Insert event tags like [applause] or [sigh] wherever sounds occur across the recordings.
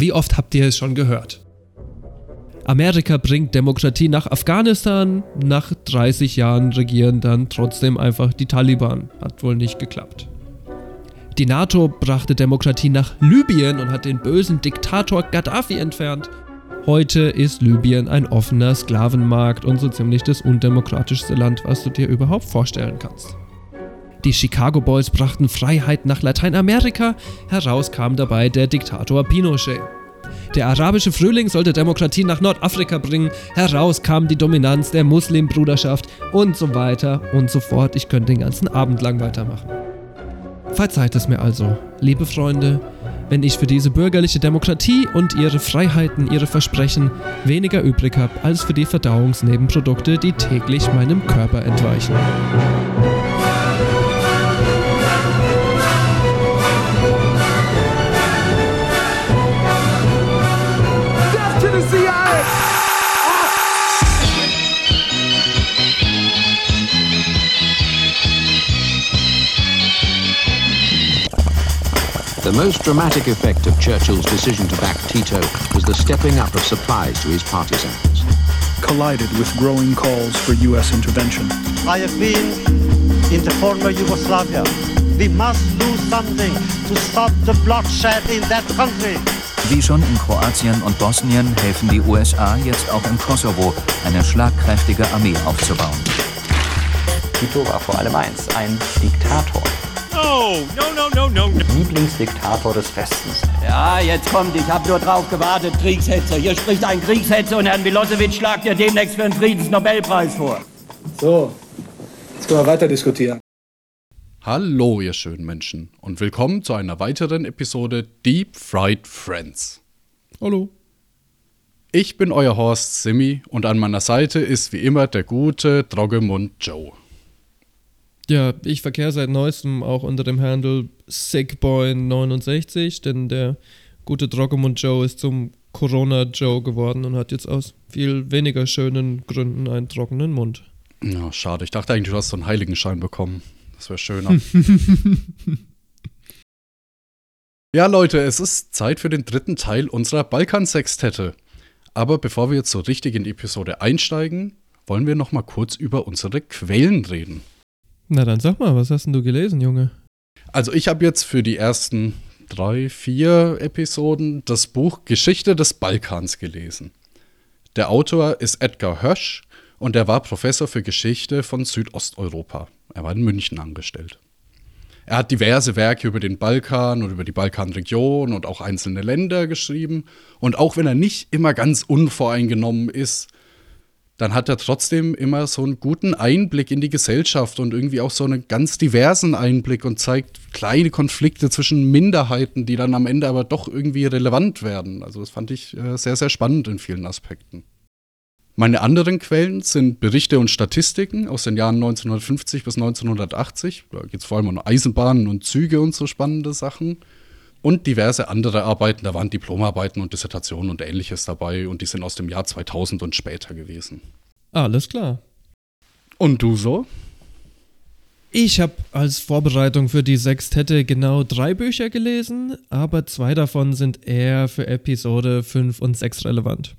Wie oft habt ihr es schon gehört? Amerika bringt Demokratie nach Afghanistan, nach 30 Jahren regieren dann trotzdem einfach die Taliban. Hat wohl nicht geklappt. Die NATO brachte Demokratie nach Libyen und hat den bösen Diktator Gaddafi entfernt. Heute ist Libyen ein offener Sklavenmarkt und so ziemlich das undemokratischste Land, was du dir überhaupt vorstellen kannst. Die Chicago Boys brachten Freiheit nach Lateinamerika, heraus kam dabei der Diktator Pinochet. Der arabische Frühling sollte Demokratie nach Nordafrika bringen, heraus kam die Dominanz der Muslimbruderschaft und so weiter und so fort. Ich könnte den ganzen Abend lang weitermachen. Verzeiht es mir also, liebe Freunde, wenn ich für diese bürgerliche Demokratie und ihre Freiheiten, ihre Versprechen weniger übrig habe als für die Verdauungsnebenprodukte, die täglich meinem Körper entweichen. The most dramatic effect of Churchill's decision to back Tito was the stepping up of supplies to his partisans. Collided with growing calls for U.S. intervention. I have been in the former Yugoslavia. We must do something to stop the bloodshed in that country. Wie schon in Kroatien und Bosnien helfen die USA jetzt auch im Kosovo, eine schlagkräftige Armee aufzubauen. Tito war vor allem eins, ein Diktator. No, no, no, no, no. Lieblingsdiktator des Westens. Ja, jetzt kommt, ich habe nur drauf gewartet, Kriegshetzer. Hier spricht ein Kriegshetzer und Herrn Milosevic schlagt ihr demnächst für den Friedensnobelpreis vor. So, jetzt können wir weiter diskutieren. Hallo, ihr schönen Menschen, und willkommen zu einer weiteren Episode Deep Fried Friends. Hallo. Ich bin euer Horst Simi und an meiner Seite ist wie immer der gute Droggemund Joe. Ja, ich verkehre seit neuestem auch unter dem Handle Sickboy69, denn der gute Droggemund Joe ist zum Corona Joe geworden und hat jetzt aus viel weniger schönen Gründen einen trockenen Mund. Ja, schade. Ich dachte eigentlich, du hast so einen Heiligenschein bekommen. Das wäre schöner. [laughs] ja, Leute, es ist Zeit für den dritten Teil unserer Balkan-Sextette. Aber bevor wir jetzt so richtig in die Episode einsteigen, wollen wir noch mal kurz über unsere Quellen reden. Na dann sag mal, was hast denn du gelesen, Junge? Also ich habe jetzt für die ersten drei, vier Episoden das Buch Geschichte des Balkans gelesen. Der Autor ist Edgar Hösch und er war Professor für Geschichte von Südosteuropa. Er war in München angestellt. Er hat diverse Werke über den Balkan und über die Balkanregion und auch einzelne Länder geschrieben. Und auch wenn er nicht immer ganz unvoreingenommen ist, dann hat er trotzdem immer so einen guten Einblick in die Gesellschaft und irgendwie auch so einen ganz diversen Einblick und zeigt kleine Konflikte zwischen Minderheiten, die dann am Ende aber doch irgendwie relevant werden. Also das fand ich äh, sehr, sehr spannend in vielen Aspekten. Meine anderen Quellen sind Berichte und Statistiken aus den Jahren 1950 bis 1980. Da geht es vor allem um Eisenbahnen und Züge und so spannende Sachen. Und diverse andere Arbeiten, da waren Diplomarbeiten und Dissertationen und ähnliches dabei und die sind aus dem Jahr 2000 und später gewesen. Alles klar. Und du so? Ich habe als Vorbereitung für die Sextette genau drei Bücher gelesen, aber zwei davon sind eher für Episode 5 und 6 relevant.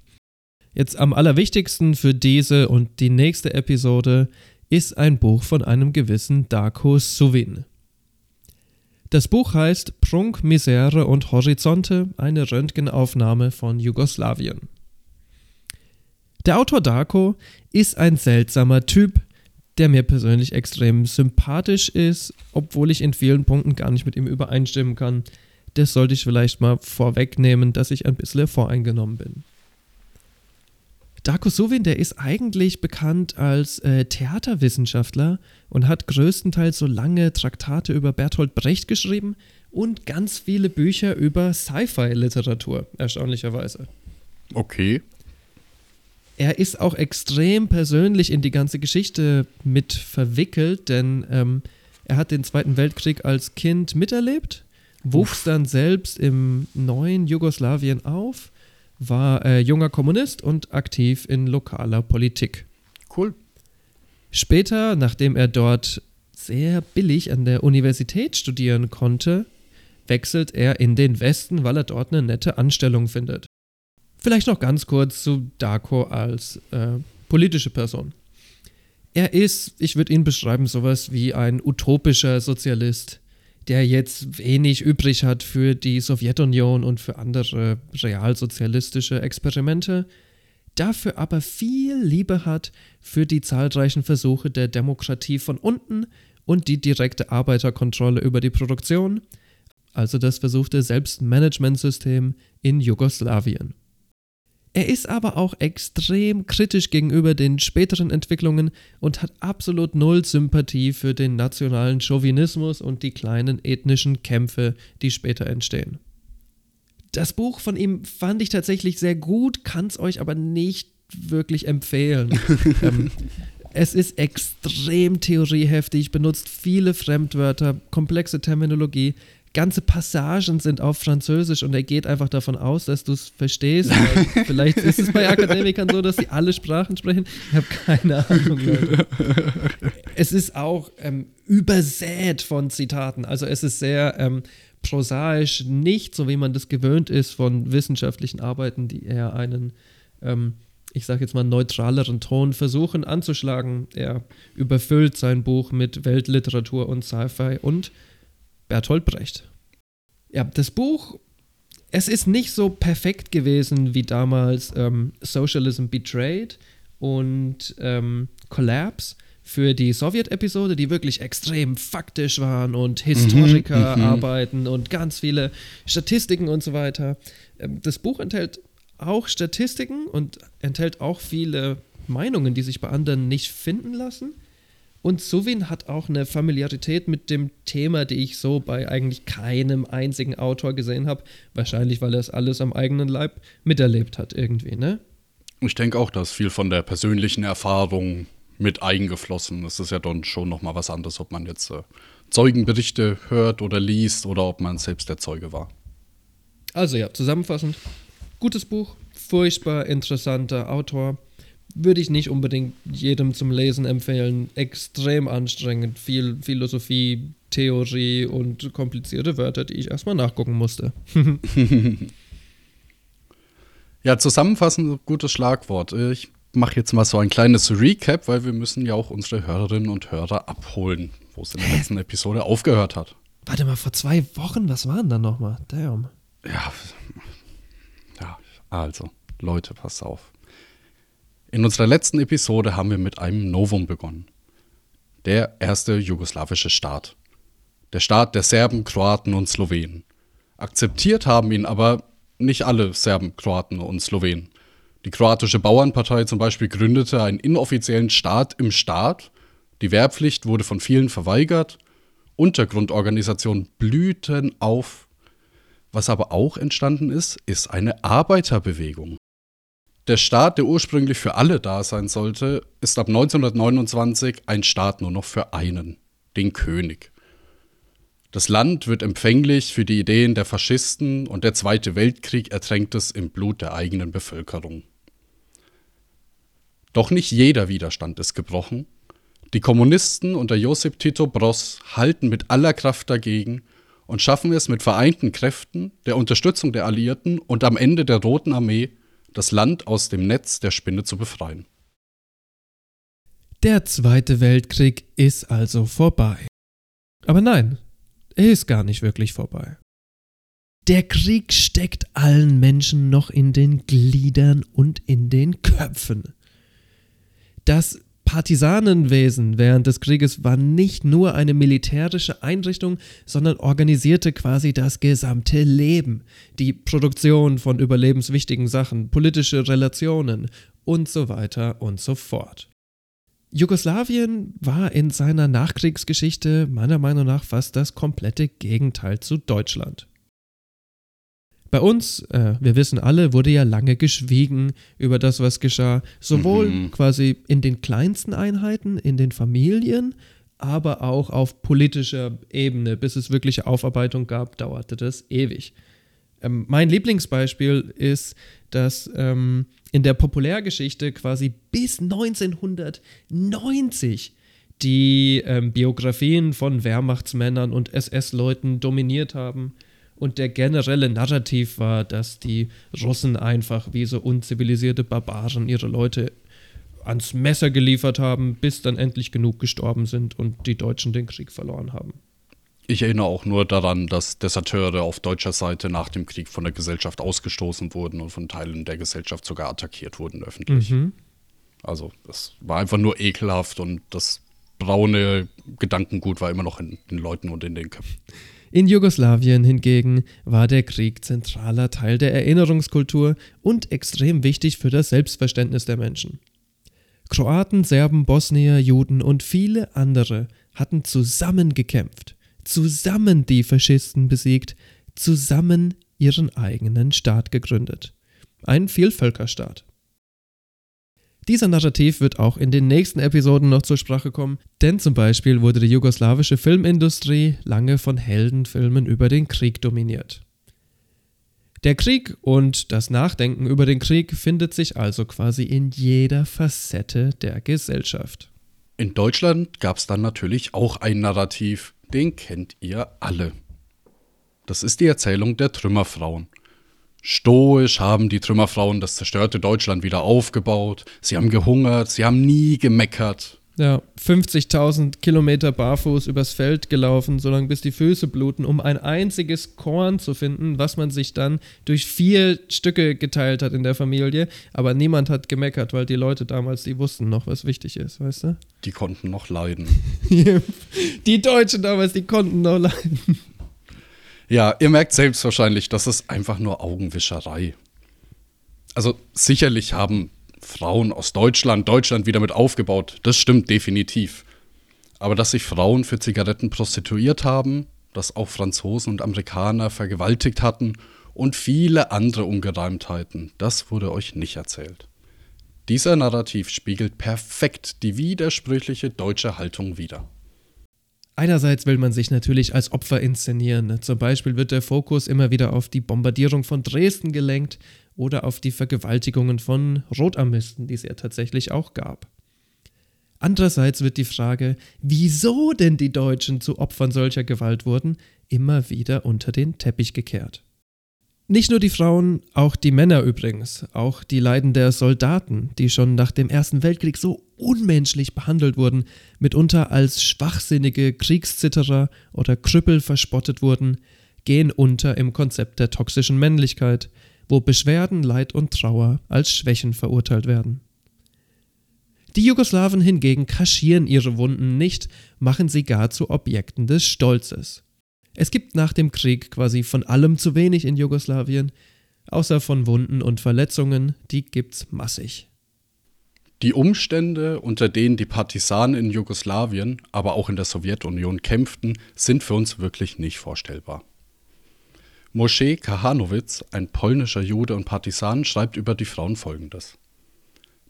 Jetzt am allerwichtigsten für diese und die nächste Episode ist ein Buch von einem gewissen Darko Suvin. Das Buch heißt Prunk, Misere und Horizonte, eine Röntgenaufnahme von Jugoslawien. Der Autor Darko ist ein seltsamer Typ, der mir persönlich extrem sympathisch ist, obwohl ich in vielen Punkten gar nicht mit ihm übereinstimmen kann. Das sollte ich vielleicht mal vorwegnehmen, dass ich ein bisschen voreingenommen bin. Darko Suvin, der ist eigentlich bekannt als äh, Theaterwissenschaftler und hat größtenteils so lange Traktate über Bertolt Brecht geschrieben und ganz viele Bücher über Sci-Fi-Literatur, erstaunlicherweise. Okay. Er ist auch extrem persönlich in die ganze Geschichte mit verwickelt, denn ähm, er hat den Zweiten Weltkrieg als Kind miterlebt, wuchs dann selbst im neuen Jugoslawien auf war äh, junger Kommunist und aktiv in lokaler Politik. Cool. Später, nachdem er dort sehr billig an der Universität studieren konnte, wechselt er in den Westen, weil er dort eine nette Anstellung findet. Vielleicht noch ganz kurz zu Darko als äh, politische Person. Er ist, ich würde ihn beschreiben, sowas wie ein utopischer Sozialist, der jetzt wenig übrig hat für die Sowjetunion und für andere realsozialistische Experimente, dafür aber viel Liebe hat für die zahlreichen Versuche der Demokratie von unten und die direkte Arbeiterkontrolle über die Produktion, also das versuchte Selbstmanagementsystem in Jugoslawien. Er ist aber auch extrem kritisch gegenüber den späteren Entwicklungen und hat absolut null Sympathie für den nationalen Chauvinismus und die kleinen ethnischen Kämpfe, die später entstehen. Das Buch von ihm fand ich tatsächlich sehr gut, kann es euch aber nicht wirklich empfehlen. [laughs] ähm, es ist extrem theorieheftig, benutzt viele Fremdwörter, komplexe Terminologie, ganze Passagen sind auf Französisch und er geht einfach davon aus, dass du es verstehst. [laughs] vielleicht ist es bei Akademikern so, dass sie alle Sprachen sprechen. Ich habe keine Ahnung, Leute. [laughs] Es ist auch ähm, übersät von Zitaten. Also es ist sehr ähm, prosaisch, nicht so wie man das gewöhnt ist von wissenschaftlichen Arbeiten, die eher einen ähm, ich sage jetzt mal, neutraleren Ton versuchen anzuschlagen. Er überfüllt sein Buch mit Weltliteratur und Sci-Fi und Bertolt Brecht. Ja, das Buch, es ist nicht so perfekt gewesen wie damals ähm, Socialism Betrayed und ähm, Collapse für die Sowjet-Episode, die wirklich extrem faktisch waren und Historiker mhm, mhm. arbeiten und ganz viele Statistiken und so weiter. Ähm, das Buch enthält auch Statistiken und enthält auch viele Meinungen, die sich bei anderen nicht finden lassen. Und Suvin hat auch eine Familiarität mit dem Thema, die ich so bei eigentlich keinem einzigen Autor gesehen habe. Wahrscheinlich, weil er es alles am eigenen Leib miterlebt hat, irgendwie, ne? Ich denke auch, dass viel von der persönlichen Erfahrung mit eingeflossen ist. Es ist ja dann schon nochmal was anderes, ob man jetzt äh, Zeugenberichte hört oder liest oder ob man selbst der Zeuge war. Also ja, zusammenfassend, gutes Buch, furchtbar interessanter Autor würde ich nicht unbedingt jedem zum Lesen empfehlen. Extrem anstrengend, viel Philosophie, Theorie und komplizierte Wörter, die ich erstmal nachgucken musste. [laughs] ja, zusammenfassend gutes Schlagwort. Ich mache jetzt mal so ein kleines Recap, weil wir müssen ja auch unsere Hörerinnen und Hörer abholen, wo es in der letzten [laughs] Episode aufgehört hat. Warte mal, vor zwei Wochen, was waren da nochmal? Damn. Ja, ja, also, Leute, pass auf. In unserer letzten Episode haben wir mit einem Novum begonnen. Der erste jugoslawische Staat. Der Staat der Serben, Kroaten und Slowenen. Akzeptiert haben ihn aber nicht alle Serben, Kroaten und Slowenen. Die kroatische Bauernpartei zum Beispiel gründete einen inoffiziellen Staat im Staat. Die Wehrpflicht wurde von vielen verweigert. Untergrundorganisationen blühten auf. Was aber auch entstanden ist, ist eine Arbeiterbewegung. Der Staat, der ursprünglich für alle da sein sollte, ist ab 1929 ein Staat nur noch für einen, den König. Das Land wird empfänglich für die Ideen der Faschisten und der Zweite Weltkrieg ertränkt es im Blut der eigenen Bevölkerung. Doch nicht jeder Widerstand ist gebrochen. Die Kommunisten unter Josip Tito Bross halten mit aller Kraft dagegen und schaffen es mit vereinten Kräften, der Unterstützung der Alliierten und am Ende der Roten Armee das Land aus dem Netz der Spinne zu befreien. Der Zweite Weltkrieg ist also vorbei. Aber nein, er ist gar nicht wirklich vorbei. Der Krieg steckt allen Menschen noch in den Gliedern und in den Köpfen. Das Partisanenwesen während des Krieges war nicht nur eine militärische Einrichtung, sondern organisierte quasi das gesamte Leben. Die Produktion von überlebenswichtigen Sachen, politische Relationen und so weiter und so fort. Jugoslawien war in seiner Nachkriegsgeschichte meiner Meinung nach fast das komplette Gegenteil zu Deutschland. Bei uns, äh, wir wissen alle, wurde ja lange geschwiegen über das, was geschah. Sowohl mhm. quasi in den kleinsten Einheiten, in den Familien, aber auch auf politischer Ebene. Bis es wirkliche Aufarbeitung gab, dauerte das ewig. Ähm, mein Lieblingsbeispiel ist, dass ähm, in der Populärgeschichte quasi bis 1990 die ähm, Biografien von Wehrmachtsmännern und SS-Leuten dominiert haben Und der generelle Narrativ war, dass die Russen einfach wie so unzivilisierte Barbaren ihre Leute ans Messer geliefert haben, bis dann endlich genug gestorben sind und die Deutschen den Krieg verloren haben. Ich erinnere auch nur daran, dass Deserteure auf deutscher Seite nach dem Krieg von der Gesellschaft ausgestoßen wurden und von Teilen der Gesellschaft sogar attackiert wurden öffentlich. Mhm. Also das war einfach nur ekelhaft und das braune Gedankengut war immer noch in den Leuten und in den Köpfen. In Jugoslawien hingegen war der Krieg zentraler Teil der Erinnerungskultur und extrem wichtig für das Selbstverständnis der Menschen. Kroaten, Serben, Bosnier, Juden und viele andere hatten zusammen gekämpft, zusammen die Faschisten besiegt, zusammen ihren eigenen Staat gegründet. Ein Vielvölkerstaat. Dieser Narrativ wird auch in den nächsten Episoden noch zur Sprache kommen, denn zum Beispiel wurde die jugoslawische Filmindustrie lange von Heldenfilmen über den Krieg dominiert. Der Krieg und das Nachdenken über den Krieg findet sich also quasi in jeder Facette der Gesellschaft. In Deutschland gab es dann natürlich auch ein Narrativ, den kennt ihr alle. Das ist die Erzählung der Trümmerfrauen. Stoisch haben die Trümmerfrauen das zerstörte Deutschland wieder aufgebaut. Sie haben gehungert, sie haben nie gemeckert. Ja, 50.000 Kilometer barfuß übers Feld gelaufen, solange bis die Füße bluten, um ein einziges Korn zu finden, was man sich dann durch vier Stücke geteilt hat in der Familie. Aber niemand hat gemeckert, weil die Leute damals, die wussten noch, was wichtig ist, weißt du? Die konnten noch leiden. [laughs] die Deutschen damals, die konnten noch leiden. Ja, ihr merkt selbst wahrscheinlich, das ist einfach nur Augenwischerei. Also sicherlich haben Frauen aus Deutschland Deutschland wieder mit aufgebaut. Das stimmt definitiv. Aber dass sich Frauen für Zigaretten prostituiert haben, dass auch Franzosen und Amerikaner vergewaltigt hatten und viele andere Ungereimtheiten, das wurde euch nicht erzählt. Dieser Narrativ spiegelt perfekt die widersprüchliche deutsche Haltung wider. Einerseits will man sich natürlich als Opfer inszenieren. Zum Beispiel wird der Fokus immer wieder auf die Bombardierung von Dresden gelenkt oder auf die Vergewaltigungen von Rotarmisten, die es ja tatsächlich auch gab. Andererseits wird die Frage, wieso denn die Deutschen zu Opfern solcher Gewalt wurden, immer wieder unter den Teppich gekehrt. Nicht nur die Frauen, auch die Männer übrigens, auch die Leiden der Soldaten, die schon nach dem Ersten Weltkrieg so unmenschlich behandelt wurden, mitunter als schwachsinnige Kriegszitterer oder Krüppel verspottet wurden, gehen unter im Konzept der toxischen Männlichkeit, wo Beschwerden, Leid und Trauer als Schwächen verurteilt werden. Die Jugoslawen hingegen kaschieren ihre Wunden nicht, machen sie gar zu Objekten des Stolzes. Es gibt nach dem Krieg quasi von allem zu wenig in Jugoslawien, außer von Wunden und Verletzungen, die gibt's massig. Die Umstände, unter denen die Partisanen in Jugoslawien, aber auch in der Sowjetunion kämpften, sind für uns wirklich nicht vorstellbar. Moshe Kahanowitz, ein polnischer Jude und Partisan, schreibt über die Frauen folgendes.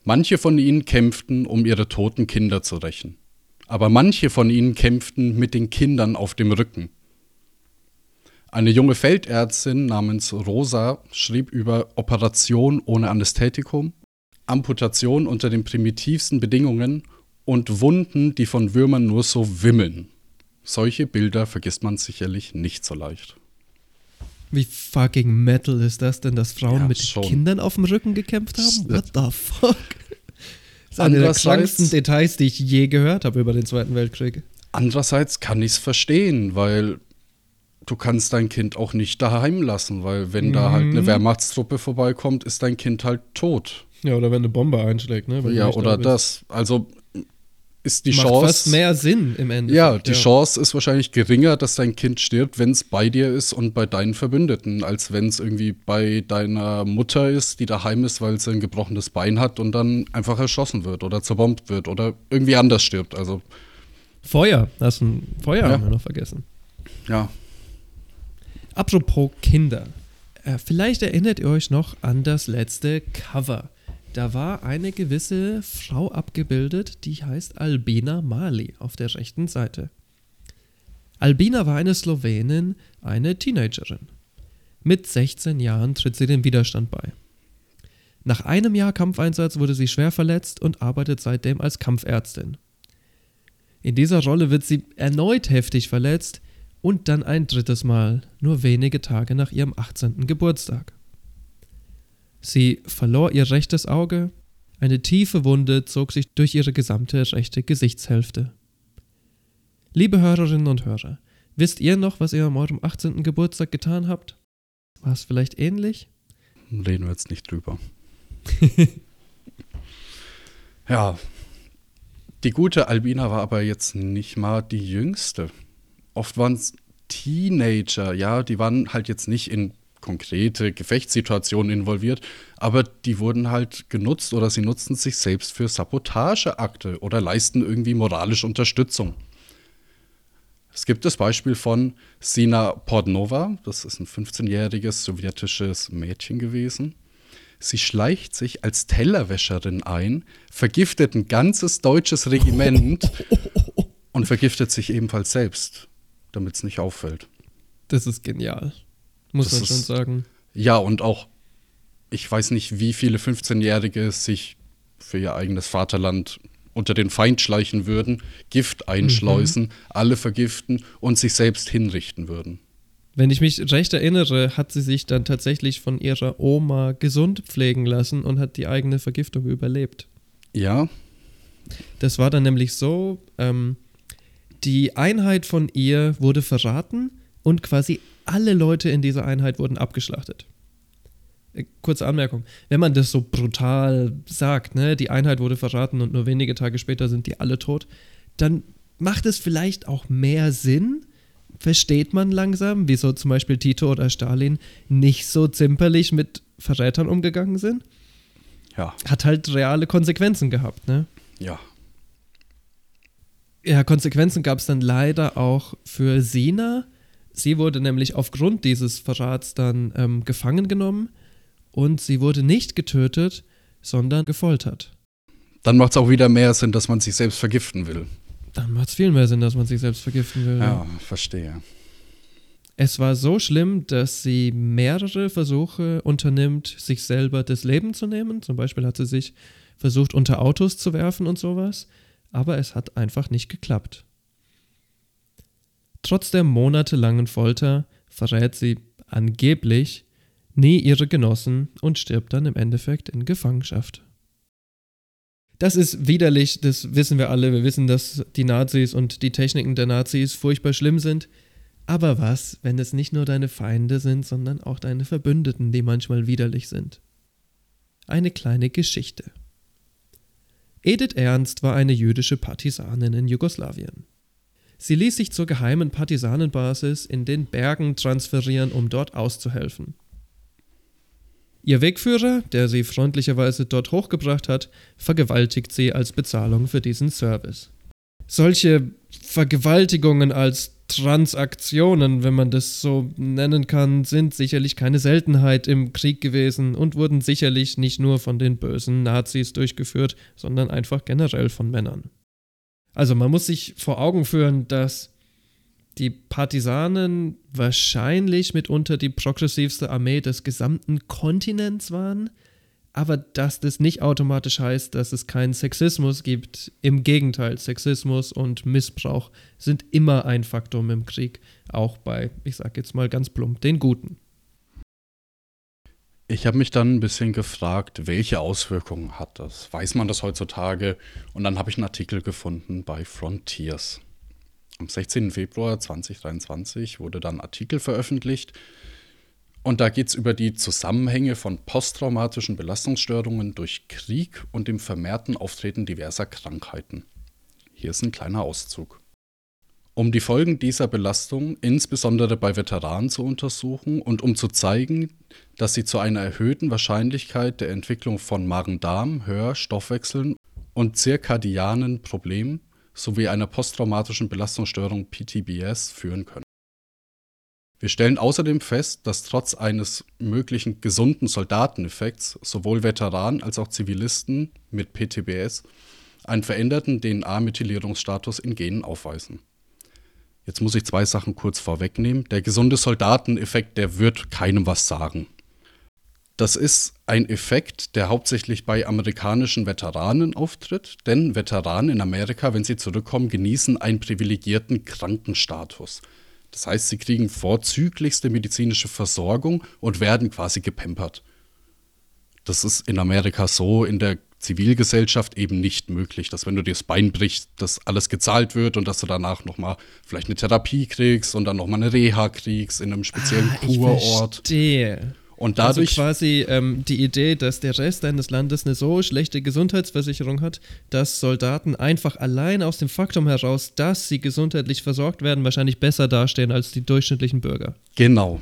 Manche von ihnen kämpften, um ihre toten Kinder zu rächen. Aber manche von ihnen kämpften mit den Kindern auf dem Rücken. Eine junge Feldärztin namens Rosa schrieb über Operation ohne Anästhetikum, Amputation unter den primitivsten Bedingungen und Wunden, die von Würmern nur so wimmeln. Solche Bilder vergisst man sicherlich nicht so leicht. Wie fucking metal ist das denn, dass Frauen Ja, mit schon. Kindern auf dem Rücken gekämpft haben? What the fuck? Das ist eine der kranksten Details, die ich je gehört habe über den Zweiten Weltkrieg. Andererseits kann ich es verstehen, weil du kannst dein Kind auch nicht daheim lassen, weil wenn da halt eine Wehrmachtstruppe vorbeikommt, ist dein Kind halt tot. Ja, oder wenn eine Bombe einschlägt, ne? Wenn ja, oder da das. Also ist die Macht Chance. fast mehr Sinn im Endeffekt. ja, die Chance ist wahrscheinlich geringer, dass dein Kind stirbt, wenn es bei dir ist und bei deinen Verbündeten, als wenn es irgendwie bei deiner Mutter ist, die daheim ist, weil sie ein gebrochenes Bein hat und dann einfach erschossen wird oder zerbombt wird oder irgendwie anders stirbt. Also, Feuer, hast ein Feuer Ja. haben wir noch vergessen. ja. Apropos Kinder. Äh, vielleicht erinnert ihr euch noch an das letzte Cover. Da war eine gewisse Frau abgebildet, die heißt Albina Mali auf der rechten Seite. Albina war eine Slowenin, eine Teenagerin. Mit 16 Jahren tritt sie dem Widerstand bei. Nach einem Jahr Kampfeinsatz wurde sie schwer verletzt und arbeitet seitdem als Kampfärztin. In dieser Rolle wird sie erneut heftig verletzt und dann ein drittes Mal, nur wenige Tage nach ihrem 18. Geburtstag. Sie verlor ihr rechtes Auge, eine tiefe Wunde zog sich durch ihre gesamte rechte Gesichtshälfte. Liebe Hörerinnen und Hörer, wisst ihr noch, was ihr am eurem 18. Geburtstag getan habt? War es vielleicht ähnlich? Reden wir jetzt nicht drüber. [laughs] ja, die gute Albina war aber jetzt nicht mal die jüngste. Oft waren es Teenager, ja, die waren halt jetzt nicht in konkrete Gefechtssituationen involviert, aber die wurden halt genutzt oder sie nutzten sich selbst für Sabotageakte oder leisten irgendwie moralische Unterstützung. Es gibt das Beispiel von Sina Podnova, das ist ein 15-jähriges sowjetisches Mädchen gewesen. Sie schleicht sich als Tellerwäscherin ein, vergiftet ein ganzes deutsches Regiment [laughs] und vergiftet sich ebenfalls selbst, damit es nicht auffällt. Das ist genial. Muss das man schon ist, sagen. Ja, und auch, ich weiß nicht, wie viele 15-Jährige sich für ihr eigenes Vaterland unter den Feind schleichen würden, Gift einschleusen, mhm. alle vergiften und sich selbst hinrichten würden. Wenn ich mich recht erinnere, hat sie sich dann tatsächlich von ihrer Oma gesund pflegen lassen und hat die eigene Vergiftung überlebt. Ja. Das war dann nämlich so, ähm, die Einheit von ihr wurde verraten und quasi alle Leute in dieser Einheit wurden abgeschlachtet. Äh, kurze Anmerkung, wenn man das so brutal sagt, ne, die Einheit wurde verraten und nur wenige Tage später sind die alle tot, dann macht es vielleicht auch mehr Sinn, versteht man langsam, wieso zum Beispiel Tito oder Stalin nicht so zimperlich mit Verrätern umgegangen sind. Ja. Hat halt reale Konsequenzen gehabt, ne? Ja. Ja, Konsequenzen gab es dann leider auch für Sina. Sie wurde nämlich aufgrund dieses Verrats dann ähm, gefangen genommen und sie wurde nicht getötet, sondern gefoltert. Dann macht es auch wieder mehr Sinn, dass man sich selbst vergiften will. Dann macht es viel mehr Sinn, dass man sich selbst vergiften will. Ja, verstehe. Es war so schlimm, dass sie mehrere Versuche unternimmt, sich selber das Leben zu nehmen. Zum Beispiel hat sie sich versucht, unter Autos zu werfen und sowas. Aber es hat einfach nicht geklappt. Trotz der monatelangen Folter verrät sie angeblich nie ihre Genossen und stirbt dann im Endeffekt in Gefangenschaft. Das ist widerlich, das wissen wir alle. Wir wissen, dass die Nazis und die Techniken der Nazis furchtbar schlimm sind. Aber was, wenn es nicht nur deine Feinde sind, sondern auch deine Verbündeten, die manchmal widerlich sind? Eine kleine Geschichte. Edith Ernst war eine jüdische Partisanin in Jugoslawien. Sie ließ sich zur geheimen Partisanenbasis in den Bergen transferieren, um dort auszuhelfen. Ihr Wegführer, der sie freundlicherweise dort hochgebracht hat, vergewaltigt sie als Bezahlung für diesen Service. Solche Vergewaltigungen als Transaktionen, wenn man das so nennen kann, sind sicherlich keine Seltenheit im Krieg gewesen und wurden sicherlich nicht nur von den bösen Nazis durchgeführt, sondern einfach generell von Männern. Also man muss sich vor Augen führen, dass die Partisanen wahrscheinlich mitunter die progressivste Armee des gesamten Kontinents waren, aber dass das nicht automatisch heißt, dass es keinen Sexismus gibt. Im Gegenteil, Sexismus und Missbrauch sind immer ein Faktum im Krieg, auch bei, ich sag jetzt mal ganz plump, den Guten. Ich habe mich dann ein bisschen gefragt, welche Auswirkungen hat das? Weiß man das heutzutage? Und dann habe ich einen Artikel gefunden bei Frontiers. Am 16. Februar 2023 wurde dann ein Artikel veröffentlicht. Und da geht es über die Zusammenhänge von posttraumatischen Belastungsstörungen durch Krieg und dem vermehrten Auftreten diverser Krankheiten. Hier ist ein kleiner Auszug. Um die Folgen dieser Belastung insbesondere bei Veteranen zu untersuchen und um zu zeigen, dass sie zu einer erhöhten Wahrscheinlichkeit der Entwicklung von Magen-Darm, Hör-, Stoffwechseln und zirkadianen Problemen sowie einer posttraumatischen Belastungsstörung PTBS führen können. Wir stellen außerdem fest, dass trotz eines möglichen gesunden Soldateneffekts sowohl Veteranen als auch Zivilisten mit PTBS einen veränderten DNA-Methylierungsstatus in Genen aufweisen. Jetzt muss ich zwei Sachen kurz vorwegnehmen. Der gesunde Soldateneffekt, der wird keinem was sagen. Das ist ein Effekt, der hauptsächlich bei amerikanischen Veteranen auftritt, denn Veteranen in Amerika, wenn sie zurückkommen, genießen einen privilegierten Krankenstatus. Das heißt, sie kriegen vorzüglichste medizinische Versorgung und werden quasi gepempert. Das ist in Amerika so, in der Zivilgesellschaft eben nicht möglich, dass wenn du dir das Bein brichst, dass alles gezahlt wird und dass du danach nochmal vielleicht eine Therapie kriegst und dann nochmal eine Reha kriegst in einem speziellen ah, Kurort. Verstehe. Und dadurch. Also quasi ähm, die Idee, dass der Rest deines Landes eine so schlechte Gesundheitsversicherung hat, dass Soldaten einfach allein aus dem Faktum heraus, dass sie gesundheitlich versorgt werden, wahrscheinlich besser dastehen als die durchschnittlichen Bürger. Genau.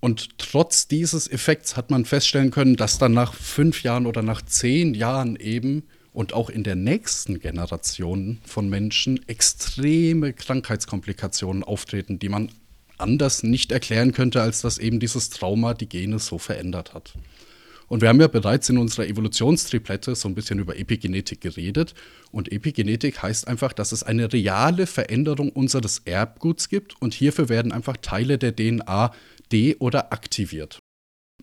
Und trotz dieses Effekts hat man feststellen können, dass dann nach fünf Jahren oder nach zehn Jahren eben und auch in der nächsten Generation von Menschen extreme Krankheitskomplikationen auftreten, die man anders nicht erklären könnte, als dass eben dieses Trauma die Gene so verändert hat. Und wir haben ja bereits in unserer Evolutionstriplette so ein bisschen über Epigenetik geredet. Und Epigenetik heißt einfach, dass es eine reale Veränderung unseres Erbguts gibt und hierfür werden einfach Teile der DNA de- oder aktiviert.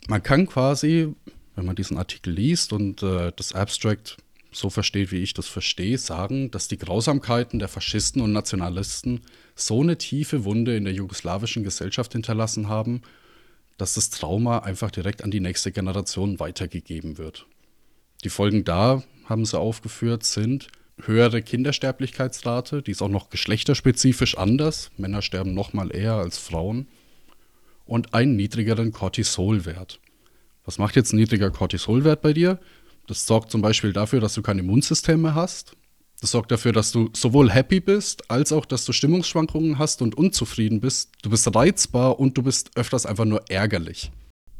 Man kann quasi, wenn man diesen Artikel liest und äh, das Abstract so versteht, wie ich das verstehe, sagen, dass die Grausamkeiten der Faschisten und Nationalisten so eine tiefe Wunde in der jugoslawischen Gesellschaft hinterlassen haben, dass das Trauma einfach direkt an die nächste Generation weitergegeben wird. Die Folgen da, haben sie aufgeführt, sind höhere Kindersterblichkeitsrate, die ist auch noch geschlechterspezifisch anders. Männer sterben noch mal eher als Frauen. Und einen niedrigeren Cortisolwert. Was macht jetzt ein niedriger Cortisolwert bei dir? Das sorgt zum Beispiel dafür, dass du kein Immunsystem mehr hast. Das sorgt dafür, dass du sowohl happy bist, als auch, dass du Stimmungsschwankungen hast und unzufrieden bist. Du bist reizbar und du bist öfters einfach nur ärgerlich.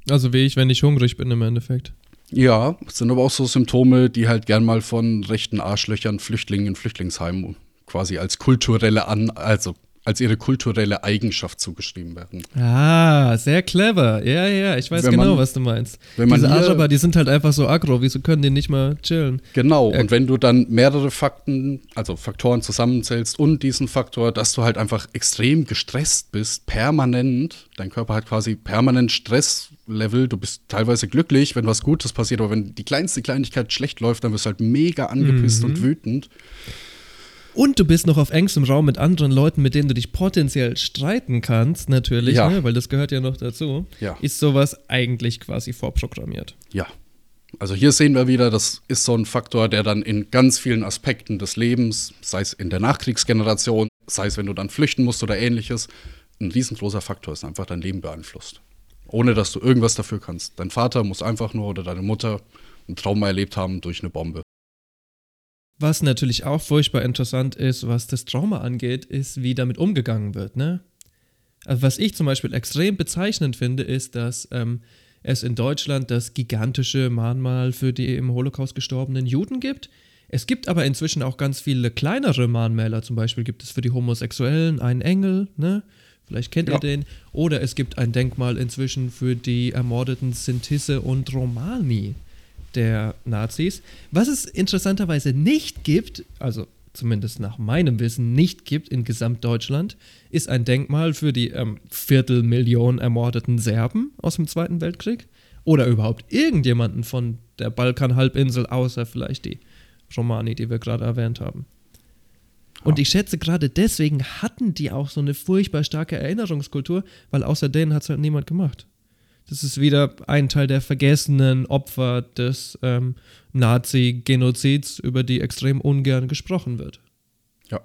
Also wie ich, wenn ich hungrig bin im Endeffekt. Ja, sind aber auch so Symptome, die halt gern mal von rechten Arschlöchern, Flüchtlingen in Flüchtlingsheimen quasi als kulturelle An also als ihre kulturelle Eigenschaft zugeschrieben werden. Ah, sehr clever. Ja, ja, ich weiß wenn genau, man, was du meinst. Diese Araber, die sind halt einfach so aggro, wieso können die nicht mal chillen? Genau, ja. und wenn du dann mehrere Fakten, also Faktoren zusammenzählst und diesen Faktor, dass du halt einfach extrem gestresst bist, permanent, dein Körper hat quasi permanent Stresslevel, du bist teilweise glücklich, wenn was Gutes passiert, aber wenn die kleinste Kleinigkeit schlecht läuft, dann wirst du halt mega angepisst mhm. und wütend. Und du bist noch auf engstem Raum mit anderen Leuten, mit denen du dich potenziell streiten kannst, natürlich, ja. ne, weil das gehört ja noch dazu. Ja. Ist sowas eigentlich quasi vorprogrammiert? Ja. Also hier sehen wir wieder, das ist so ein Faktor, der dann in ganz vielen Aspekten des Lebens, sei es in der Nachkriegsgeneration, sei es wenn du dann flüchten musst oder ähnliches, ein riesengroßer Faktor ist, einfach dein Leben beeinflusst. Ohne dass du irgendwas dafür kannst. Dein Vater muss einfach nur oder deine Mutter ein Trauma erlebt haben durch eine Bombe. Was natürlich auch furchtbar interessant ist, was das Trauma angeht, ist, wie damit umgegangen wird. Ne? Also was ich zum Beispiel extrem bezeichnend finde, ist, dass ähm, es in Deutschland das gigantische Mahnmal für die im Holocaust gestorbenen Juden gibt. Es gibt aber inzwischen auch ganz viele kleinere Mahnmäler. Zum Beispiel gibt es für die Homosexuellen einen Engel, ne? Vielleicht kennt ja. ihr den. Oder es gibt ein Denkmal inzwischen für die ermordeten Sintisse und Romani der Nazis. Was es interessanterweise nicht gibt, also zumindest nach meinem Wissen nicht gibt in Gesamtdeutschland, ist ein Denkmal für die ähm, Viertelmillion ermordeten Serben aus dem Zweiten Weltkrieg oder überhaupt irgendjemanden von der Balkanhalbinsel, außer vielleicht die Romani, die wir gerade erwähnt haben. Und ich schätze, gerade deswegen hatten die auch so eine furchtbar starke Erinnerungskultur, weil außer denen hat es halt niemand gemacht. Das ist wieder ein Teil der vergessenen Opfer des ähm, Nazi-Genozids, über die extrem ungern gesprochen wird. Ja.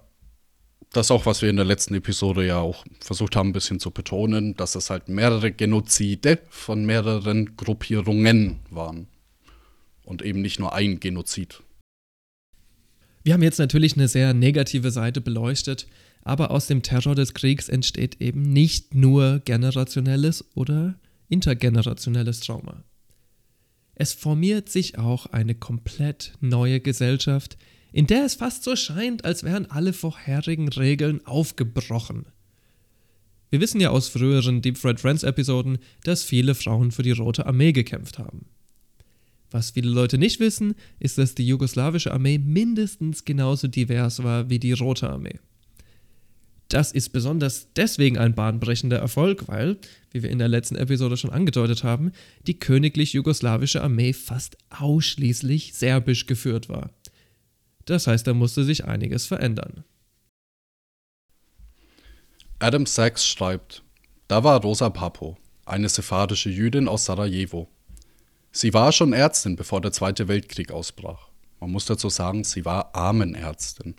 Das ist auch, was wir in der letzten Episode ja auch versucht haben, ein bisschen zu betonen, dass es halt mehrere Genozide von mehreren Gruppierungen waren. Und eben nicht nur ein Genozid. Wir haben jetzt natürlich eine sehr negative Seite beleuchtet, aber aus dem Terror des Kriegs entsteht eben nicht nur generationelles oder intergenerationelles Trauma. Es formiert sich auch eine komplett neue Gesellschaft, in der es fast so scheint, als wären alle vorherigen Regeln aufgebrochen. Wir wissen ja aus früheren Deep Fried Friends Episoden, dass viele Frauen für die Rote Armee gekämpft haben. Was viele Leute nicht wissen, ist, dass die jugoslawische Armee mindestens genauso divers war wie die Rote Armee. Das ist besonders deswegen ein bahnbrechender Erfolg, weil, wie wir in der letzten Episode schon angedeutet haben, die königlich-jugoslawische Armee fast ausschließlich serbisch geführt war. Das heißt, da musste sich einiges verändern. Adam Sachs schreibt, da war Rosa Papo, eine sephardische Jüdin aus Sarajevo. Sie war schon Ärztin, bevor der Zweite Weltkrieg ausbrach. Man muss dazu sagen, sie war Armenärztin.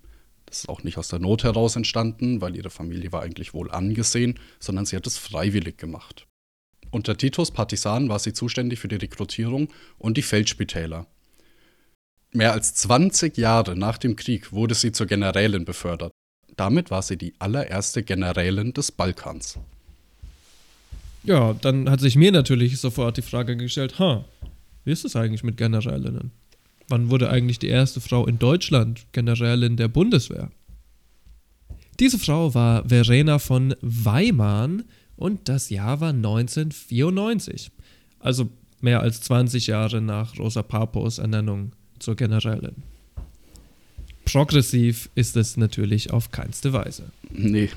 Das ist auch nicht aus der Not heraus entstanden, weil ihre Familie war eigentlich wohl angesehen, sondern sie hat es freiwillig gemacht. Unter Titus Partisan war sie zuständig für die Rekrutierung und die Feldspitäler. Mehr als 20 Jahre nach dem Krieg wurde sie zur Generälin befördert. Damit war sie die allererste Generälin des Balkans. Ja, dann hat sich mir natürlich sofort die Frage gestellt, ha, wie ist es eigentlich mit Generälinnen? Wann wurde eigentlich die erste Frau in Deutschland Generälin der Bundeswehr? Diese Frau war Verena von Weimar und das Jahr war 1994. Also mehr als 20 Jahre nach Rosa Papos Ernennung zur Generälin. Progressiv ist es natürlich auf keinste Weise. Nee,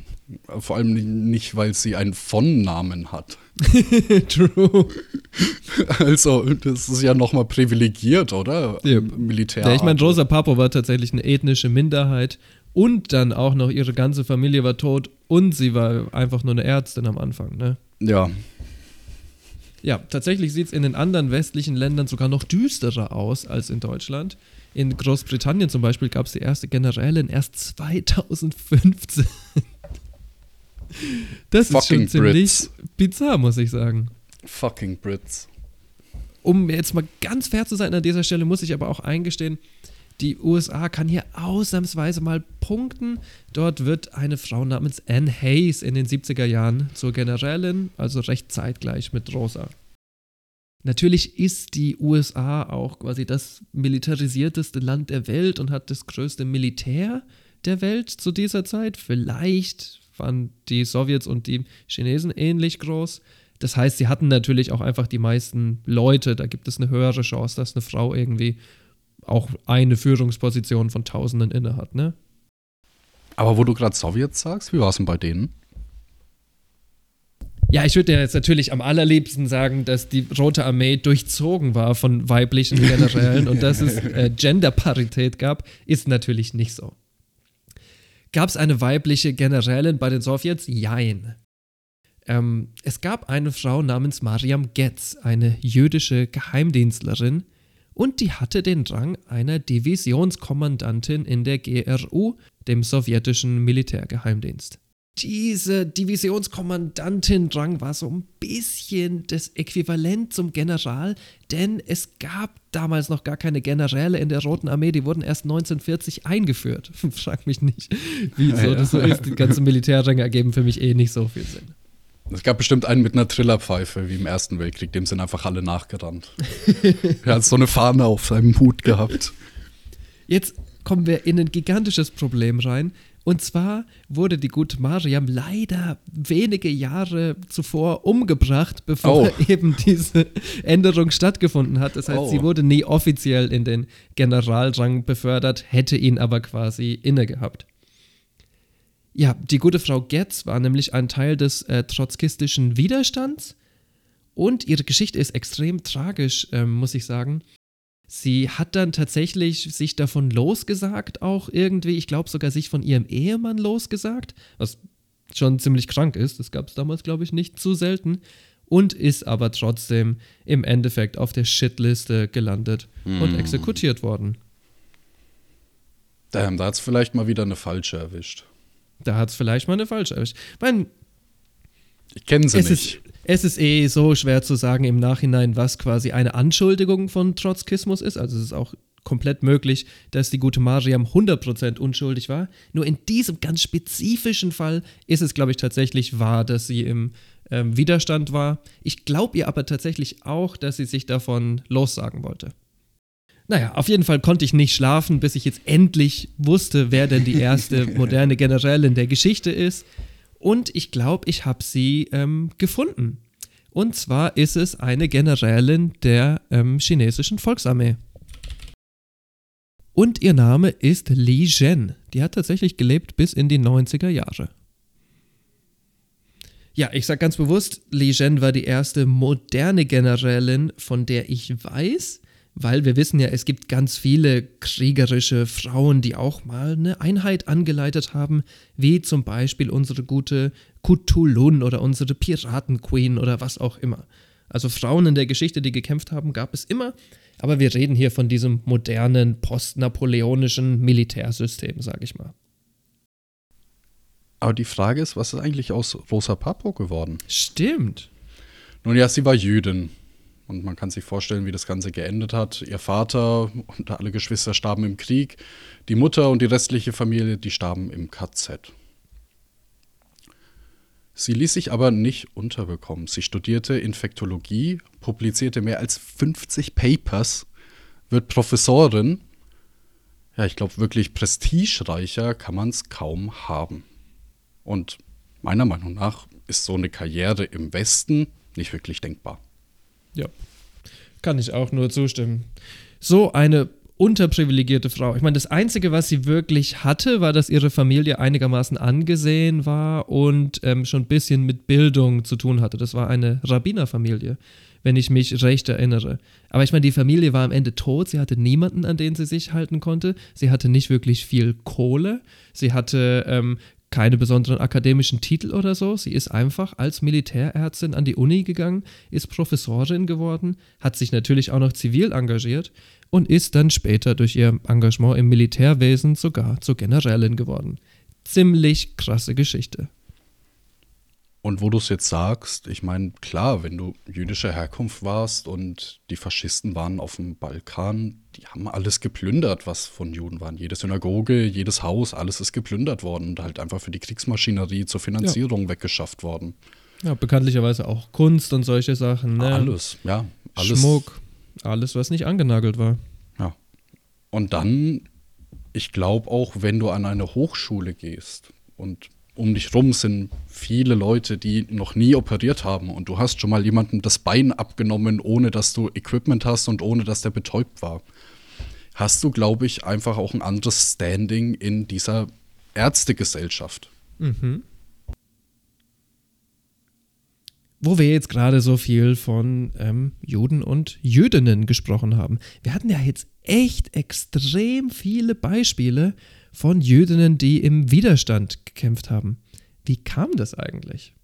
vor allem nicht, weil sie einen Von-Namen hat. [laughs] True. [laughs] Also, das ist ja nochmal privilegiert, oder? Ja. Militär. Ja, ich meine, Rosa Papo war tatsächlich eine ethnische Minderheit und dann auch noch ihre ganze Familie war tot und sie war einfach nur eine Ärztin am Anfang, ne? Ja. Ja, tatsächlich sieht es in den anderen westlichen Ländern sogar noch düsterer aus als in Deutschland. In Großbritannien zum Beispiel gab es die erste Generälin erst 2015. Das ist Fucking schon ziemlich Brits. bizarr, muss ich sagen. Fucking Brits. Um jetzt mal ganz fair zu sein an dieser Stelle, muss ich aber auch eingestehen, die USA kann hier ausnahmsweise mal punkten. Dort wird eine Frau namens Anne Hayes in den 70er Jahren zur Generälin, also recht zeitgleich mit Rosa. Natürlich ist die USA auch quasi das militarisierteste Land der Welt und hat das größte Militär der Welt zu dieser Zeit. Vielleicht waren die Sowjets und die Chinesen ähnlich groß. Das heißt, sie hatten natürlich auch einfach die meisten Leute. Da gibt es eine höhere Chance, dass eine Frau irgendwie auch eine Führungsposition von Tausenden innehat, ne? Aber wo du gerade Sowjets sagst, wie war es denn bei denen? Ja, ich würde ja jetzt natürlich am allerliebsten sagen, dass die Rote Armee durchzogen war von weiblichen Generälen [laughs] und dass es äh, Genderparität gab, ist natürlich nicht so. Gab es eine weibliche Generälin bei den Sowjets? Jein. Ähm, es gab eine Frau namens Mariam Getz, eine jüdische Geheimdienstlerin, und die hatte den Rang einer Divisionskommandantin in der GRU, dem sowjetischen Militärgeheimdienst. Diese Divisionskommandantin-Rang war so ein bisschen das Äquivalent zum General, denn es gab damals noch gar keine Generäle in der Roten Armee, die wurden erst 1940 eingeführt. [laughs] Frag mich nicht, wieso Ja. das so ist. Die ganzen Militärränge ergeben für mich eh nicht so viel Sinn. Es gab bestimmt einen mit einer Trillerpfeife, wie im Ersten Weltkrieg, dem sind einfach alle nachgerannt. [laughs] er hat so eine Fahne auf seinem Hut gehabt. Jetzt kommen wir in ein gigantisches Problem rein. Und zwar wurde die gute Mariam leider wenige Jahre zuvor umgebracht, bevor Oh. [laughs] eben diese Änderung stattgefunden hat. Das heißt, Oh. sie wurde nie offiziell in den Generalrang befördert, hätte ihn aber quasi inne gehabt. Ja, die gute Frau Getz war nämlich ein Teil des äh, trotzkistischen Widerstands und ihre Geschichte ist extrem tragisch, ähm, muss ich sagen. Sie hat dann tatsächlich sich davon losgesagt, auch irgendwie, ich glaube sogar sich von ihrem Ehemann losgesagt, was schon ziemlich krank ist, das gab es damals, glaube ich, nicht zu selten, und ist aber trotzdem im Endeffekt auf der Shitliste gelandet und Hm. exekutiert worden. Damn, da hat es vielleicht mal wieder eine falsche erwischt. Da hat es vielleicht mal eine falsche erwischt. Ich meine, Ich kenne sie es nicht. ist, es ist eh so schwer zu sagen im Nachhinein, was quasi eine Anschuldigung von Trotzkismus ist. Also es ist auch komplett möglich, dass die gute Mariam 100% unschuldig war. Nur in diesem ganz spezifischen Fall ist es, glaube ich, tatsächlich wahr, dass sie im ähm, Widerstand war. Ich glaube ihr aber tatsächlich auch, dass sie sich davon lossagen wollte. Naja, auf jeden Fall konnte ich nicht schlafen, bis ich jetzt endlich wusste, wer denn die erste [laughs] moderne Generälin der Geschichte ist. Und ich glaube, ich habe sie ähm, gefunden. Und zwar ist es eine Generälin der ähm, chinesischen Volksarmee. Und ihr Name ist Li Zhen. Die hat tatsächlich gelebt bis in die 90er Jahre. Ja, ich sag ganz bewusst, Li Zhen war die erste moderne Generälin, von der ich weiß. Weil wir wissen ja, es gibt ganz viele kriegerische Frauen, die auch mal eine Einheit angeleitet haben, wie zum Beispiel unsere gute Kutulun oder unsere Piratenqueen oder was auch immer. Also Frauen in der Geschichte, die gekämpft haben, gab es immer, aber wir reden hier von diesem modernen, postnapoleonischen Militärsystem, sage ich mal. Aber die Frage ist, was ist eigentlich aus Rosa Papo geworden? Stimmt. Nun ja, sie war Jüdin. Und man kann sich vorstellen, wie das Ganze geendet hat. Ihr Vater und alle Geschwister starben im Krieg. Die Mutter und die restliche Familie, die starben im KZ. Sie ließ sich aber nicht unterbekommen. Sie studierte Infektologie, publizierte mehr als 50 Papers, wird Professorin. Ja, ich glaube, wirklich prestigereicher kann man es kaum haben. Und meiner Meinung nach ist so eine Karriere im Westen nicht wirklich denkbar. Ja, kann ich auch nur zustimmen. So eine unterprivilegierte Frau. Ich meine, das Einzige, was sie wirklich hatte, war, dass ihre Familie einigermaßen angesehen war und ähm, schon ein bisschen mit Bildung zu tun hatte. Das war eine Rabbinerfamilie, wenn ich mich recht erinnere. Aber ich meine, die Familie war am Ende tot. Sie hatte niemanden, an den sie sich halten konnte. Sie hatte nicht wirklich viel Kohle. Sie hatte ähm, keine besonderen akademischen Titel oder so. Sie ist einfach als Militärärztin an die Uni gegangen, ist Professorin geworden, hat sich natürlich auch noch zivil engagiert und ist dann später durch ihr Engagement im Militärwesen sogar zur Generälin geworden. Ziemlich krasse Geschichte. Und wo du es jetzt sagst, ich meine, klar, wenn du jüdischer Herkunft warst und die Faschisten waren auf dem Balkan, die haben alles geplündert, was von Juden waren. Jede Synagoge, jedes Haus, alles ist geplündert worden und halt einfach für die Kriegsmaschinerie zur Finanzierung ja. weggeschafft worden. Ja, bekanntlicherweise auch Kunst und solche Sachen. Ne? Alles, ja. Alles. Schmuck, alles, was nicht angenagelt war. Ja. Und dann, ich glaube auch, wenn du an eine Hochschule gehst und um dich rum sind viele Leute, die noch nie operiert haben und du hast schon mal jemandem das Bein abgenommen, ohne dass du Equipment hast und ohne dass der betäubt war. Hast du, glaube ich, einfach auch ein anderes Standing in dieser Ärztegesellschaft. Mhm. Wo wir jetzt gerade so viel von ähm, Juden und Jüdinnen gesprochen haben. Wir hatten ja jetzt echt extrem viele Beispiele von Jüdinnen, die im Widerstand gekämpft haben. Wie kam das eigentlich?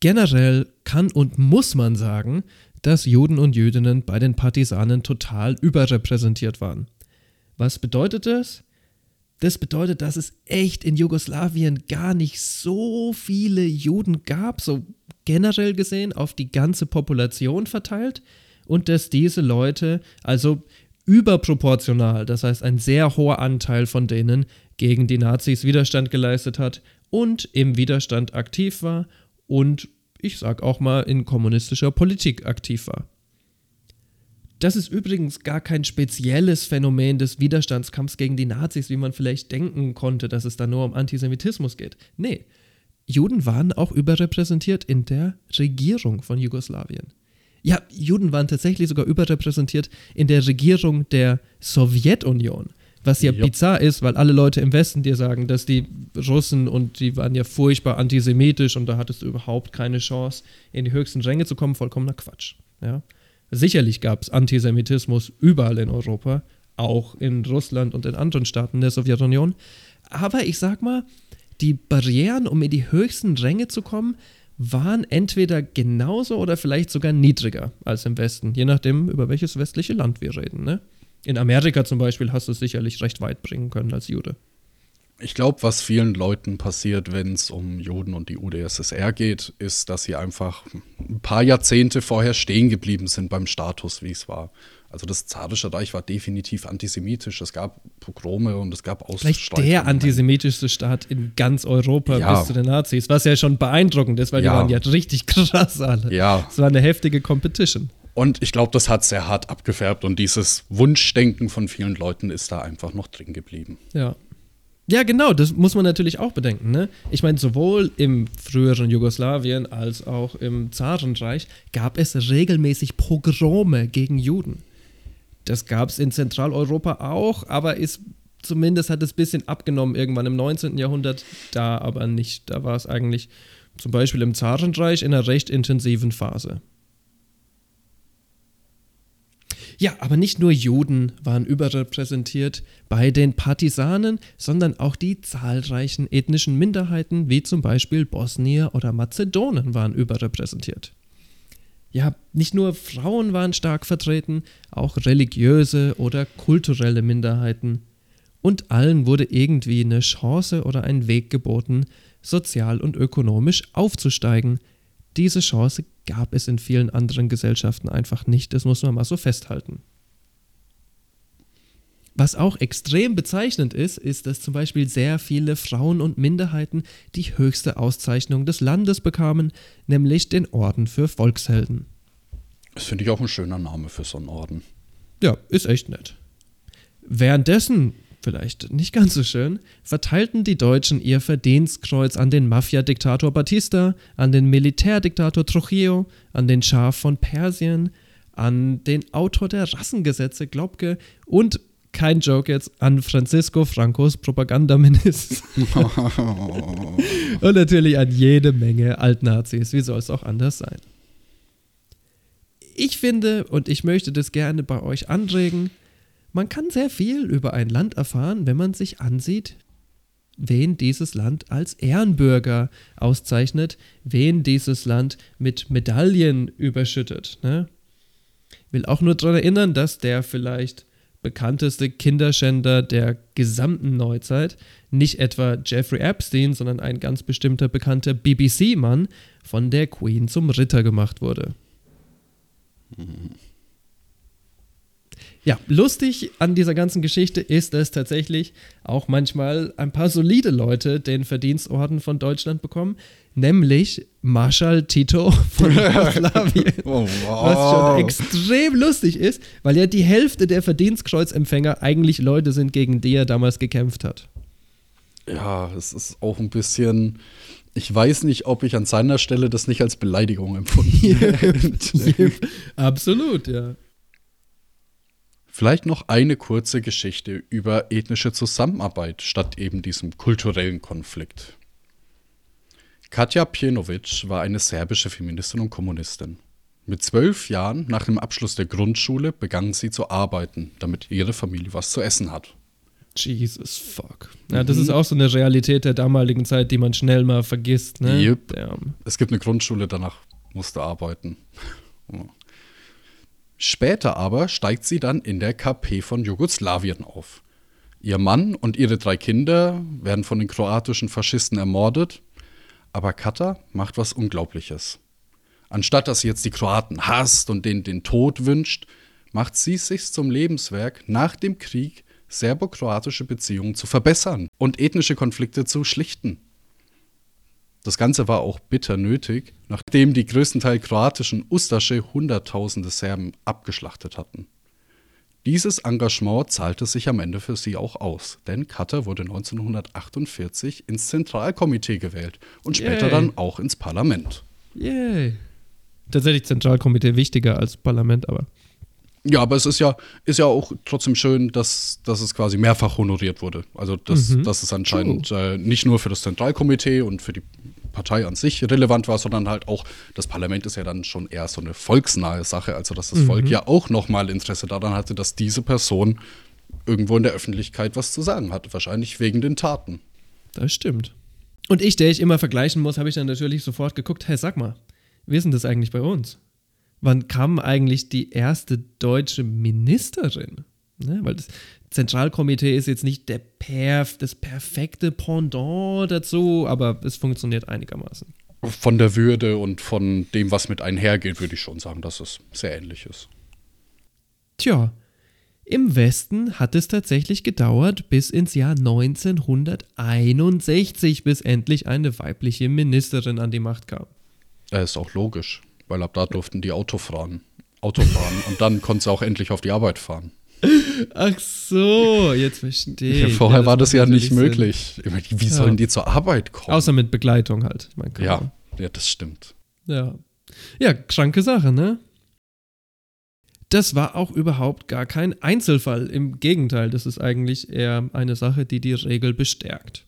Generell kann und muss man sagen, dass Juden und Jüdinnen bei den Partisanen total überrepräsentiert waren. Was bedeutet das? Das bedeutet, dass es echt in Jugoslawien gar nicht so viele Juden gab, so generell gesehen auf die ganze Population verteilt, und dass diese Leute also überproportional, das heißt ein sehr hoher Anteil von denen gegen die Nazis Widerstand geleistet hat und im Widerstand aktiv war und ich sag auch mal in kommunistischer Politik aktiv war. Das ist übrigens gar kein spezielles Phänomen des Widerstandskampfs gegen die Nazis, wie man vielleicht denken konnte, dass es da nur um Antisemitismus geht. Nee, Juden waren auch überrepräsentiert in der Regierung von Jugoslawien. Ja, Juden waren tatsächlich sogar überrepräsentiert in der Regierung der Sowjetunion. Was ja, ja bizarr ist, weil alle Leute im Westen dir sagen, dass die Russen und die waren ja furchtbar antisemitisch und da hattest du überhaupt keine Chance, in die höchsten Ränge zu kommen. Vollkommener Quatsch. Ja? Sicherlich gab es Antisemitismus überall in Europa, auch in Russland und in anderen Staaten der Sowjetunion. Aber ich sag mal, die Barrieren, um in die höchsten Ränge zu kommen, waren entweder genauso oder vielleicht sogar niedriger als im Westen, je nachdem, über welches westliche Land wir reden. Ne? In Amerika zum Beispiel hast du es sicherlich recht weit bringen können als Jude. Ich glaube, was vielen Leuten passiert, wenn es um Juden und die UdSSR geht, ist, dass sie einfach ein paar Jahrzehnte vorher stehen geblieben sind beim Status, wie es war. Also das zarische Reich war definitiv antisemitisch. Es gab Pogrome und es gab Ausschreitungen. Vielleicht der antisemitischste Staat in ganz Europa ja. bis zu den Nazis, was ja schon beeindruckend ist, weil ja. die waren ja richtig krass alle. Ja. Es war eine heftige Competition. Und ich glaube, das hat sehr hart abgefärbt und dieses Wunschdenken von vielen Leuten ist da einfach noch drin geblieben. Ja. Ja, genau, das muss man natürlich auch bedenken. Ne? Ich meine, sowohl im früheren Jugoslawien als auch im Zarenreich gab es regelmäßig Pogrome gegen Juden. Das gab es in Zentraleuropa auch, aber ist zumindest hat es ein bisschen abgenommen irgendwann im 19. Jahrhundert, da aber nicht. Da war es eigentlich zum Beispiel im Zarenreich in einer recht intensiven Phase. Ja, aber nicht nur Juden waren überrepräsentiert bei den Partisanen, sondern auch die zahlreichen ethnischen Minderheiten, wie zum Beispiel Bosnier oder Mazedonen, waren überrepräsentiert. Ja, nicht nur Frauen waren stark vertreten, auch religiöse oder kulturelle Minderheiten. Und allen wurde irgendwie eine Chance oder ein Weg geboten, sozial und ökonomisch aufzusteigen. Diese Chance gab es in vielen anderen Gesellschaften einfach nicht, das muss man mal so festhalten. Was auch extrem bezeichnend ist, ist, dass zum Beispiel sehr viele Frauen und Minderheiten die höchste Auszeichnung des Landes bekamen, nämlich den Orden für Volkshelden. Das finde ich auch ein schöner Name für so einen Orden. Ja, ist echt nett. Währenddessen vielleicht nicht ganz so schön, verteilten die Deutschen ihr Verdienstkreuz an den Mafia-Diktator Batista, an den Militärdiktator Trujillo, an den Schah von Persien, an den Autor der Rassengesetze Globke und kein Joke jetzt, an Francisco Francos Propagandaminister. [laughs] und natürlich an jede Menge Altnazis. Wie soll es auch anders sein? Ich finde, und ich möchte das gerne bei euch anregen, man kann sehr viel über ein Land erfahren, wenn man sich ansieht, wen dieses Land als Ehrenbürger auszeichnet, wen dieses Land mit Medaillen überschüttet. Ne? Will auch nur daran erinnern, dass der vielleicht bekannteste Kinderschänder der gesamten Neuzeit nicht etwa Jeffrey Epstein, sondern ein ganz bestimmter bekannter BBC-Mann von der Queen zum Ritter gemacht wurde. Ja, lustig an dieser ganzen Geschichte ist, dass tatsächlich auch manchmal ein paar solide Leute den Verdienstorden von Deutschland bekommen, nämlich Marschall Tito von [laughs] Jugoslawien. oh, wow. Was schon extrem lustig ist, weil ja die Hälfte der Verdienstkreuzempfänger eigentlich Leute sind, gegen die er damals gekämpft hat. Ja, es ist auch ein bisschen. Ich weiß nicht, ob ich an seiner Stelle das nicht als Beleidigung empfunden [laughs] hätte. [laughs] Absolut, ja. Vielleicht noch eine kurze Geschichte über ethnische Zusammenarbeit statt eben diesem kulturellen Konflikt. Katja Pienovic war eine serbische Feministin und Kommunistin. Mit zwölf Jahren nach dem Abschluss der Grundschule begann sie zu arbeiten, damit ihre Familie was zu essen hat. Jesus fuck. Ja, das mhm. ist auch so eine Realität der damaligen Zeit, die man schnell mal vergisst. Ne? Yep. Es gibt eine Grundschule, danach musste arbeiten. Später aber steigt sie dann in der KP von Jugoslawien auf. Ihr Mann und ihre drei Kinder werden von den kroatischen Faschisten ermordet, aber Kata macht was Unglaubliches. Anstatt dass sie jetzt die Kroaten hasst und denen den Tod wünscht, macht sie es sich zum Lebenswerk, nach dem Krieg serbo-kroatische Beziehungen zu verbessern und ethnische Konflikte zu schlichten. Das Ganze war auch bitter nötig, nachdem die größtenteils kroatischen Ustasche Hunderttausende Serben abgeschlachtet hatten. Dieses Engagement zahlte sich am Ende für sie auch aus, denn Katar wurde 1948 ins Zentralkomitee gewählt und später Yay. dann auch ins Parlament. Yay. Tatsächlich Zentralkomitee wichtiger als Parlament, aber. Ja, aber es ist ja, ist ja auch trotzdem schön, dass, dass es quasi mehrfach honoriert wurde. Also, dass, mhm. dass es anscheinend äh, nicht nur für das Zentralkomitee und für die Partei an sich relevant war, sondern halt auch, das Parlament ist ja dann schon eher so eine volksnahe Sache, also dass das mhm. Volk ja auch nochmal Interesse daran hatte, dass diese Person irgendwo in der Öffentlichkeit was zu sagen hatte, wahrscheinlich wegen den Taten. Das stimmt. Und ich, der ich immer vergleichen muss, habe ich dann natürlich sofort geguckt, hey, sag mal, wie ist denn das eigentlich bei uns? Wann kam eigentlich die erste deutsche Ministerin? Ne, weil das Zentralkomitee ist jetzt nicht der Perf, das perfekte Pendant dazu, aber es funktioniert einigermaßen. Von der Würde und von dem, was mit einhergeht, würde ich schon sagen, dass es sehr ähnlich ist. Tja, im Westen hat es tatsächlich gedauert bis ins Jahr 1961, bis endlich eine weibliche Ministerin an die Macht kam. Das ist auch logisch, weil ab da durften die Auto fahren, Auto fahren und dann konnte sie auch endlich auf die Arbeit fahren. Ach so, jetzt verstehe ich. vorher ja, war das ja nicht möglich. Wie sollen ja. die zur Arbeit kommen? Außer mit Begleitung halt. Ich mein, ja, ja, das stimmt. Ja. Ja, kranke Sache, ne? Das war auch überhaupt gar kein Einzelfall. Im Gegenteil, das ist eigentlich eher eine Sache, die die Regel bestärkt.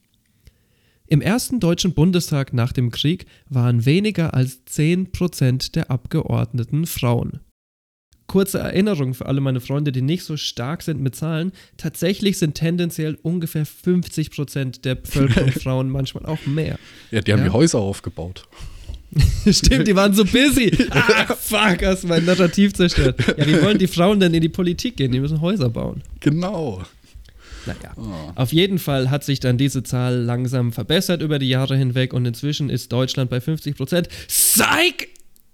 Im ersten Deutschen Bundestag nach dem Krieg waren weniger als 10% der Abgeordneten Frauen. Kurze Erinnerung für alle meine Freunde, die nicht so stark sind mit Zahlen. Tatsächlich sind tendenziell ungefähr 50 Prozent der Bevölkerung [laughs] Frauen, manchmal auch mehr. Ja, die haben Ja. die Häuser aufgebaut. [laughs] Stimmt, die waren so busy. Ah, fuck, hast mein Narrativ zerstört. Ja, wie wollen die Frauen denn in die Politik gehen? Die müssen Häuser bauen. Genau. Naja, auf jeden Fall hat sich dann diese Zahl langsam verbessert über die Jahre hinweg und inzwischen ist Deutschland bei 50 Prozent. Psych!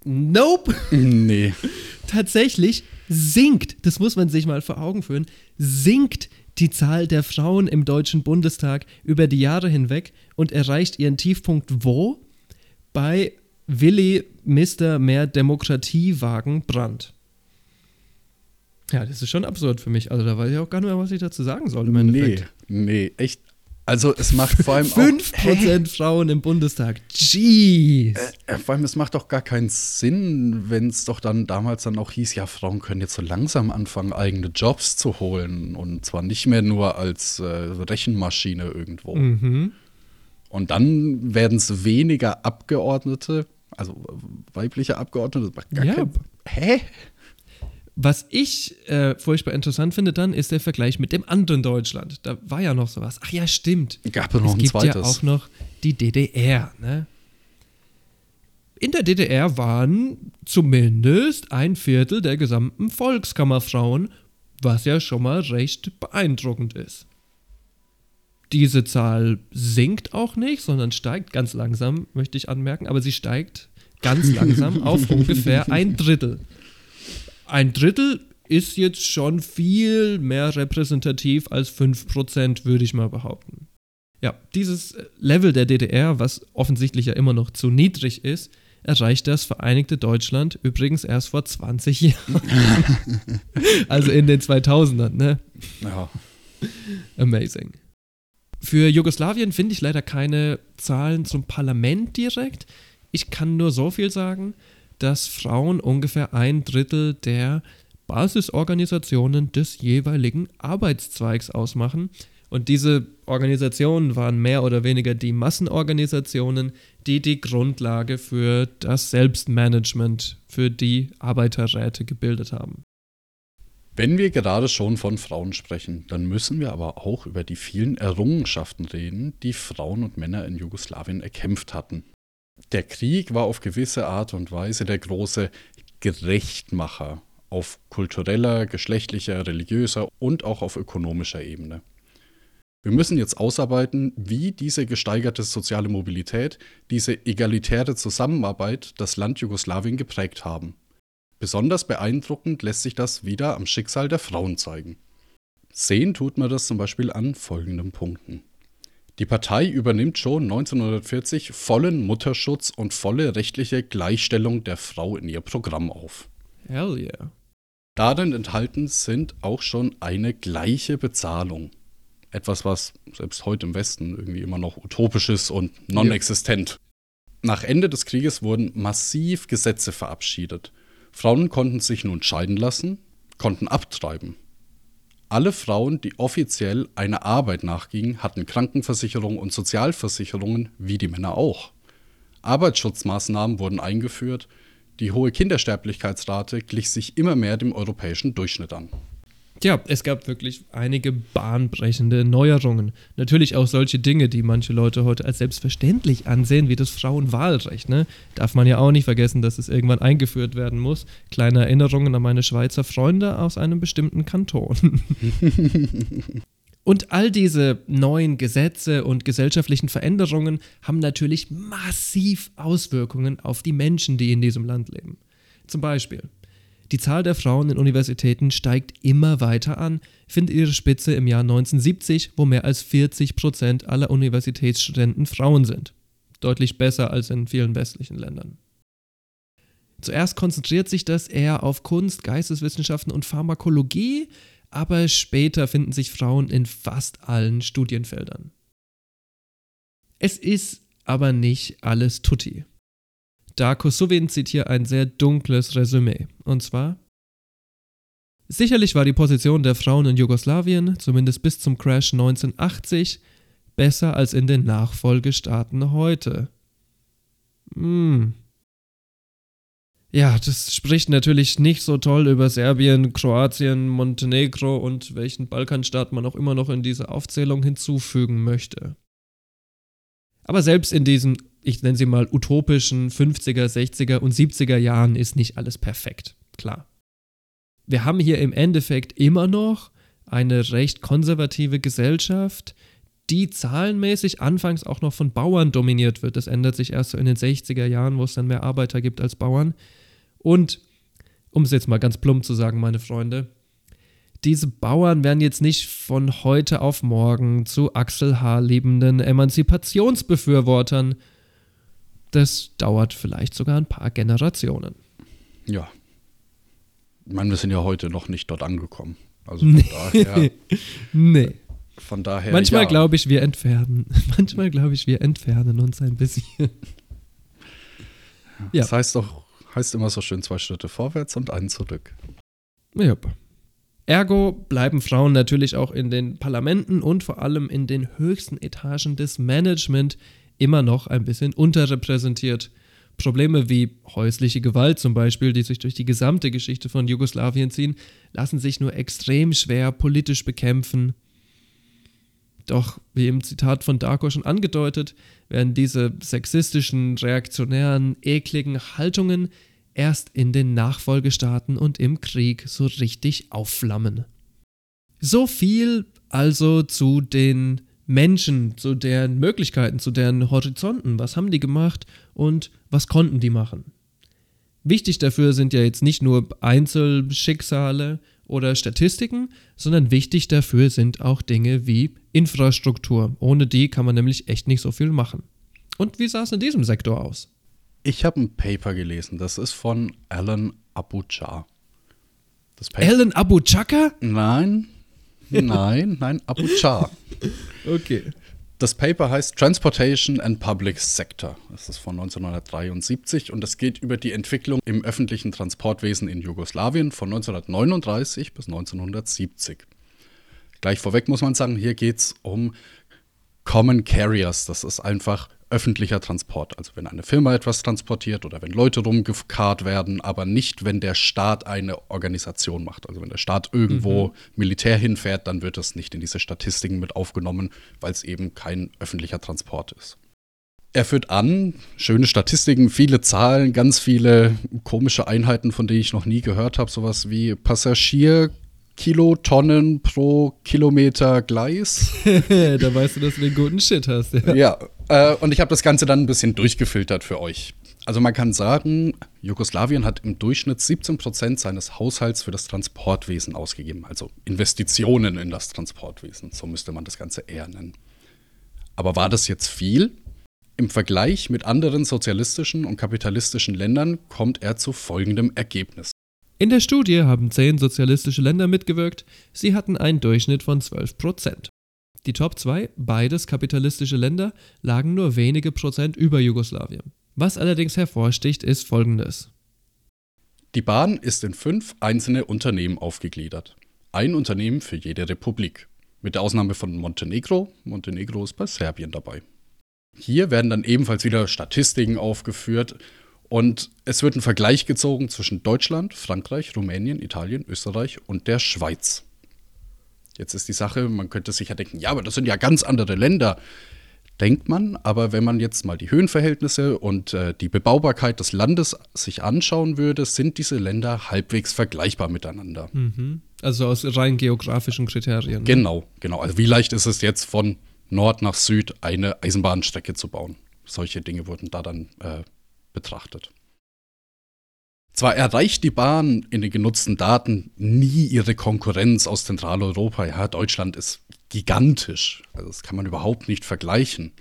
Nope! Nee. [laughs] Tatsächlich sinkt, das muss man sich mal vor Augen führen, sinkt die Zahl der Frauen im Deutschen Bundestag über die Jahre hinweg und erreicht ihren Tiefpunkt wo? Bei Willi Mr. Mehr Demokratiewagen Brandt. Ja, das ist schon absurd für mich. Also da weiß ich auch gar nicht mehr, was ich dazu sagen soll im Nee, Endeffekt. nee, echt. Also es macht vor allem [laughs] auch, 5% Frauen im Bundestag. Jeez. äh, vor allem es macht doch gar keinen Sinn, wenn es doch dann damals dann auch hieß, ja, Frauen können jetzt so langsam anfangen, eigene Jobs zu holen und zwar nicht mehr nur als äh, Rechenmaschine irgendwo. Mhm. Und dann werden es weniger Abgeordnete, also äh, weibliche Abgeordnete. das macht Gar Ja. kein, hä? Was ich äh, furchtbar interessant finde dann, ist der Vergleich mit dem anderen Deutschland. Da war ja noch sowas. Ach ja, stimmt. Gab ja noch es ein gibt zweites. ja auch noch die DDR. Ne? In der DDR waren zumindest ein Viertel der gesamten Volkskammerfrauen, was ja schon mal recht beeindruckend ist. Diese Zahl sinkt auch nicht, sondern steigt ganz langsam, möchte ich anmerken, aber sie steigt ganz langsam [laughs] auf ungefähr ein Drittel. Ein Drittel ist jetzt schon viel mehr repräsentativ als 5%, würde ich mal behaupten. Ja, dieses Level der DDR, was offensichtlich ja immer noch zu niedrig ist, erreicht das Vereinigte Deutschland übrigens erst vor 20 Jahren. [laughs] also in den 2000ern, ne? Ja. Amazing. Für Jugoslawien finde ich leider keine Zahlen zum Parlament direkt. Ich kann nur so viel sagen, dass Frauen ungefähr ein Drittel der Basisorganisationen des jeweiligen Arbeitszweigs ausmachen. Und diese Organisationen waren mehr oder weniger die Massenorganisationen, die die Grundlage für das Selbstmanagement für die Arbeiterräte gebildet haben. Wenn wir gerade schon von Frauen sprechen, dann müssen wir aber auch über die vielen Errungenschaften reden, die Frauen und Männer in Jugoslawien erkämpft hatten. Der Krieg war auf gewisse Art und Weise der große Gerechtmacher auf kultureller, geschlechtlicher, religiöser und auch auf ökonomischer Ebene. Wir müssen jetzt ausarbeiten, wie diese gesteigerte soziale Mobilität, diese egalitäre Zusammenarbeit das Land Jugoslawien geprägt haben. Besonders beeindruckend lässt sich das wieder am Schicksal der Frauen zeigen. Sehen tut man das zum Beispiel an folgenden Punkten. Die Partei übernimmt schon 1940 vollen Mutterschutz und volle rechtliche Gleichstellung der Frau in ihr Programm auf. Hell yeah. Darin enthalten sind auch schon eine gleiche Bezahlung. Etwas, was selbst heute im Westen irgendwie immer noch utopisch ist und non-existent. Nach Ende des Krieges wurden massiv Gesetze verabschiedet. Frauen konnten sich nun scheiden lassen, konnten abtreiben. Alle Frauen, die offiziell einer Arbeit nachgingen, hatten Krankenversicherung und Sozialversicherungen, wie die Männer auch. Arbeitsschutzmaßnahmen wurden eingeführt, die hohe Kindersterblichkeitsrate glich sich immer mehr dem europäischen Durchschnitt an. Tja, es gab wirklich einige bahnbrechende Neuerungen. Natürlich auch solche Dinge, die manche Leute heute als selbstverständlich ansehen, wie das Frauenwahlrecht. Ne? Darf man ja auch nicht vergessen, dass es irgendwann eingeführt werden muss. Kleine Erinnerungen an meine Schweizer Freunde aus einem bestimmten Kanton. [laughs] Und all diese neuen Gesetze und gesellschaftlichen Veränderungen haben natürlich massiv Auswirkungen auf die Menschen, die in diesem Land leben. Zum Beispiel, die Zahl der Frauen in Universitäten steigt immer weiter an, findet ihre Spitze im Jahr 1970, wo mehr als 40 Prozent aller Universitätsstudenten Frauen sind. Deutlich besser als in vielen westlichen Ländern. Zuerst konzentriert sich das eher auf Kunst, Geisteswissenschaften und Pharmakologie, aber später finden sich Frauen in fast allen Studienfeldern. Es ist aber nicht alles tutti. Darko Suvin zieht hier ein sehr dunkles Resümee. Und zwar: Sicherlich war die Position der Frauen in Jugoslawien, zumindest bis zum Crash 1980, besser als in den Nachfolgestaaten heute. Hm. Ja, das spricht natürlich nicht so toll über Serbien, Kroatien, Montenegro und welchen Balkanstaat man auch immer noch in diese Aufzählung hinzufügen möchte. Aber selbst in diesen, ich nenne sie mal, utopischen 50er, 60er und 70er Jahren ist nicht alles perfekt, klar. Wir haben hier im Endeffekt immer noch eine recht konservative Gesellschaft, die zahlenmäßig anfangs auch noch von Bauern dominiert wird. Das ändert sich erst so in den 60er Jahren, wo es dann mehr Arbeiter gibt als Bauern. Und, um es jetzt mal ganz plump zu sagen, meine Freunde, diese Bauern werden jetzt nicht von heute auf morgen zu achselhaarliebenden Emanzipationsbefürwortern. Das dauert vielleicht sogar ein paar Generationen. Ja. Ich meine, wir sind ja heute noch nicht dort angekommen. Also von nee. daher. [laughs] nee. Von daher. Manchmal ja. glaube ich, wir entfernen. [laughs] Manchmal glaube ich, wir entfernen uns ein bisschen. Ja. Das heißt doch, heißt immer so schön zwei Schritte vorwärts und einen zurück. Ja. Ergo bleiben Frauen natürlich auch in den Parlamenten und vor allem in den höchsten Etagen des Management immer noch ein bisschen unterrepräsentiert. Probleme wie häusliche Gewalt zum Beispiel, die sich durch die gesamte Geschichte von Jugoslawien ziehen, lassen sich nur extrem schwer politisch bekämpfen. Doch, wie im Zitat von Darko schon angedeutet, werden diese sexistischen, reaktionären, ekligen Haltungen erst in den Nachfolgestaaten und im Krieg so richtig aufflammen. So viel also zu den Menschen, zu deren Möglichkeiten, zu deren Horizonten. Was haben die gemacht und was konnten die machen? Wichtig dafür sind ja jetzt nicht nur Einzelschicksale oder Statistiken, sondern wichtig dafür sind auch Dinge wie Infrastruktur. Ohne die kann man nämlich echt nicht so viel machen. Und wie sah es in diesem Sektor aus? Ich habe ein Paper gelesen, das ist von Alan Abuchar. Alan Abuchaka? Nein, [laughs] nein, nein, Abuchar. okay. Das Paper heißt Transportation and Public Sector. Das ist von 1973 und es geht über die Entwicklung im öffentlichen Transportwesen in Jugoslawien von 1939 bis 1970. Gleich vorweg muss man sagen, hier geht es um Common Carriers. Das ist einfach öffentlicher Transport. Also wenn eine Firma etwas transportiert oder wenn Leute rumgekarrt werden, aber nicht, wenn der Staat eine Organisation macht. Also wenn der Staat irgendwo mhm. Militär hinfährt, dann wird das nicht in diese Statistiken mit aufgenommen, weil es eben kein öffentlicher Transport ist. Er führt an, schöne Statistiken, viele Zahlen, ganz viele komische Einheiten, von denen ich noch nie gehört habe, sowas wie Passagier Kilotonnen pro Kilometer Gleis. [laughs] da weißt du, dass du den guten Shit hast. Ja, ja äh, und ich habe das Ganze dann ein bisschen durchgefiltert für euch. Also man kann sagen, Jugoslawien hat im Durchschnitt 17 Prozent seines Haushalts für das Transportwesen ausgegeben, also Investitionen in das Transportwesen, so müsste man das Ganze eher nennen. Aber war das jetzt viel? Im Vergleich mit anderen sozialistischen und kapitalistischen Ländern kommt er zu folgendem Ergebnis. In der Studie haben zehn sozialistische Länder mitgewirkt, sie hatten einen Durchschnitt von 12 Prozent. Die Top 2, beides kapitalistische Länder, lagen nur wenige Prozent über Jugoslawien. Was allerdings hervorsticht, ist folgendes. Die Bahn ist in fünf einzelne Unternehmen aufgegliedert. Ein Unternehmen für jede Republik. Mit der Ausnahme von Montenegro. Montenegro ist bei Serbien dabei. Hier werden dann ebenfalls wieder Statistiken aufgeführt, und es wird ein Vergleich gezogen zwischen Deutschland, Frankreich, Rumänien, Italien, Österreich und der Schweiz. Jetzt ist die Sache, man könnte sich ja denken, ja, aber das sind ja ganz andere Länder. Denkt man, aber wenn man jetzt mal die Höhenverhältnisse und äh, die Bebaubarkeit des Landes sich anschauen würde, sind diese Länder halbwegs vergleichbar miteinander. Mhm. Also aus rein geografischen Kriterien. Ne? Genau, genau. Also wie leicht ist es jetzt von Nord nach Süd eine Eisenbahnstrecke zu bauen? Solche Dinge wurden da dann äh, betrachtet. Zwar erreicht die Bahn in den genutzten Daten nie ihre Konkurrenz aus Zentraleuropa. Ja, Deutschland ist gigantisch. Also das kann man überhaupt nicht vergleichen.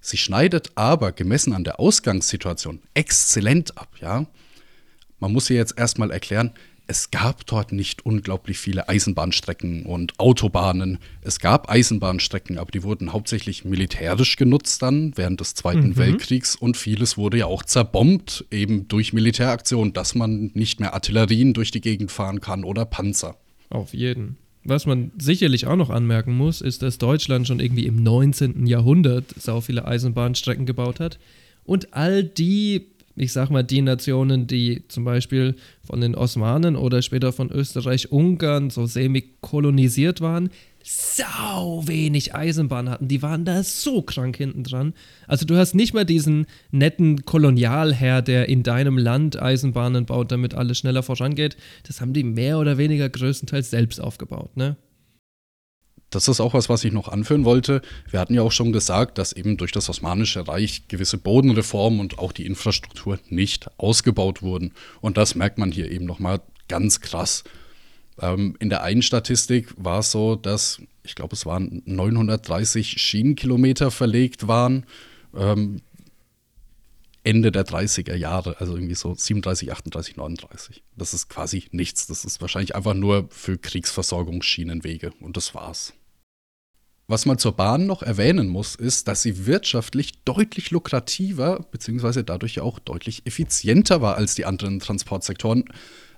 Sie schneidet aber gemessen an der Ausgangssituation exzellent ab, ja. Man muss hier jetzt erstmal erklären, es gab dort nicht unglaublich viele Eisenbahnstrecken und Autobahnen. Es gab Eisenbahnstrecken, aber die wurden hauptsächlich militärisch genutzt dann während des Zweiten mhm. Weltkriegs und vieles wurde ja auch zerbombt, eben durch Militäraktionen, dass man nicht mehr Artillerien durch die Gegend fahren kann oder Panzer. Auf jeden. Was man sicherlich auch noch anmerken muss, ist, dass Deutschland schon irgendwie im 19. Jahrhundert sau viele Eisenbahnstrecken gebaut hat und all die ich sag mal, die Nationen, die zum Beispiel von den Osmanen oder später von Österreich-Ungarn so semi-kolonisiert waren, sau wenig Eisenbahn hatten. Die waren da so krank hinten dran. Also du hast nicht mal diesen netten Kolonialherr, der in deinem Land Eisenbahnen baut, damit alles schneller vorangeht. Das haben die mehr oder weniger größtenteils selbst aufgebaut, ne? Das ist auch was, was ich noch anführen wollte. Wir hatten ja auch schon gesagt, dass eben durch das Osmanische Reich gewisse Bodenreformen und auch die Infrastruktur nicht ausgebaut wurden. Und das merkt man hier eben nochmal ganz krass. Ähm, in der einen Statistik war es so, dass, ich glaube, es waren 930 Schienenkilometer verlegt waren. Ähm, Ende der 30er Jahre, also irgendwie so 37, 38, 39. Das ist quasi nichts. Das ist wahrscheinlich einfach nur für Kriegsversorgungsschienenwege und das war's. Was man zur Bahn noch erwähnen muss, ist, dass sie wirtschaftlich deutlich lukrativer bzw. dadurch auch deutlich effizienter war als die anderen Transportsektoren.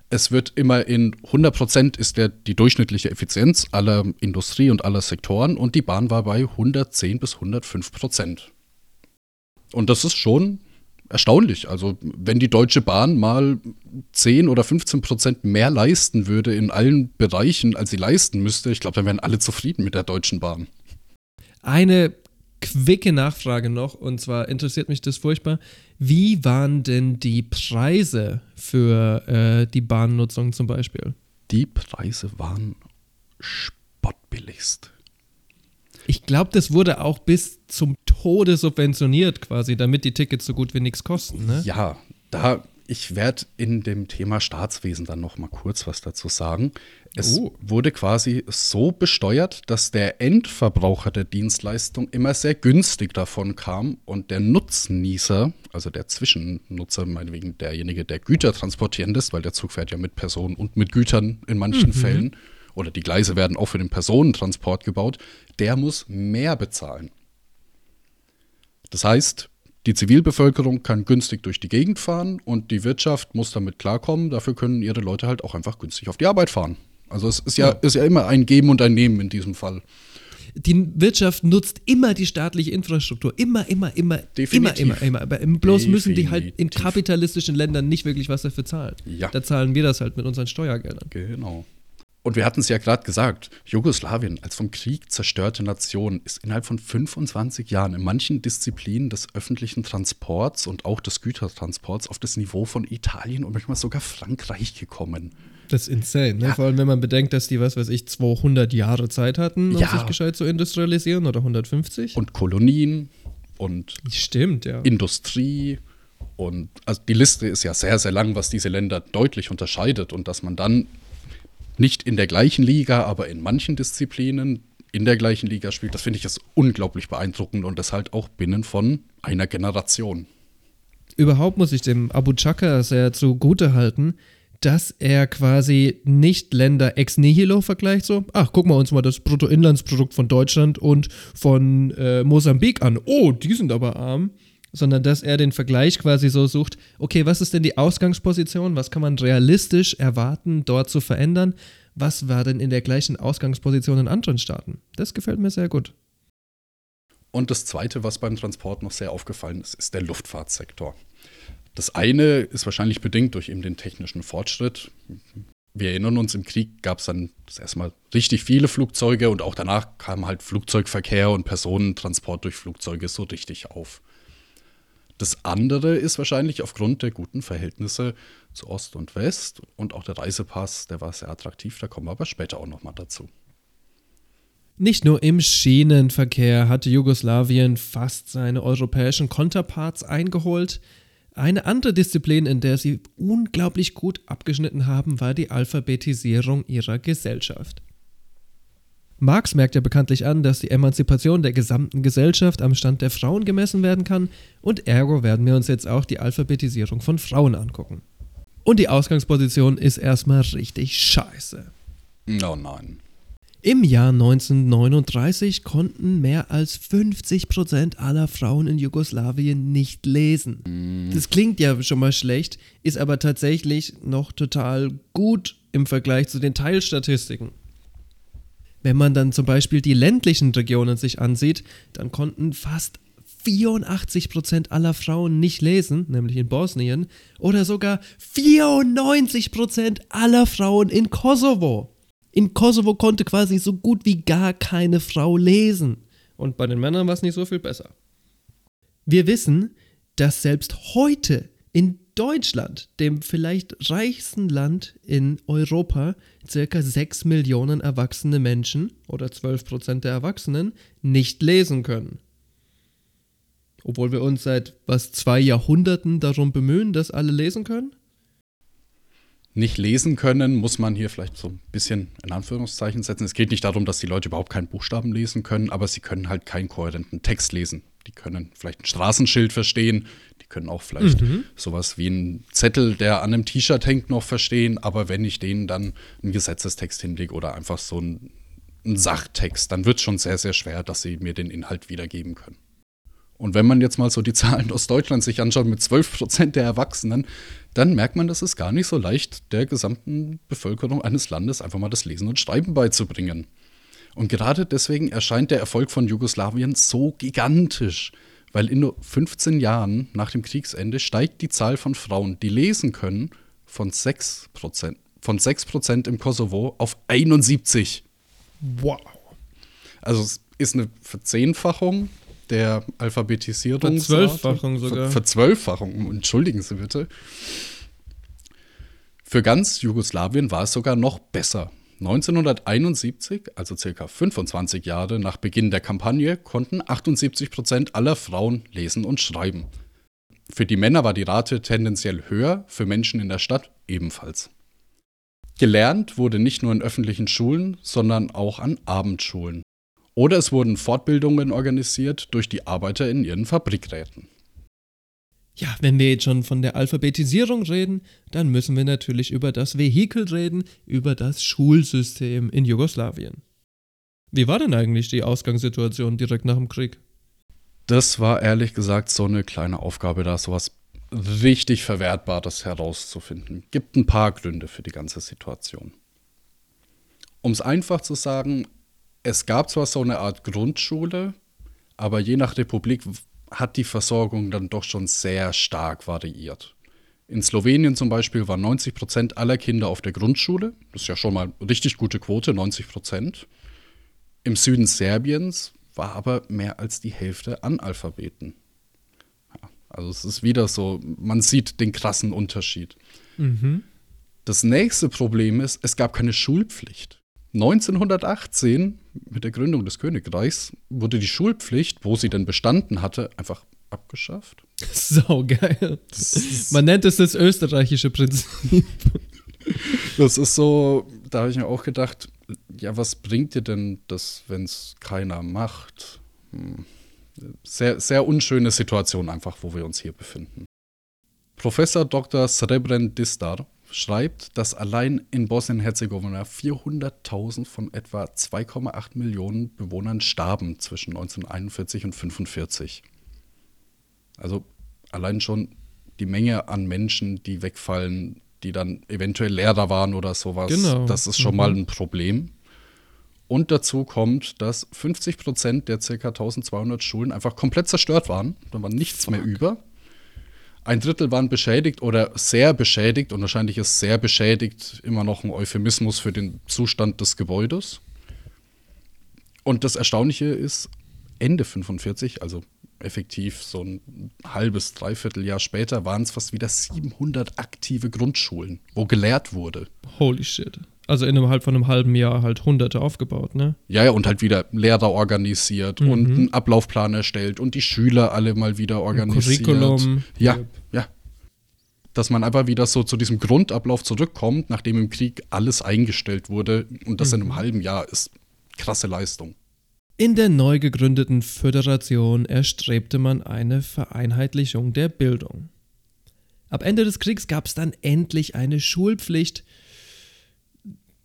Es wird immer in 100% ist der, die durchschnittliche Effizienz aller Industrie und aller Sektoren und die Bahn war bei 110 bis 105%. Und das ist schon erstaunlich. Also, wenn die Deutsche Bahn mal 10 oder 15 Prozent mehr leisten würde in allen Bereichen, als sie leisten müsste, ich glaube, dann wären alle zufrieden mit der Deutschen Bahn. Eine quicke Nachfrage noch, und zwar interessiert mich das furchtbar. Wie waren denn die Preise für äh, die Bahnnutzung zum Beispiel? Die Preise waren spottbilligst. Ich glaube, das wurde auch bis zum Tode subventioniert quasi, damit die Tickets so gut wie nichts kosten. Ne? Ja, da ich werde in dem Thema Staatswesen dann noch mal kurz was dazu sagen. Es oh. wurde quasi so besteuert, dass der Endverbraucher der Dienstleistung immer sehr günstig davon kam und der Nutznießer, also der Zwischennutzer, meinetwegen derjenige, der Güter transportieren lässt, weil der Zug fährt ja mit Personen und mit Gütern in manchen mhm. Fällen, oder die Gleise werden auch für den Personentransport gebaut, der muss mehr bezahlen. Das heißt, die Zivilbevölkerung kann günstig durch die Gegend fahren und die Wirtschaft muss damit klarkommen. Dafür können ihre Leute halt auch einfach günstig auf die Arbeit fahren. Also es ist ja, ja. Ist ja immer ein Geben und ein Nehmen in diesem Fall. Die Wirtschaft nutzt immer die staatliche Infrastruktur. Immer, immer, immer. Definitiv. Immer, immer, immer. Aber bloß Definitiv. müssen die halt in kapitalistischen Ländern nicht wirklich was dafür zahlen. Ja. Da zahlen wir das halt mit unseren Steuergeldern. Genau. Und wir hatten es ja gerade gesagt, Jugoslawien als vom Krieg zerstörte Nation ist innerhalb von 25 Jahren in manchen Disziplinen des öffentlichen Transports und auch des Gütertransports auf das Niveau von Italien und manchmal sogar Frankreich gekommen. Das ist insane, ne? Ja. Vor allem, wenn man bedenkt, dass die, was weiß ich, 200 Jahre Zeit hatten, um ja. sich gescheit zu industrialisieren oder 150. Und Kolonien und Stimmt, ja. Industrie. Und also die Liste ist ja sehr, sehr lang, was diese Länder deutlich unterscheidet. Und dass man dann nicht in der gleichen Liga, aber in manchen Disziplinen in der gleichen Liga spielt, das finde ich ist unglaublich beeindruckend und das halt auch binnen von einer Generation. Überhaupt muss ich dem Abu Chaka sehr zugute halten, dass er quasi nicht Länder ex nihilo vergleicht, so, ach, gucken wir uns mal das Bruttoinlandsprodukt von Deutschland und von äh, Mosambik an. Oh, die sind aber arm sondern dass er den Vergleich quasi so sucht, okay, was ist denn die Ausgangsposition, was kann man realistisch erwarten, dort zu verändern, was war denn in der gleichen Ausgangsposition in anderen Staaten. Das gefällt mir sehr gut. Und das Zweite, was beim Transport noch sehr aufgefallen ist, ist der Luftfahrtsektor. Das eine ist wahrscheinlich bedingt durch eben den technischen Fortschritt. Wir erinnern uns, im Krieg gab es dann das erste Mal richtig viele Flugzeuge und auch danach kam halt Flugzeugverkehr und Personentransport durch Flugzeuge so richtig auf. Das andere ist wahrscheinlich aufgrund der guten Verhältnisse zu Ost und West und auch der Reisepass, der war sehr attraktiv, da kommen wir aber später auch nochmal dazu. Nicht nur im Schienenverkehr hatte Jugoslawien fast seine europäischen Konterparts eingeholt. Eine andere Disziplin, in der sie unglaublich gut abgeschnitten haben, war die Alphabetisierung ihrer Gesellschaft. Marx merkt ja bekanntlich an, dass die Emanzipation der gesamten Gesellschaft am Stand der Frauen gemessen werden kann und ergo werden wir uns jetzt auch die Alphabetisierung von Frauen angucken. Und die Ausgangsposition ist erstmal richtig scheiße. Oh nein. Im Jahr 1939 konnten mehr als 50% aller Frauen in Jugoslawien nicht lesen. Mm. Das klingt ja schon mal schlecht, ist aber tatsächlich noch total gut im Vergleich zu den Teilstatistiken. Wenn man dann zum Beispiel die ländlichen Regionen sich ansieht, dann konnten fast 84% aller Frauen nicht lesen, nämlich in Bosnien, oder sogar 94% aller Frauen in Kosovo. In Kosovo konnte quasi so gut wie gar keine Frau lesen. Und bei den Männern war es nicht so viel besser. Wir wissen, dass selbst heute in Deutschland, dem vielleicht reichsten Land in Europa, circa 6 Millionen erwachsene Menschen oder 12% der Erwachsenen nicht lesen können. Obwohl wir uns seit was zwei Jahrhunderten darum bemühen, dass alle lesen können? nicht lesen können, muss man hier vielleicht so ein bisschen in Anführungszeichen setzen. Es geht nicht darum, dass die Leute überhaupt keinen Buchstaben lesen können, aber sie können halt keinen kohärenten Text lesen. Die können vielleicht ein Straßenschild verstehen, die können auch vielleicht mhm. sowas wie einen Zettel, der an einem T-Shirt hängt, noch verstehen, aber wenn ich denen dann einen Gesetzestext hinlege oder einfach so einen, einen Sachtext, dann wird es schon sehr, sehr schwer, dass sie mir den Inhalt wiedergeben können. Und wenn man jetzt mal so die Zahlen aus Deutschland sich anschaut mit 12 Prozent der Erwachsenen, dann merkt man, dass es gar nicht so leicht der gesamten Bevölkerung eines Landes einfach mal das Lesen und Schreiben beizubringen. Und gerade deswegen erscheint der Erfolg von Jugoslawien so gigantisch, weil in nur 15 Jahren nach dem Kriegsende steigt die Zahl von Frauen, die lesen können, von 6 Prozent, von 6 Prozent im Kosovo auf 71. Wow. Also es ist eine Verzehnfachung der Alphabetisierung. Verzwölffachung sogar. Verzwölffachung, entschuldigen Sie bitte. Für ganz Jugoslawien war es sogar noch besser. 1971, also circa 25 Jahre nach Beginn der Kampagne, konnten 78 Prozent aller Frauen lesen und schreiben. Für die Männer war die Rate tendenziell höher, für Menschen in der Stadt ebenfalls. Gelernt wurde nicht nur in öffentlichen Schulen, sondern auch an Abendschulen. Oder es wurden Fortbildungen organisiert durch die Arbeiter in ihren Fabrikräten. Ja, wenn wir jetzt schon von der Alphabetisierung reden, dann müssen wir natürlich über das Vehikel reden, über das Schulsystem in Jugoslawien. Wie war denn eigentlich die Ausgangssituation direkt nach dem Krieg? Das war ehrlich gesagt so eine kleine Aufgabe, da sowas richtig Verwertbares herauszufinden. Gibt ein paar Gründe für die ganze Situation. Um es einfach zu sagen, es gab zwar so eine Art Grundschule, aber je nach Republik hat die Versorgung dann doch schon sehr stark variiert. In Slowenien zum Beispiel waren 90 Prozent aller Kinder auf der Grundschule. Das ist ja schon mal eine richtig gute Quote, 90 Prozent. Im Süden Serbiens war aber mehr als die Hälfte Analphabeten. Ja, also es ist wieder so, man sieht den krassen Unterschied. Mhm. Das nächste Problem ist, es gab keine Schulpflicht. 1918, mit der Gründung des Königreichs, wurde die Schulpflicht, wo sie denn bestanden hatte, einfach abgeschafft. So geil. Man nennt es das österreichische Prinzip. Das ist so, da habe ich mir auch gedacht, ja, was bringt dir denn das, wenn es keiner macht? Hm. Sehr, sehr unschöne Situation einfach, wo wir uns hier befinden. Professor Dr. Srebren Distar schreibt, dass allein in Bosnien-Herzegowina 400.000 von etwa 2,8 Millionen Bewohnern starben zwischen 1941 und 1945. Also allein schon die Menge an Menschen, die wegfallen, die dann eventuell Lehrer waren oder sowas, genau. das ist schon mhm. mal ein Problem. Und dazu kommt, dass 50 Prozent der ca. 1200 Schulen einfach komplett zerstört waren. Da war nichts Fuck. mehr über. Ein Drittel waren beschädigt oder sehr beschädigt und wahrscheinlich ist sehr beschädigt immer noch ein Euphemismus für den Zustand des Gebäudes. Und das Erstaunliche ist, Ende 45, also effektiv so ein halbes, dreiviertel Jahr später, waren es fast wieder 700 aktive Grundschulen, wo gelehrt wurde. Holy shit. Also innerhalb von einem halben Jahr halt hunderte aufgebaut, ne? Ja, ja, und halt wieder Lehrer organisiert mhm. und einen Ablaufplan erstellt und die Schüler alle mal wieder organisiert. Ein Curriculum. Ja, ja. Dass man einfach wieder so zu diesem Grundablauf zurückkommt, nachdem im Krieg alles eingestellt wurde und das mhm. in einem mhm. halben Jahr ist krasse Leistung. In der neu gegründeten Föderation erstrebte man eine Vereinheitlichung der Bildung. Ab Ende des Kriegs gab es dann endlich eine Schulpflicht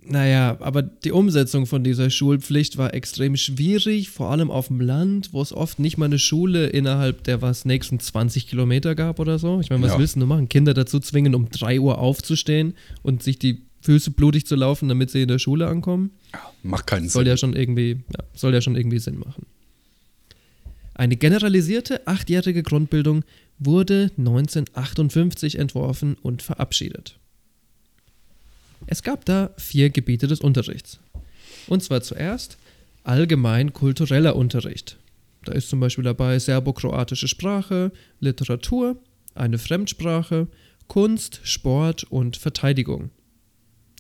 naja, aber die Umsetzung von dieser Schulpflicht war extrem schwierig, vor allem auf dem Land, wo es oft nicht mal eine Schule innerhalb der was nächsten 20 Kilometer gab oder so. Ich meine, was ja. willst du machen? Kinder dazu zwingen, um 3 Uhr aufzustehen und sich die Füße blutig zu laufen, damit sie in der Schule ankommen? Ja, macht keinen soll Sinn. Ja schon irgendwie, ja, soll ja schon irgendwie Sinn machen. Eine generalisierte achtjährige Grundbildung wurde 1958 entworfen und verabschiedet. Es gab da vier Gebiete des Unterrichts. Und zwar zuerst allgemein kultureller Unterricht. Da ist zum Beispiel dabei serbokroatische Sprache, Literatur, eine Fremdsprache, Kunst, Sport und Verteidigung.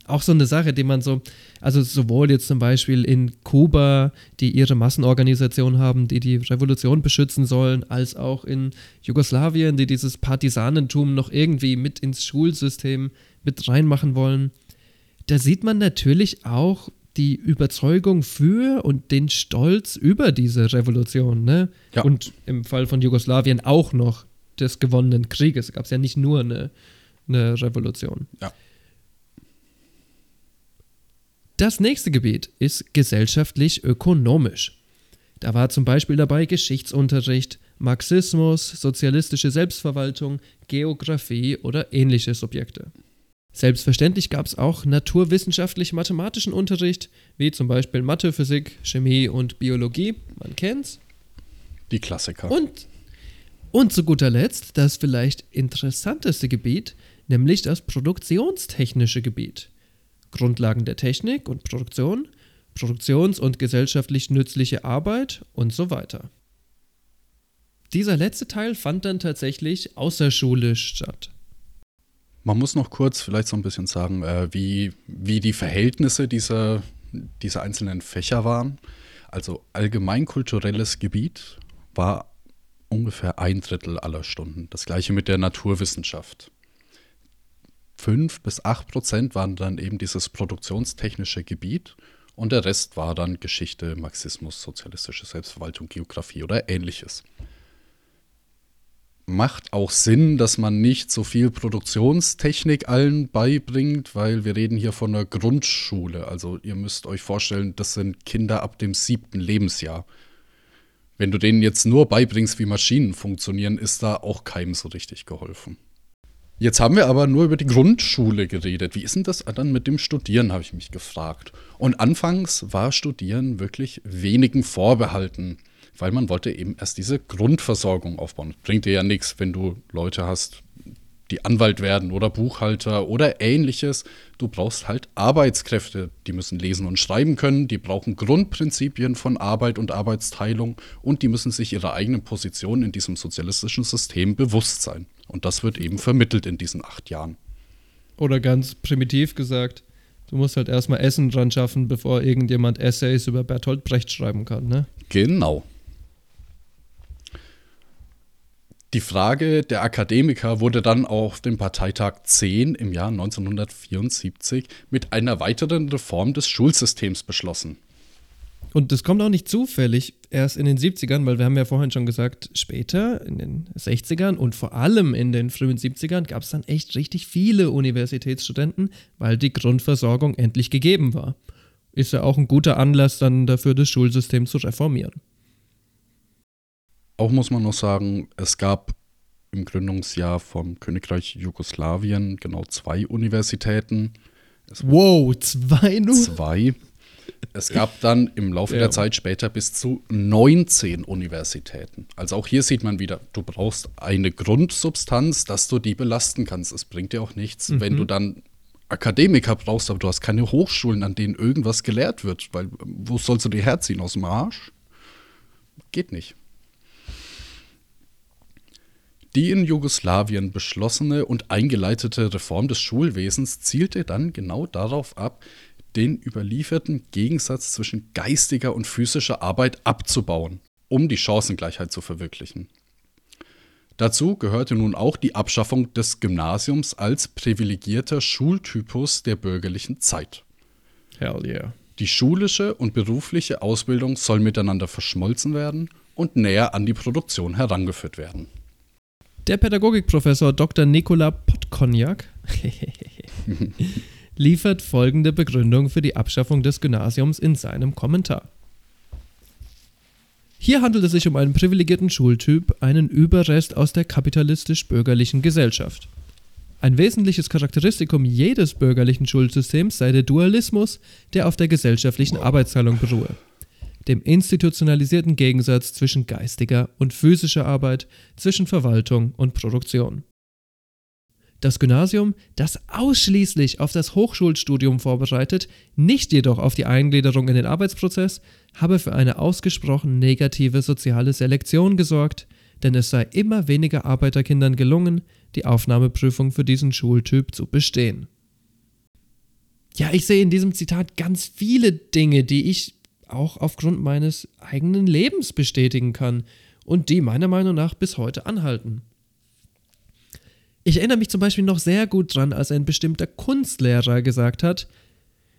Auch so eine Sache, die man so, also sowohl jetzt zum Beispiel in Kuba, die ihre Massenorganisation haben, die die Revolution beschützen sollen, als auch in Jugoslawien, die dieses Partisanentum noch irgendwie mit ins Schulsystem mit reinmachen wollen. Da sieht man natürlich auch die Überzeugung für und den Stolz über diese Revolution. Ne? Ja. Und im Fall von Jugoslawien auch noch des gewonnenen Krieges. Gab es ja nicht nur eine, eine Revolution. Ja. Das nächste Gebiet ist gesellschaftlich-ökonomisch. Da war zum Beispiel dabei Geschichtsunterricht, Marxismus, sozialistische Selbstverwaltung, Geographie oder ähnliche Subjekte. Selbstverständlich gab es auch naturwissenschaftlich-mathematischen Unterricht, wie zum Beispiel Mathe, Physik, Chemie und Biologie, man kennt's. Die Klassiker. Und, und zu guter Letzt das vielleicht interessanteste Gebiet, nämlich das produktionstechnische Gebiet. Grundlagen der Technik und Produktion, produktions- und gesellschaftlich nützliche Arbeit und so weiter. Dieser letzte Teil fand dann tatsächlich außerschulisch statt. Man muss noch kurz vielleicht so ein bisschen sagen, äh, wie, wie die Verhältnisse dieser, dieser einzelnen Fächer waren. Also allgemeinkulturelles Gebiet war ungefähr ein Drittel aller Stunden. Das gleiche mit der Naturwissenschaft. Fünf bis acht Prozent waren dann eben dieses produktionstechnische Gebiet und der Rest war dann Geschichte, Marxismus, sozialistische Selbstverwaltung, Geografie oder ähnliches macht auch Sinn, dass man nicht so viel Produktionstechnik allen beibringt, weil wir reden hier von einer Grundschule. Also ihr müsst euch vorstellen, das sind Kinder ab dem siebten Lebensjahr. Wenn du denen jetzt nur beibringst, wie Maschinen funktionieren, ist da auch keinem so richtig geholfen. Jetzt haben wir aber nur über die Grundschule geredet. Wie ist denn das dann mit dem Studieren, habe ich mich gefragt. Und anfangs war Studieren wirklich wenigen vorbehalten weil man wollte eben erst diese Grundversorgung aufbauen. Bringt dir ja nichts, wenn du Leute hast, die Anwalt werden oder Buchhalter oder ähnliches. Du brauchst halt Arbeitskräfte, die müssen lesen und schreiben können, die brauchen Grundprinzipien von Arbeit und Arbeitsteilung und die müssen sich ihrer eigenen Position in diesem sozialistischen System bewusst sein. Und das wird eben vermittelt in diesen acht Jahren. Oder ganz primitiv gesagt, du musst halt erstmal Essen dran schaffen, bevor irgendjemand Essays über Bertolt Brecht schreiben kann, ne? Genau. Die Frage der Akademiker wurde dann auf dem Parteitag 10 im Jahr 1974 mit einer weiteren Reform des Schulsystems beschlossen. Und das kommt auch nicht zufällig erst in den 70ern, weil wir haben ja vorhin schon gesagt, später in den 60ern und vor allem in den frühen 70ern gab es dann echt richtig viele Universitätsstudenten, weil die Grundversorgung endlich gegeben war. Ist ja auch ein guter Anlass dann dafür, das Schulsystem zu reformieren. Auch muss man noch sagen, es gab im Gründungsjahr vom Königreich Jugoslawien genau zwei Universitäten. Es wow, zwei nur? Zwei. Es gab dann im Laufe ja. der Zeit später bis zu 19 Universitäten. Also auch hier sieht man wieder, du brauchst eine Grundsubstanz, dass du die belasten kannst. Es bringt dir auch nichts, mhm. wenn du dann Akademiker brauchst, aber du hast keine Hochschulen, an denen irgendwas gelehrt wird. Weil wo sollst du die herziehen? Aus dem Arsch? Geht nicht. Die in Jugoslawien beschlossene und eingeleitete Reform des Schulwesens zielte dann genau darauf ab, den überlieferten Gegensatz zwischen geistiger und physischer Arbeit abzubauen, um die Chancengleichheit zu verwirklichen. Dazu gehörte nun auch die Abschaffung des Gymnasiums als privilegierter Schultypus der bürgerlichen Zeit. Hell yeah. Die schulische und berufliche Ausbildung soll miteinander verschmolzen werden und näher an die Produktion herangeführt werden. Der Pädagogikprofessor Dr. Nikola Podkonjak [laughs] liefert folgende Begründung für die Abschaffung des Gymnasiums in seinem Kommentar. Hier handelt es sich um einen privilegierten Schultyp, einen Überrest aus der kapitalistisch-bürgerlichen Gesellschaft. Ein wesentliches Charakteristikum jedes bürgerlichen Schulsystems sei der Dualismus, der auf der gesellschaftlichen Arbeitsteilung beruhe. Dem institutionalisierten Gegensatz zwischen geistiger und physischer Arbeit, zwischen Verwaltung und Produktion. Das Gymnasium, das ausschließlich auf das Hochschulstudium vorbereitet, nicht jedoch auf die Eingliederung in den Arbeitsprozess, habe für eine ausgesprochen negative soziale Selektion gesorgt, denn es sei immer weniger Arbeiterkindern gelungen, die Aufnahmeprüfung für diesen Schultyp zu bestehen. Ja, ich sehe in diesem Zitat ganz viele Dinge, die ich auch aufgrund meines eigenen Lebens bestätigen kann und die meiner Meinung nach bis heute anhalten. Ich erinnere mich zum Beispiel noch sehr gut dran, als ein bestimmter Kunstlehrer gesagt hat,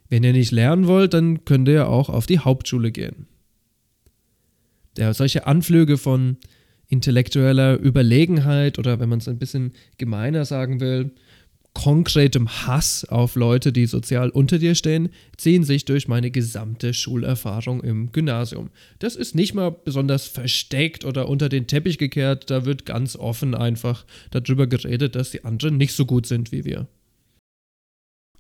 wenn ihr nicht lernen wollt, dann könnt ihr auch auf die Hauptschule gehen. Ja, solche Anflüge von intellektueller Überlegenheit oder wenn man es ein bisschen gemeiner sagen will, konkretem Hass auf Leute, die sozial unter dir stehen, ziehen sich durch meine gesamte Schulerfahrung im Gymnasium. Das ist nicht mal besonders versteckt oder unter den Teppich gekehrt, da wird ganz offen einfach darüber geredet, dass die anderen nicht so gut sind wie wir.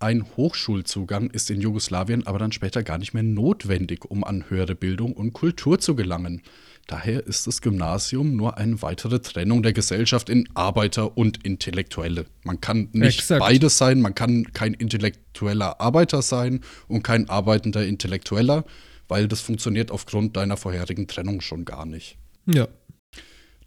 Ein Hochschulzugang ist in Jugoslawien aber dann später gar nicht mehr notwendig, um an höhere Bildung und Kultur zu gelangen. Daher ist das Gymnasium nur eine weitere Trennung der Gesellschaft in Arbeiter und Intellektuelle. Man kann nicht Exakt. beides sein, man kann kein intellektueller Arbeiter sein und kein arbeitender Intellektueller, weil das funktioniert aufgrund deiner vorherigen Trennung schon gar nicht. Ja.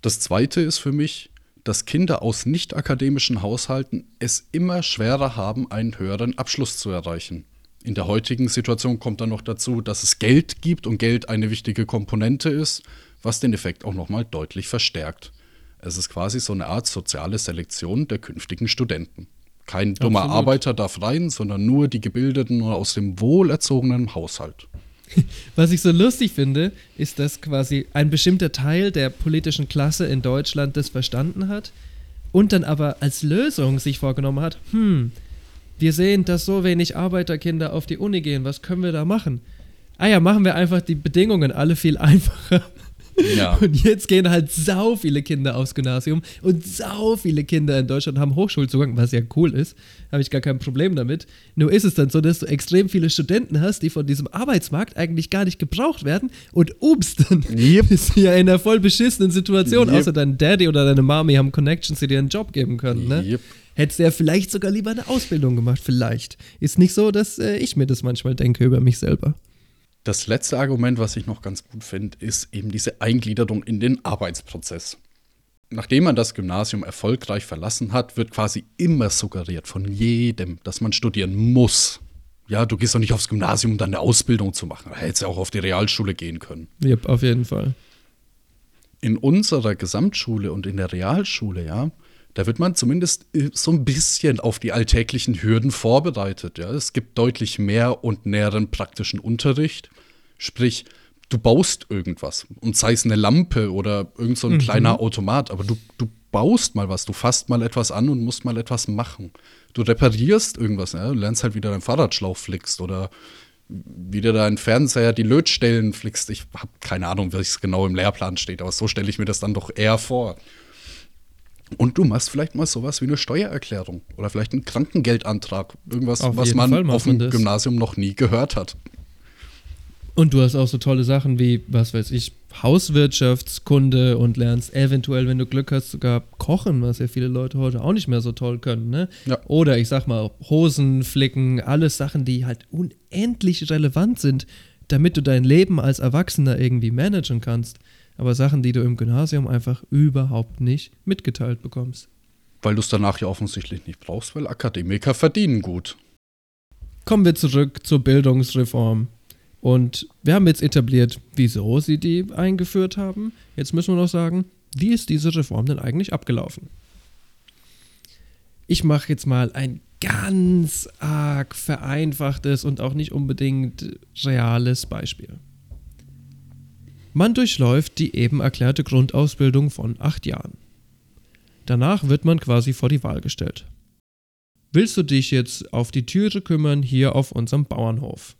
Das zweite ist für mich, dass Kinder aus nicht-akademischen Haushalten es immer schwerer haben, einen höheren Abschluss zu erreichen. In der heutigen Situation kommt dann noch dazu, dass es Geld gibt und Geld eine wichtige Komponente ist, was den Effekt auch nochmal deutlich verstärkt. Es ist quasi so eine Art soziale Selektion der künftigen Studenten. Kein dummer Absolut. Arbeiter darf rein, sondern nur die Gebildeten oder aus dem wohlerzogenen Haushalt. [laughs] Was ich so lustig finde, ist, dass quasi ein bestimmter Teil der politischen Klasse in Deutschland das verstanden hat und dann aber als Lösung sich vorgenommen hat, hm, wir sehen, dass so wenig Arbeiterkinder auf die Uni gehen, was können wir da machen? Ah ja, machen wir einfach die Bedingungen alle viel [laughs] einfacher. Ja. Und jetzt gehen halt sau viele Kinder aufs Gymnasium und sau viele Kinder in Deutschland haben Hochschulzugang, was ja cool ist. Habe ich gar kein Problem damit. Nur ist es dann so, dass du extrem viele Studenten hast, die von diesem Arbeitsmarkt eigentlich gar nicht gebraucht werden. Und ups, dann yep. bist du ja in einer voll beschissenen Situation. Yep. Außer dein Daddy oder deine Mami haben Connections, die dir einen Job geben können. Ne? Yep. Hättest du ja vielleicht sogar lieber eine Ausbildung gemacht, vielleicht. Ist nicht so, dass äh, ich mir das manchmal denke über mich selber. Das letzte Argument, was ich noch ganz gut finde, ist eben diese Eingliederung in den Arbeitsprozess. Nachdem man das Gymnasium erfolgreich verlassen hat, wird quasi immer suggeriert von jedem, dass man studieren muss. Ja, du gehst doch nicht aufs Gymnasium, um dann eine Ausbildung zu machen. Da hättest ja auch auf die Realschule gehen können. Yep, auf jeden Fall. In unserer Gesamtschule und in der Realschule, ja, da wird man zumindest äh, so ein bisschen auf die alltäglichen Hürden vorbereitet. Ja? Es gibt deutlich mehr und näheren praktischen Unterricht. Sprich, du baust irgendwas und sei es eine Lampe oder irgend so ein mhm. kleiner Automat, aber du, du baust mal was, du fasst mal etwas an und musst mal etwas machen. Du reparierst irgendwas, ja? du lernst halt wieder deinen Fahrradschlauch flickst oder wieder deinen Fernseher die Lötstellen flickst. Ich habe keine Ahnung, wie es genau im Lehrplan steht, aber so stelle ich mir das dann doch eher vor. Und du machst vielleicht mal sowas wie eine Steuererklärung oder vielleicht einen Krankengeldantrag. Irgendwas, auf was man auf dem Gymnasium noch nie gehört hat. Und du hast auch so tolle Sachen wie, was weiß ich, Hauswirtschaftskunde und lernst eventuell, wenn du Glück hast, sogar kochen, was ja viele Leute heute auch nicht mehr so toll können. Ne? Ja. Oder ich sag mal, Hosen flicken, alles Sachen, die halt unendlich relevant sind, damit du dein Leben als Erwachsener irgendwie managen kannst aber Sachen, die du im Gymnasium einfach überhaupt nicht mitgeteilt bekommst. Weil du es danach ja offensichtlich nicht brauchst, weil Akademiker verdienen gut. Kommen wir zurück zur Bildungsreform. Und wir haben jetzt etabliert, wieso sie die eingeführt haben. Jetzt müssen wir noch sagen, wie ist diese Reform denn eigentlich abgelaufen? Ich mache jetzt mal ein ganz arg vereinfachtes und auch nicht unbedingt reales Beispiel. Man durchläuft die eben erklärte Grundausbildung von acht Jahren. Danach wird man quasi vor die Wahl gestellt. Willst du dich jetzt auf die Türe kümmern hier auf unserem Bauernhof?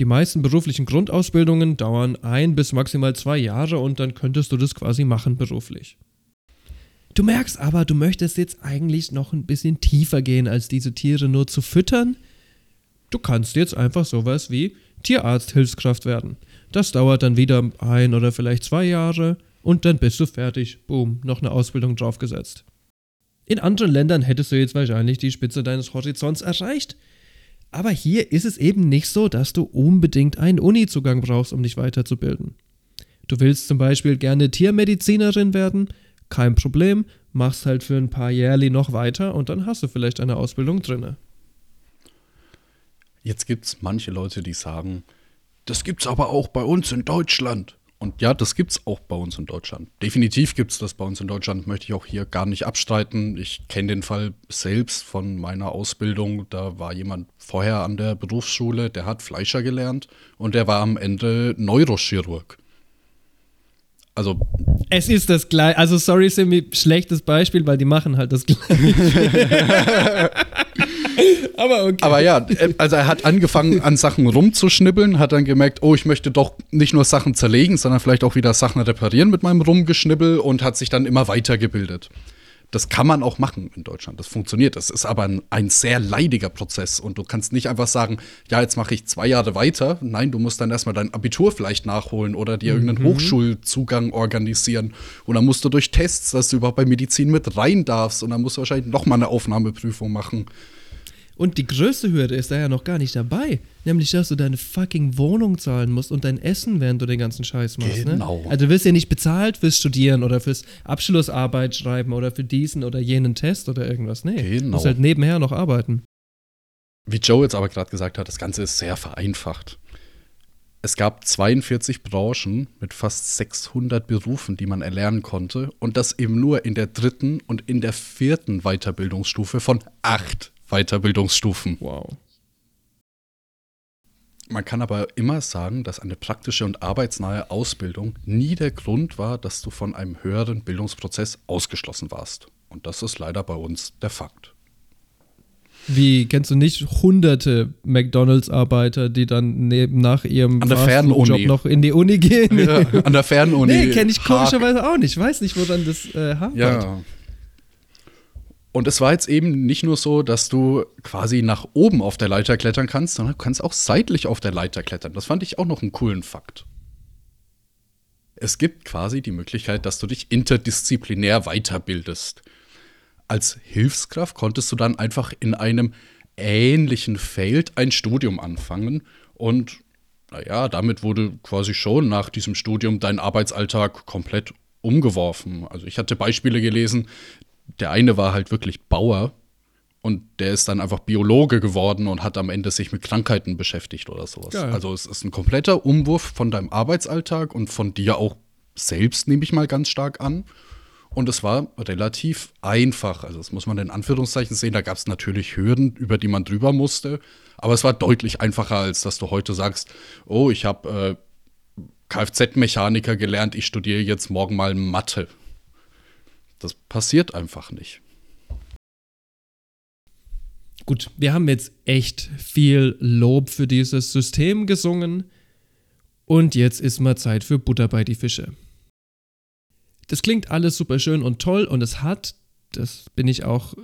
Die meisten beruflichen Grundausbildungen dauern ein bis maximal zwei Jahre und dann könntest du das quasi machen beruflich. Du merkst aber, du möchtest jetzt eigentlich noch ein bisschen tiefer gehen, als diese Tiere nur zu füttern. Du kannst jetzt einfach sowas wie Tierarzthilfskraft werden. Das dauert dann wieder ein oder vielleicht zwei Jahre und dann bist du fertig. Boom, noch eine Ausbildung draufgesetzt. In anderen Ländern hättest du jetzt wahrscheinlich die Spitze deines Horizonts erreicht. Aber hier ist es eben nicht so, dass du unbedingt einen Uni-Zugang brauchst, um dich weiterzubilden. Du willst zum Beispiel gerne Tiermedizinerin werden, kein Problem, machst halt für ein paar Jährli noch weiter und dann hast du vielleicht eine Ausbildung drinne. Jetzt gibt es manche Leute, die sagen, das gibt's aber auch bei uns in Deutschland. Und ja, das gibt's auch bei uns in Deutschland. Definitiv gibt's das bei uns in Deutschland, möchte ich auch hier gar nicht abstreiten. Ich kenne den Fall selbst von meiner Ausbildung. Da war jemand vorher an der Berufsschule, der hat Fleischer gelernt und der war am Ende Neurochirurg. Also. Es ist das gleiche. Also, sorry, Sammy, schlechtes Beispiel, weil die machen halt das gleiche. [laughs] [laughs] Aber okay. Aber ja, äh, also er hat angefangen, an Sachen rumzuschnibbeln, hat dann gemerkt, oh, ich möchte doch nicht nur Sachen zerlegen, sondern vielleicht auch wieder Sachen reparieren mit meinem Rumgeschnibbel und hat sich dann immer weitergebildet. Das kann man auch machen in Deutschland. Das funktioniert. Das ist aber ein, ein sehr leidiger Prozess. Und du kannst nicht einfach sagen, ja, jetzt mache ich zwei Jahre weiter. Nein, du musst dann erstmal dein Abitur vielleicht nachholen oder dir irgendeinen mhm. Hochschulzugang organisieren. Und dann musst du durch Tests, dass du überhaupt bei Medizin mit rein darfst. Und dann musst du wahrscheinlich noch mal eine Aufnahmeprüfung machen. Und die größte Hürde ist da ja noch gar nicht dabei. Nämlich, dass du deine fucking Wohnung zahlen musst und dein Essen, während du den ganzen Scheiß machst. Ne? Genau. Ne? Also du wirst ja nicht bezahlt fürs Studieren oder fürs Abschlussarbeit schreiben oder für diesen oder jenen Test oder irgendwas. Nee, genau. du musst halt nebenher noch arbeiten. Wie Joe jetzt aber gerade gesagt hat, das Ganze ist sehr vereinfacht. Es gab 42 Branchen mit fast 600 Berufen, die man erlernen konnte. Und das eben nur in der dritten und in der vierten Weiterbildungsstufe von acht Weiterbildungsstufen. Wow. Man kann aber immer sagen, dass eine praktische und arbeitsnahe Ausbildung nie der Grund war, dass du von einem höheren Bildungsprozess ausgeschlossen warst. Und das ist leider bei uns der Fakt. Wie kennst du nicht hunderte McDonalds-Arbeiter, die dann neben nach ihrem an der Fernuni noch in die Uni gehen? [laughs] Ja, an der Fernuni. nee, kenne ich komischerweise auch nicht. Ich weiß nicht, woran das äh, hapert. Ja, und es war jetzt eben nicht nur so, dass du quasi nach oben auf der Leiter klettern kannst, sondern du kannst auch seitlich auf der Leiter klettern. Das fand ich auch noch einen coolen Fakt. Es gibt quasi die Möglichkeit, dass du dich interdisziplinär weiterbildest. Als Hilfskraft konntest du dann einfach in einem ähnlichen Feld ein Studium anfangen und naja, damit wurde quasi schon nach diesem Studium dein Arbeitsalltag komplett umgeworfen. Also ich hatte Beispiele gelesen, der eine war halt wirklich Bauer und der ist dann einfach Biologe geworden und hat am Ende sich mit Krankheiten beschäftigt oder sowas. Geil. Also es ist ein kompletter Umwurf von deinem Arbeitsalltag und von dir auch selbst, nehme ich mal ganz stark an. Und es war relativ einfach. Also, das muss man in Anführungszeichen sehen. Da gab es natürlich Hürden, über die man drüber musste. Aber es war deutlich einfacher, als dass du heute sagst: Oh, ich habe äh, Kfz-Mechaniker gelernt, ich studiere jetzt morgen mal Mathe. Das passiert einfach nicht. Gut, wir haben jetzt echt viel Lob für dieses System gesungen und jetzt ist mal Zeit für Butter bei die Fische. Das klingt alles super schön und toll und es hat, das bin ich auch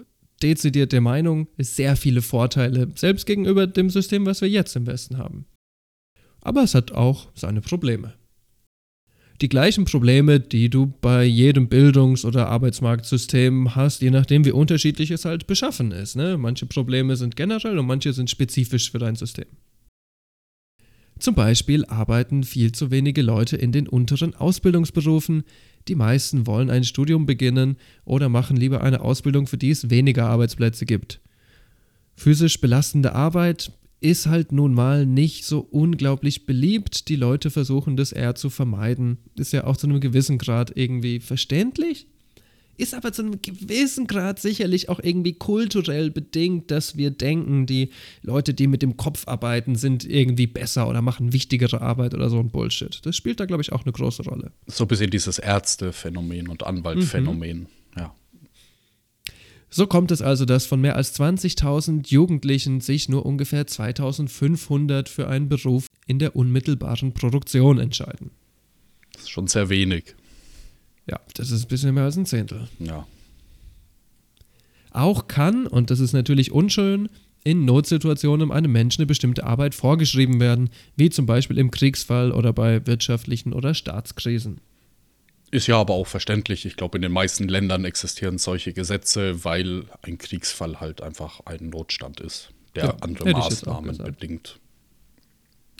dezidiert der Meinung, sehr viele Vorteile, selbst gegenüber dem System, was wir jetzt im Westen haben. Aber es hat auch seine Probleme die gleichen Probleme, die du bei jedem Bildungs- oder Arbeitsmarktsystem hast, je nachdem, wie unterschiedlich es halt beschaffen ist. Ne? Manche Probleme sind generell und manche sind spezifisch für dein System. Zum Beispiel arbeiten viel zu wenige Leute in den unteren Ausbildungsberufen. Die meisten wollen ein Studium beginnen oder machen lieber eine Ausbildung, für die es weniger Arbeitsplätze gibt. Physisch belastende Arbeit ist halt nun mal nicht so unglaublich beliebt. Die Leute versuchen das eher zu vermeiden. Ist ja auch zu einem gewissen Grad irgendwie verständlich. Ist aber zu einem gewissen Grad sicherlich auch irgendwie kulturell bedingt, dass wir denken, die Leute, die mit dem Kopf arbeiten, sind irgendwie besser oder machen wichtigere Arbeit oder so ein Bullshit. Das spielt da, glaube ich, auch eine große Rolle. So ein bisschen dieses Ärztephänomen und Anwaltphänomen, mhm. ja. So kommt es also, dass von mehr als 20.000 Jugendlichen sich nur ungefähr 2.500 für einen Beruf in der unmittelbaren Produktion entscheiden. Das ist schon sehr wenig. Ja, das ist ein bisschen mehr als ein Zehntel. Ja. Auch kann, und das ist natürlich unschön, in Notsituationen einem Menschen eine bestimmte Arbeit vorgeschrieben werden, wie zum Beispiel im Kriegsfall oder bei wirtschaftlichen oder Staatskrisen. Ist ja aber auch verständlich. Ich glaube, in den meisten Ländern existieren solche Gesetze, weil ein Kriegsfall halt einfach ein Notstand ist, der Ja, andere Maßnahmen bedingt.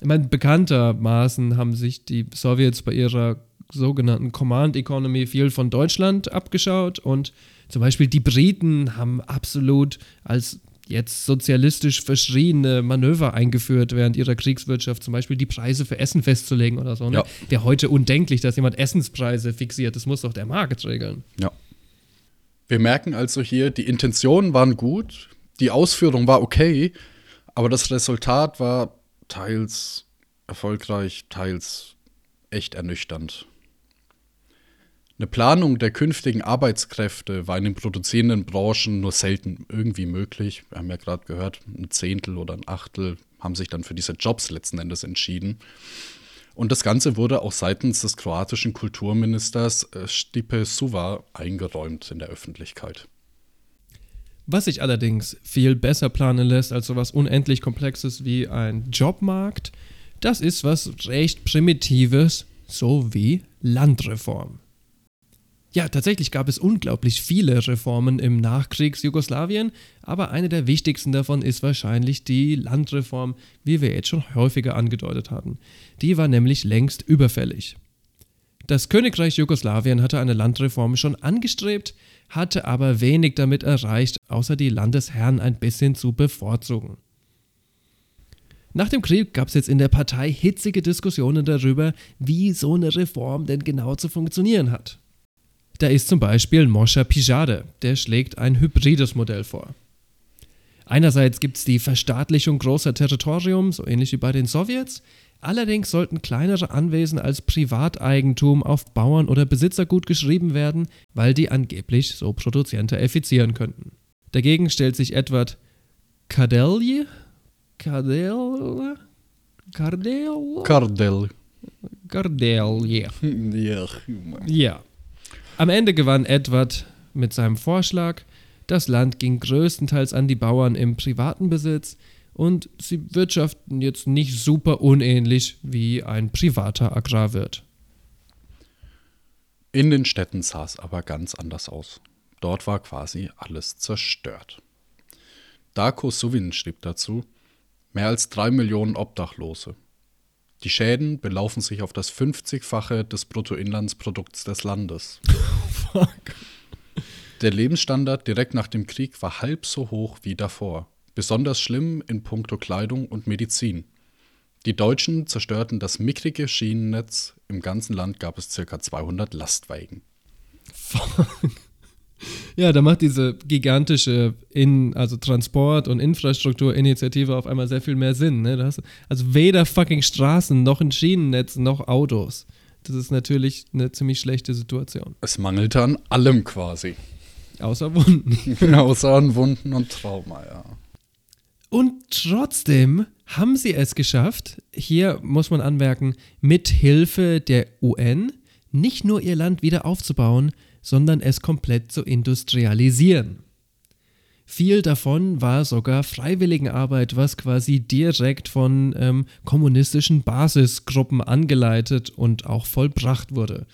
Ich meine, bekanntermaßen haben sich die Sowjets bei ihrer sogenannten Command Economy viel von Deutschland abgeschaut und zum Beispiel die Briten haben absolut als jetzt sozialistisch verschriene Manöver eingeführt während ihrer Kriegswirtschaft, zum Beispiel die Preise für Essen festzulegen oder so. Ne? Ja. Wäre heute undenklich, dass jemand Essenspreise fixiert. Das muss doch der Markt regeln. Ja. Wir merken also hier, die Intentionen waren gut, die Ausführung war okay, aber das Resultat war teils erfolgreich, teils echt ernüchternd. Eine Planung der künftigen Arbeitskräfte war in den produzierenden Branchen nur selten irgendwie möglich. Wir haben ja gerade gehört, ein Zehntel oder ein Achtel haben sich dann für diese Jobs letzten Endes entschieden. Und das Ganze wurde auch seitens des kroatischen Kulturministers äh, Stipe Suva eingeräumt in der Öffentlichkeit. Was sich allerdings viel besser planen lässt als sowas unendlich Komplexes wie ein Jobmarkt, das ist was recht Primitives, so wie Landreform. Ja, tatsächlich gab es unglaublich viele Reformen im Nachkriegs-Jugoslawien, aber eine der wichtigsten davon ist wahrscheinlich die Landreform, wie wir jetzt schon häufiger angedeutet haben. Die war nämlich längst überfällig. Das Königreich Jugoslawien hatte eine Landreform schon angestrebt, hatte aber wenig damit erreicht, außer die Landesherren ein bisschen zu bevorzugen. Nach dem Krieg gab es jetzt in der Partei hitzige Diskussionen darüber, wie so eine Reform denn genau zu funktionieren hat. Da ist zum Beispiel Moscha Pijade, der schlägt ein hybrides Modell vor. Einerseits gibt es die Verstaatlichung großer Territorium, so ähnlich wie bei den Sowjets, allerdings sollten kleinere Anwesen als Privateigentum auf Bauern oder Besitzer gut geschrieben werden, weil die angeblich so produzienter effizieren könnten. Dagegen stellt sich Edward Kardelje, Kardel, Kardel, Kardel. Kardelje. [laughs] Ja. Ja. Am Ende gewann Edward mit seinem Vorschlag. Das Land ging größtenteils an die Bauern im privaten Besitz und sie wirtschaften jetzt nicht super unähnlich wie ein privater Agrarwirt. In den Städten sah es aber ganz anders aus. Dort war quasi alles zerstört. Darko Suvin schrieb dazu, mehr als drei Millionen Obdachlose. Die Schäden belaufen sich auf das 50-fache des Bruttoinlandsprodukts des Landes. [laughs] Der Lebensstandard direkt nach dem Krieg war halb so hoch wie davor. Besonders schlimm in puncto Kleidung und Medizin. Die Deutschen zerstörten das mickrige Schienennetz. Im ganzen Land gab es ca. 200 Lastwagen. Ja, da macht diese gigantische in, also Transport- und Infrastrukturinitiative auf einmal sehr viel mehr Sinn. Ne? Hast also weder fucking Straßen noch ein Schienennetz noch Autos. Das ist natürlich eine ziemlich schlechte Situation. Es mangelte an allem quasi. Außer Wunden. [laughs] Außer an Wunden und Trauma, ja. Und trotzdem haben sie es geschafft, hier muss man anmerken, mit Hilfe der UN nicht nur ihr Land wieder aufzubauen, sondern es komplett zu industrialisieren. Viel davon war sogar Freiwilligenarbeit, was quasi direkt von ähm, kommunistischen Basisgruppen angeleitet und auch vollbracht wurde.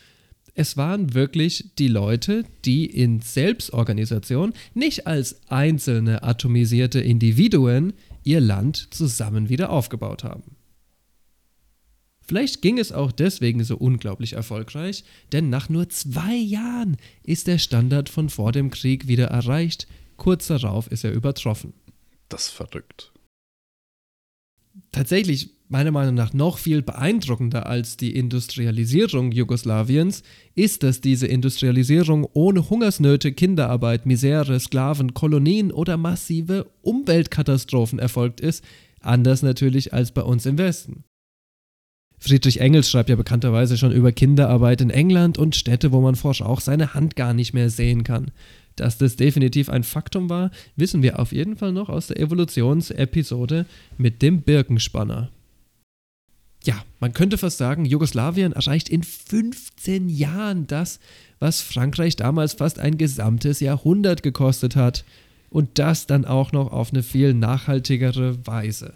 Es waren wirklich die Leute, die in Selbstorganisation, nicht als einzelne atomisierte Individuen, ihr Land zusammen wieder aufgebaut haben. Vielleicht ging es auch deswegen so unglaublich erfolgreich, denn nach nur zwei Jahren ist der Standard von vor dem Krieg wieder erreicht, kurz darauf ist er übertroffen. Das ist verrückt. Tatsächlich, meiner Meinung nach, noch viel beeindruckender als die Industrialisierung Jugoslawiens ist, dass diese Industrialisierung ohne Hungersnöte, Kinderarbeit, Misere, Sklaven, Kolonien oder massive Umweltkatastrophen erfolgt ist, anders natürlich als bei uns im Westen. Friedrich Engels schreibt ja bekannterweise schon über Kinderarbeit in England und Städte, wo man forsch auch seine Hand gar nicht mehr sehen kann. Dass das definitiv ein Faktum war, wissen wir auf jeden Fall noch aus der Evolutionsepisode mit dem Birkenspanner. Ja, man könnte fast sagen, Jugoslawien erreicht in 15 Jahren das, was Frankreich damals fast ein gesamtes Jahrhundert gekostet hat. Und das dann auch noch auf eine viel nachhaltigere Weise.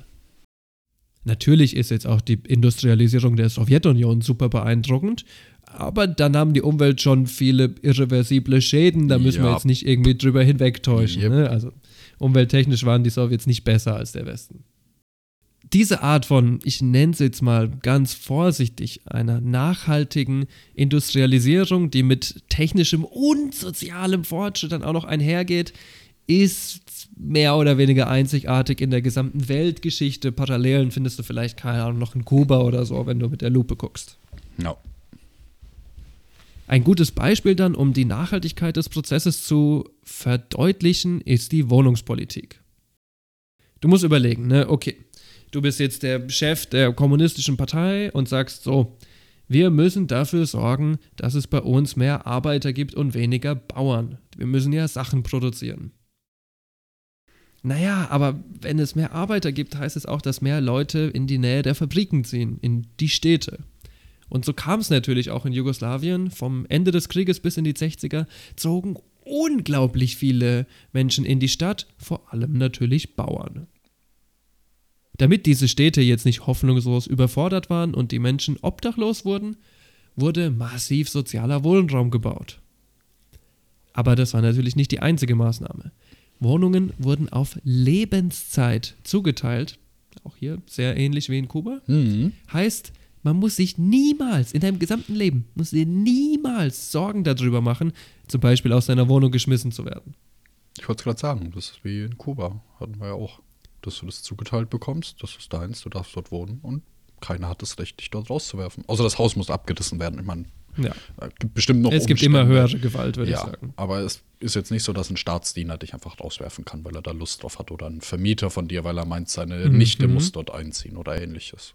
Natürlich ist jetzt auch die Industrialisierung der Sowjetunion super beeindruckend, aber da nahm die Umwelt schon viele irreversible Schäden, da müssen wir Ja. jetzt nicht irgendwie drüber hinwegtäuschen. Yep. Ne? Also umwelttechnisch waren die Sowjets nicht besser als der Westen. Diese Art von, ich nenne es jetzt mal ganz vorsichtig, einer nachhaltigen Industrialisierung, die mit technischem und sozialem Fortschritt dann auch noch einhergeht, ist mehr oder weniger einzigartig in der gesamten Weltgeschichte. Parallelen findest du vielleicht, keine Ahnung, noch in Kuba oder so, wenn du mit der Lupe guckst. Ja. Ein gutes Beispiel dann, um die Nachhaltigkeit des Prozesses zu verdeutlichen, ist die Wohnungspolitik. Du musst überlegen, ne, okay, du bist jetzt der Chef der kommunistischen Partei und sagst so, wir müssen dafür sorgen, dass es bei uns mehr Arbeiter gibt und weniger Bauern. Wir müssen ja Sachen produzieren. Naja, aber wenn es mehr Arbeiter gibt, heißt es auch, dass mehr Leute in die Nähe der Fabriken ziehen, in die Städte. Und so kam es natürlich auch in Jugoslawien. Vom Ende des Krieges bis in die 60er zogen unglaublich viele Menschen in die Stadt, vor allem natürlich Bauern. Damit diese Städte jetzt nicht hoffnungslos überfordert waren und die Menschen obdachlos wurden, wurde massiv sozialer Wohnraum gebaut. Aber das war natürlich nicht die einzige Maßnahme. Wohnungen wurden auf Lebenszeit zugeteilt, auch hier sehr ähnlich wie in Kuba. Mhm. Heißt, man muss sich niemals in deinem gesamten Leben, muss dir niemals Sorgen darüber machen, zum Beispiel aus seiner Wohnung geschmissen zu werden. Ich wollte es gerade sagen, das ist wie in Kuba, hatten wir ja auch. Dass du das zugeteilt bekommst, das ist deins, du darfst dort wohnen und keiner hat das Recht, dich dort rauszuwerfen. Außer das Haus muss abgerissen werden. Ich meine, Ja. es gibt bestimmt noch Es gibt immer höhere Gewalt, würde ja, ich sagen. aber es ist jetzt nicht so, dass ein Staatsdiener dich einfach rauswerfen kann, weil er da Lust drauf hat oder ein Vermieter von dir, weil er meint, seine Mhm. Nichte muss dort einziehen oder ähnliches.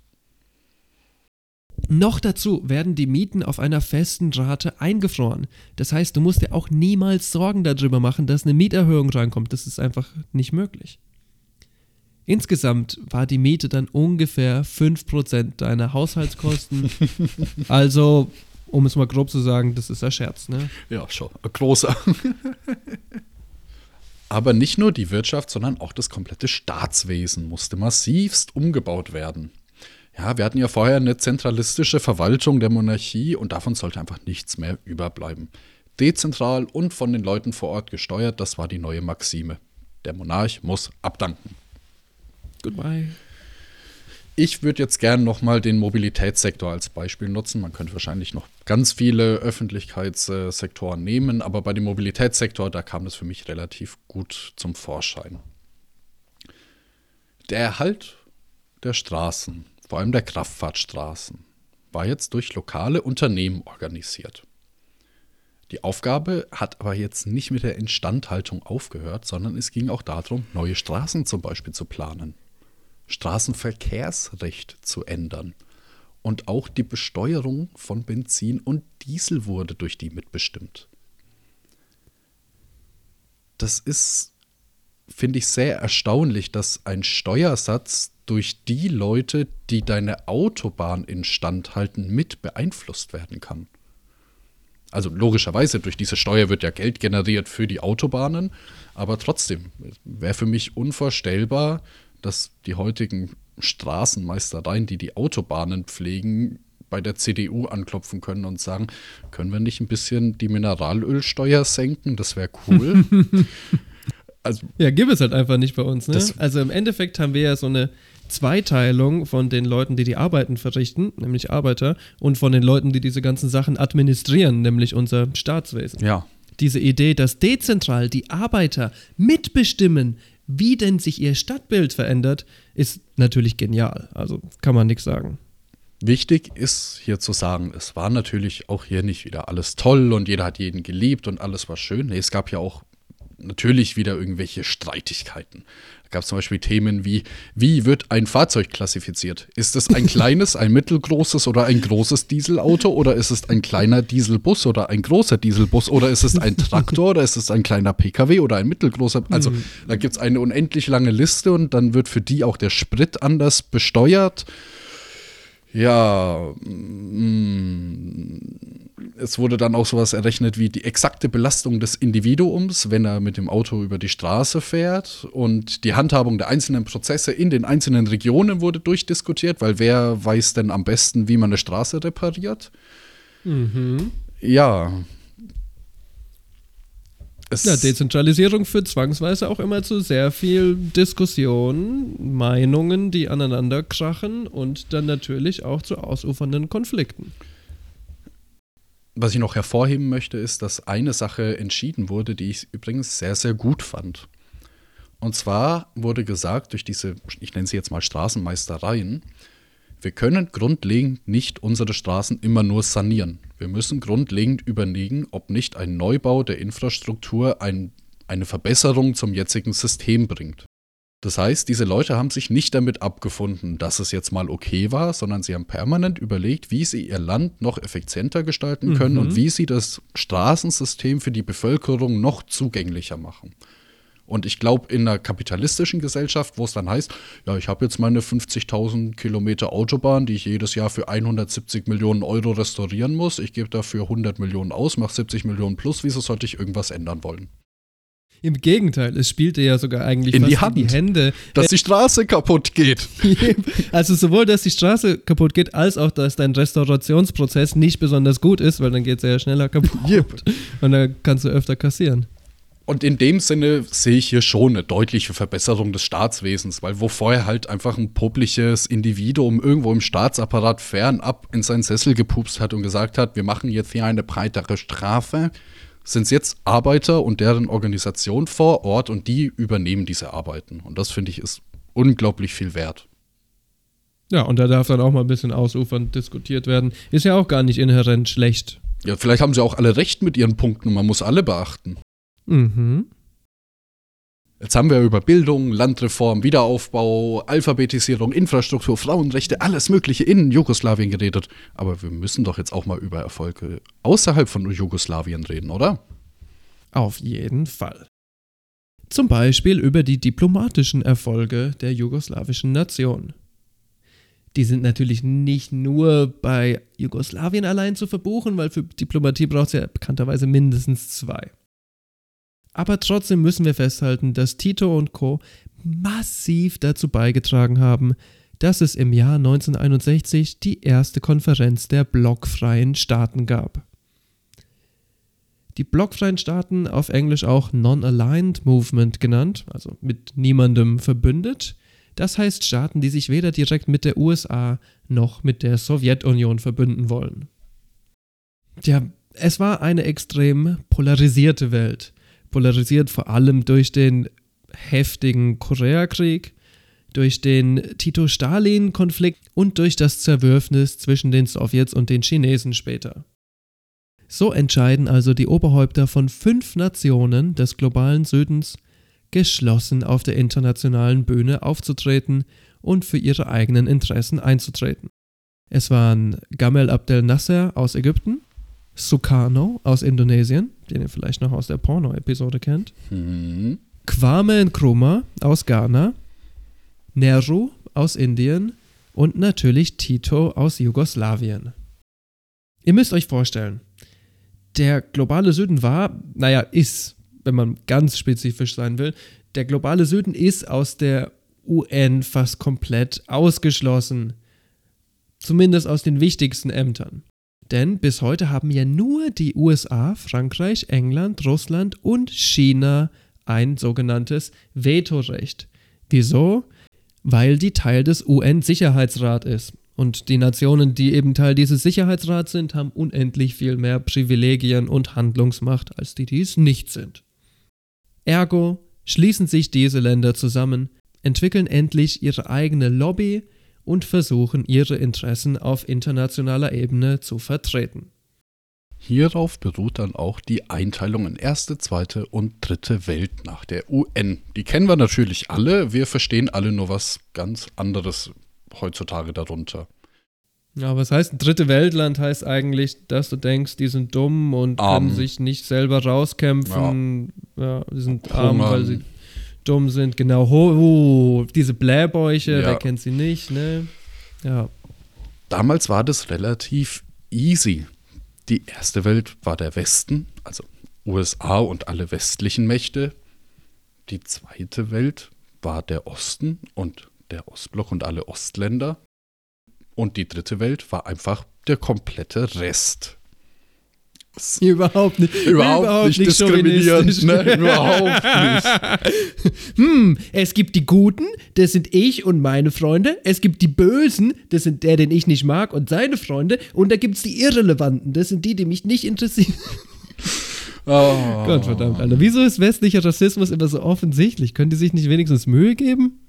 Noch dazu werden die Mieten auf einer festen Rate eingefroren. Das heißt, du musst dir auch niemals Sorgen darüber machen, dass eine Mieterhöhung reinkommt. Das ist einfach nicht möglich. Insgesamt war die Miete dann ungefähr 5% deiner Haushaltskosten. [laughs] also, um es mal grob zu sagen, das ist ein Scherz, ne? Ja, schon. Ein großer. Aber nicht nur die Wirtschaft, sondern auch das komplette Staatswesen musste massivst umgebaut werden. Ja, wir hatten ja vorher eine zentralistische Verwaltung der Monarchie und davon sollte einfach nichts mehr überbleiben. Dezentral und von den Leuten vor Ort gesteuert, das war die neue Maxime. Der Monarch muss abdanken. Goodbye. Ich würde jetzt gern nochmal den Mobilitätssektor als Beispiel nutzen. Man könnte wahrscheinlich noch ganz viele Öffentlichkeitssektoren nehmen, aber bei dem Mobilitätssektor, da kam das für mich relativ gut zum Vorschein. Der Erhalt der Straßen, vor allem der Kraftfahrtstraßen, war jetzt durch lokale Unternehmen organisiert. Die Aufgabe hat aber jetzt nicht mit der Instandhaltung aufgehört, sondern es ging auch darum, neue Straßen zum Beispiel zu planen. Straßenverkehrsrecht zu ändern. Und auch die Besteuerung von Benzin und Diesel wurde durch die mitbestimmt. Das ist, finde ich, sehr erstaunlich, dass ein Steuersatz durch die Leute, die deine Autobahn instand halten, mit beeinflusst werden kann. Also logischerweise, durch diese Steuer wird ja Geld generiert für die Autobahnen, aber trotzdem wäre für mich unvorstellbar, dass die heutigen Straßenmeistereien, die die Autobahnen pflegen, bei der CDU anklopfen können und sagen, können wir nicht ein bisschen die Mineralölsteuer senken? Das wäre cool. [laughs] also, Ja, gibt es halt einfach nicht bei uns. Ne? Also im Endeffekt haben wir ja so eine Zweiteilung von den Leuten, die die Arbeiten verrichten, nämlich Arbeiter, und von den Leuten, die diese ganzen Sachen administrieren, nämlich unser Staatswesen. ja, Diese Idee, dass dezentral die Arbeiter mitbestimmen, wie denn sich ihr Stadtbild verändert, ist natürlich genial. Also kann man nichts sagen. Wichtig ist hier zu sagen, es war natürlich auch hier nicht wieder alles toll und jeder hat jeden geliebt und alles war schön. Nee, es gab ja auch natürlich wieder irgendwelche Streitigkeiten. Da gab es zum Beispiel Themen wie, wie wird ein Fahrzeug klassifiziert? Ist es ein [laughs] kleines, ein mittelgroßes oder ein großes Dieselauto oder ist es ein kleiner Dieselbus oder ein großer Dieselbus oder ist es ein [laughs] Traktor oder ist es ein kleiner Pkw oder ein mittelgroßer? Also da gibt es eine unendlich lange Liste und dann wird für die auch der Sprit anders besteuert. Ja, mm, es wurde dann auch sowas errechnet wie die exakte Belastung des Individuums, wenn er mit dem Auto über die Straße fährt. Und die Handhabung der einzelnen Prozesse in den einzelnen Regionen wurde durchdiskutiert, weil wer weiß denn am besten, wie man eine Straße repariert? Mhm. Ja. Ja, Dezentralisierung führt zwangsweise auch immer zu sehr viel Diskussion, Meinungen, die aneinander krachen und dann natürlich auch zu ausufernden Konflikten. Was ich noch hervorheben möchte, ist, dass eine Sache entschieden wurde, die ich übrigens sehr, sehr gut fand. Und zwar wurde gesagt, durch diese, ich nenne sie jetzt mal Straßenmeistereien, wir können grundlegend nicht unsere Straßen immer nur sanieren. Wir müssen grundlegend überlegen, ob nicht ein Neubau der Infrastruktur ein, eine Verbesserung zum jetzigen System bringt. Das heißt, diese Leute haben sich nicht damit abgefunden, dass es jetzt mal okay war, sondern sie haben permanent überlegt, wie sie ihr Land noch effizienter gestalten können Mhm. und wie sie das Straßensystem für die Bevölkerung noch zugänglicher machen. Und ich glaube, in einer kapitalistischen Gesellschaft, wo es dann heißt, ja, ich habe jetzt meine 50.000 Kilometer Autobahn, die ich jedes Jahr für 170 Millionen Euro restaurieren muss, ich gebe dafür 100 Millionen aus, mache 70 Millionen plus, wieso sollte ich irgendwas ändern wollen? Im Gegenteil, es spielte ja sogar eigentlich In die Hand. in die Hände. Dass die Straße kaputt geht. [laughs] Also sowohl, dass die Straße kaputt geht, als auch, dass dein Restaurationsprozess nicht besonders gut ist, weil dann geht es ja schneller kaputt. Yep. Und dann kannst du öfter kassieren. Und in dem Sinne sehe ich hier schon eine deutliche Verbesserung des Staatswesens, weil wo vorher halt einfach ein publiches Individuum irgendwo im Staatsapparat fernab in seinen Sessel gepupst hat und gesagt hat, wir machen jetzt hier eine breitere Strafe, sind es jetzt Arbeiter und deren Organisation vor Ort und die übernehmen diese Arbeiten. Und das finde ich ist unglaublich viel wert. Ja, und da darf dann auch mal ein bisschen ausufernd diskutiert werden. Ist ja auch gar nicht inhärent schlecht. Ja, vielleicht haben sie auch alle recht mit ihren Punkten und man muss alle beachten. Mhm. Jetzt haben wir über Bildung, Landreform, Wiederaufbau, Alphabetisierung, Infrastruktur, Frauenrechte, alles Mögliche in Jugoslawien geredet. Aber wir müssen doch jetzt auch mal über Erfolge außerhalb von Jugoslawien reden, oder? Auf jeden Fall. Zum Beispiel über die diplomatischen Erfolge der jugoslawischen Nation. Die sind natürlich nicht nur bei Jugoslawien allein zu verbuchen, weil für Diplomatie braucht es ja bekannterweise mindestens zwei. Aber trotzdem müssen wir festhalten, dass Tito und Co. massiv dazu beigetragen haben, dass es im Jahr 1961 die erste Konferenz der blockfreien Staaten gab. Die blockfreien Staaten, auf Englisch auch Non-Aligned Movement genannt, also mit niemandem verbündet, das heißt Staaten, die sich weder direkt mit der USA noch mit der Sowjetunion verbünden wollen. Tja, es war eine extrem polarisierte Welt. Polarisiert vor allem durch den heftigen Koreakrieg, durch den Tito-Stalin-Konflikt und durch das Zerwürfnis zwischen den Sowjets und den Chinesen später. So entscheiden also die Oberhäupter von fünf Nationen des globalen Südens, geschlossen auf der internationalen Bühne aufzutreten und für ihre eigenen Interessen einzutreten. Es waren Gamal Abdel Nasser aus Ägypten, Sukarno aus Indonesien, den ihr vielleicht noch aus der Porno-Episode kennt, Hm. Kwame Nkrumah aus Ghana, Nehru aus Indien und natürlich Tito aus Jugoslawien. Ihr müsst euch vorstellen, der globale Süden war, naja, ist, wenn man ganz spezifisch sein will, der globale Süden ist aus der UN fast komplett ausgeschlossen. Zumindest aus den wichtigsten Ämtern. Denn bis heute haben ja nur die USA, Frankreich, England, Russland und China ein sogenanntes Vetorecht. Wieso? Weil die Teil des UN-Sicherheitsrats ist. Und die Nationen, die eben Teil dieses Sicherheitsrats sind, haben unendlich viel mehr Privilegien und Handlungsmacht als die, die es nicht sind. Ergo schließen sich diese Länder zusammen, entwickeln endlich ihre eigene Lobby und versuchen ihre Interessen auf internationaler Ebene zu vertreten. Hierauf beruht dann auch die Einteilung in erste, zweite und dritte Welt nach der UN. Die kennen wir natürlich alle, wir verstehen alle nur was ganz anderes heutzutage darunter. Ja, was heißt ein dritte Weltland heißt eigentlich, dass du denkst, die sind dumm und Arm. können sich nicht selber rauskämpfen. Ja, die sind arm, Hungern. weil sie dumm sind. Genau, ho, ho, diese Blähbäuche, Ja. wer kennt sie nicht, ne? Ja. Damals war das relativ easy. Die erste Welt war der Westen, also USA und alle westlichen Mächte. Die zweite Welt war der Osten und der Ostblock und alle Ostländer. Und die dritte Welt war einfach der komplette Rest. [laughs] Überhaupt nicht. Überhaupt, nicht, diskriminierend. Ne? Überhaupt nicht. [laughs] hm, es gibt die Guten, das sind ich und meine Freunde. Es gibt die Bösen, das sind der, den ich nicht mag und seine Freunde. Und da gibt es die Irrelevanten, das sind die, die mich nicht interessieren. [laughs] Oh. Gott verdammt, Alter. Wieso ist westlicher Rassismus immer so offensichtlich? Können die sich nicht wenigstens Mühe geben?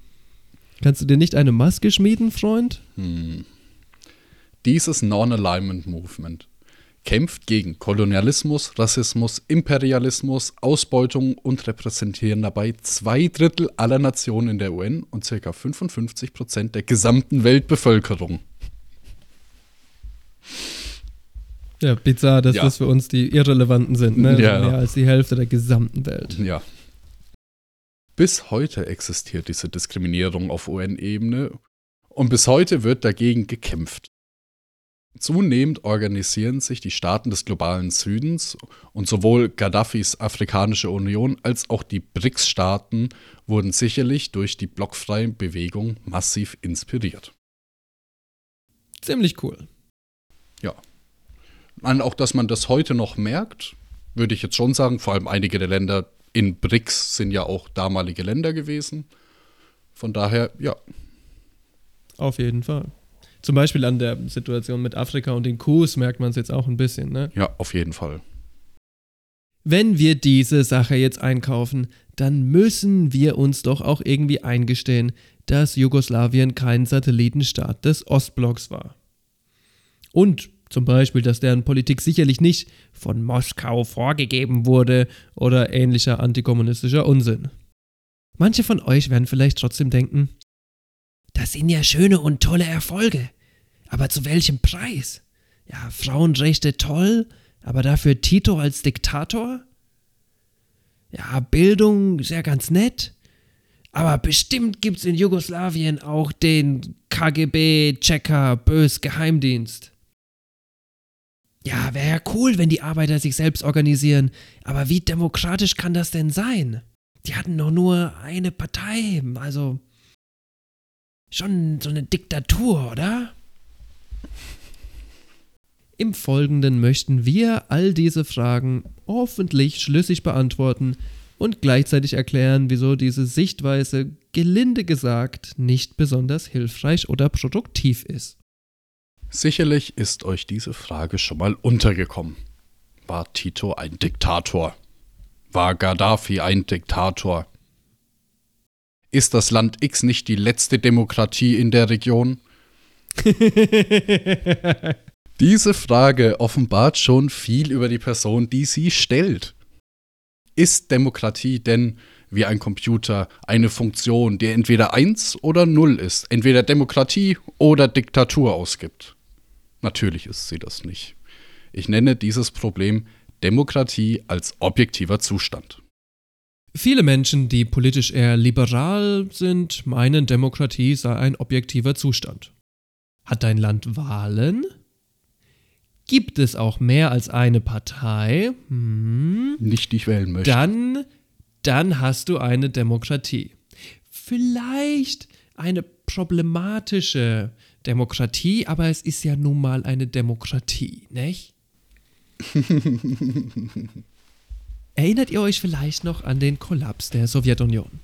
Kannst du dir nicht eine Maske schmieden, Freund? Hm. Dieses Non-Alignment Movement kämpft gegen Kolonialismus, Rassismus, Imperialismus, Ausbeutung und repräsentieren dabei zwei Drittel aller Nationen in der UN und ca. 55 Prozent der gesamten Weltbevölkerung. Ja, bizarr, dass ja. das für uns die Irrelevanten sind, ne? Ja. Mehr als die Hälfte der gesamten Welt. Ja. Bis heute existiert diese Diskriminierung auf UN-Ebene und bis heute wird dagegen gekämpft. Zunehmend organisieren sich die Staaten des globalen Südens und sowohl Gaddafis Afrikanische Union als auch die BRICS-Staaten wurden sicherlich durch die blockfreie Bewegung massiv inspiriert. Ziemlich cool. Ja. Und auch, dass man das heute noch merkt, würde ich jetzt schon sagen, vor allem einige der Länder in BRICS sind ja auch damalige Länder gewesen. Von daher, ja. Auf jeden Fall. Zum Beispiel an der Situation mit Afrika und den Coups merkt man es jetzt auch ein bisschen, ne? Ja, auf jeden Fall. Wenn wir diese Sache jetzt einkaufen, dann müssen wir uns doch auch irgendwie eingestehen, dass Jugoslawien kein Satellitenstaat des Ostblocks war. Und zum Beispiel, dass deren Politik sicherlich nicht von Moskau vorgegeben wurde oder ähnlicher antikommunistischer Unsinn. Manche von euch werden vielleicht trotzdem denken, das sind ja schöne und tolle Erfolge. Aber zu welchem Preis? Ja, Frauenrechte toll, aber dafür Tito als Diktator? Ja, Bildung ist ja ganz nett. Aber bestimmt gibt's in Jugoslawien auch den KGB-Checker Bös Geheimdienst. Ja, wäre ja cool, wenn die Arbeiter sich selbst organisieren. Aber wie demokratisch kann das denn sein? Die hatten doch nur eine Partei. Also schon so eine Diktatur, oder? Im Folgenden möchten wir all diese Fragen hoffentlich schlüssig beantworten und gleichzeitig erklären, wieso diese Sichtweise, gelinde gesagt, nicht besonders hilfreich oder produktiv ist. Sicherlich ist euch diese Frage schon mal untergekommen. War Tito ein Diktator? War Gaddafi ein Diktator? Ist das Land X nicht die letzte Demokratie in der Region? [laughs] Diese Frage offenbart schon viel über die Person, die sie stellt. Ist Demokratie denn wie ein Computer eine Funktion, die entweder 1 oder 0 ist, entweder Demokratie oder Diktatur ausgibt? Natürlich ist sie das nicht. Ich nenne dieses Problem Demokratie als objektiver Zustand. Viele Menschen, die politisch eher liberal sind, meinen, Demokratie sei ein objektiver Zustand. Hat dein Land Wahlen? Gibt es auch mehr als eine Partei? Hm. Nicht, die ich wählen möchte. Dann, dann hast du eine Demokratie. Vielleicht eine problematische Demokratie, aber es ist ja nun mal eine Demokratie, nicht? [laughs] Erinnert ihr euch vielleicht noch an den Kollaps der Sowjetunion?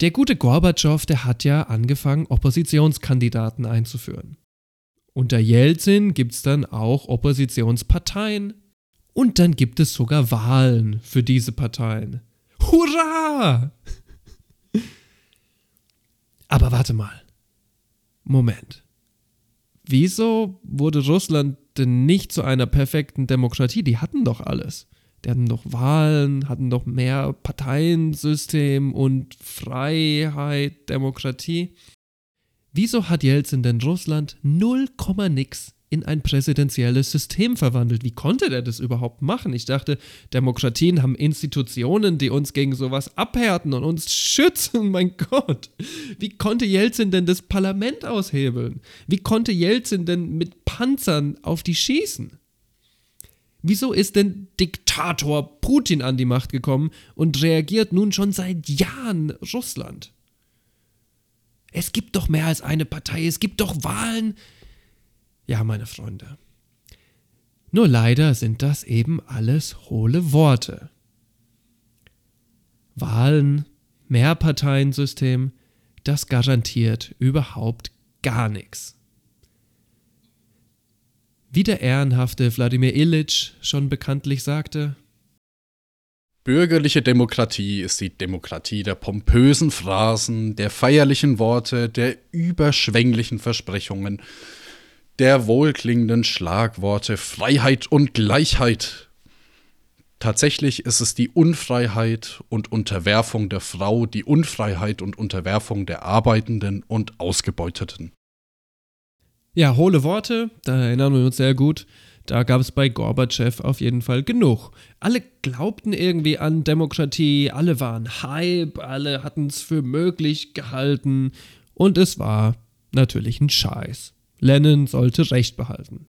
Der gute Gorbatschow, der hat ja angefangen, Oppositionskandidaten einzuführen. Unter Jelzin gibt es dann auch Oppositionsparteien. Und dann gibt es sogar Wahlen für diese Parteien. Hurra! [laughs] Aber warte mal. Moment. Wieso wurde Russland denn nicht zu einer perfekten Demokratie? Die hatten doch alles. Die hatten doch Wahlen, hatten doch mehr Parteiensystem und Freiheit, Demokratie. Wieso hat Jelzin denn Russland 0, nix in ein präsidentielles System verwandelt? Wie konnte der das überhaupt machen? Ich dachte, Demokratien haben Institutionen, die uns gegen sowas abhärten und uns schützen. [laughs] Mein Gott. Wie konnte Jelzin denn das Parlament aushebeln? Wie konnte Jelzin denn mit Panzern auf die schießen? Wieso ist denn Diktator Putin an die Macht gekommen und reagiert nun schon seit Jahren Russland? Es gibt doch mehr als eine Partei, es gibt doch Wahlen. Ja, meine Freunde. Nur leider sind das eben alles hohle Worte. Wahlen, Mehrparteiensystem, das garantiert überhaupt gar nichts. Wie der ehrenhafte Wladimir Ilitsch schon bekanntlich sagte, Bürgerliche Demokratie ist die Demokratie der pompösen Phrasen, der feierlichen Worte, der überschwänglichen Versprechungen, der wohlklingenden Schlagworte Freiheit und Gleichheit. Tatsächlich ist es die Unfreiheit und Unterwerfung der Frau, die Unfreiheit und Unterwerfung der Arbeitenden und Ausgebeuteten. Ja, hohle Worte, da erinnern wir uns sehr gut. Da gab es bei Gorbatschow auf jeden Fall genug. Alle glaubten irgendwie an Demokratie, alle waren Hype, alle hatten es für möglich gehalten und es war natürlich ein Scheiß. Lennon sollte Recht behalten.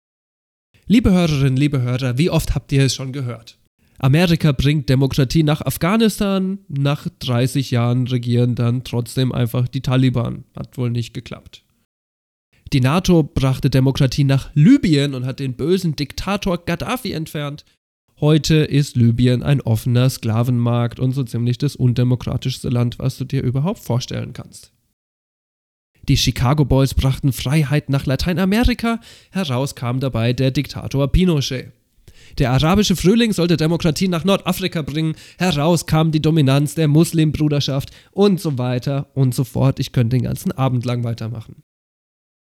Liebe Hörerinnen, liebe Hörer, wie oft habt ihr es schon gehört? Amerika bringt Demokratie nach Afghanistan, nach 30 Jahren regieren dann trotzdem einfach die Taliban. Hat wohl nicht geklappt. Die NATO brachte Demokratie nach Libyen und hat den bösen Diktator Gaddafi entfernt. Heute ist Libyen ein offener Sklavenmarkt und so ziemlich das undemokratischste Land, was du dir überhaupt vorstellen kannst. Die Chicago Boys brachten Freiheit nach Lateinamerika, heraus kam dabei der Diktator Pinochet. Der arabische Frühling sollte Demokratie nach Nordafrika bringen, heraus kam die Dominanz der Muslimbruderschaft und so weiter und so fort. Ich könnte den ganzen Abend lang weitermachen.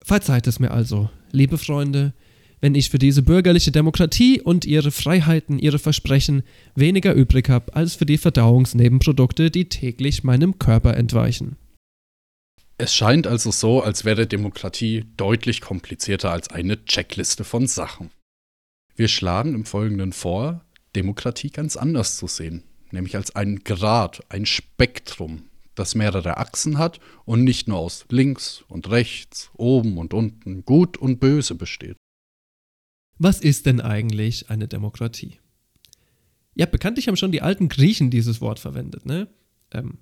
Verzeiht es mir also, liebe Freunde, wenn ich für diese bürgerliche Demokratie und ihre Freiheiten, ihre Versprechen weniger übrig habe als für die Verdauungsnebenprodukte, die täglich meinem Körper entweichen. Es scheint also so, als wäre Demokratie deutlich komplizierter als eine Checkliste von Sachen. Wir schlagen im Folgenden vor, Demokratie ganz anders zu sehen, nämlich als einen Grad, ein Spektrum, das mehrere Achsen hat und nicht nur aus links und rechts, oben und unten, gut und böse besteht. Was ist denn eigentlich eine Demokratie? Ja, bekanntlich haben schon die alten Griechen dieses Wort verwendet, ne? Ähm,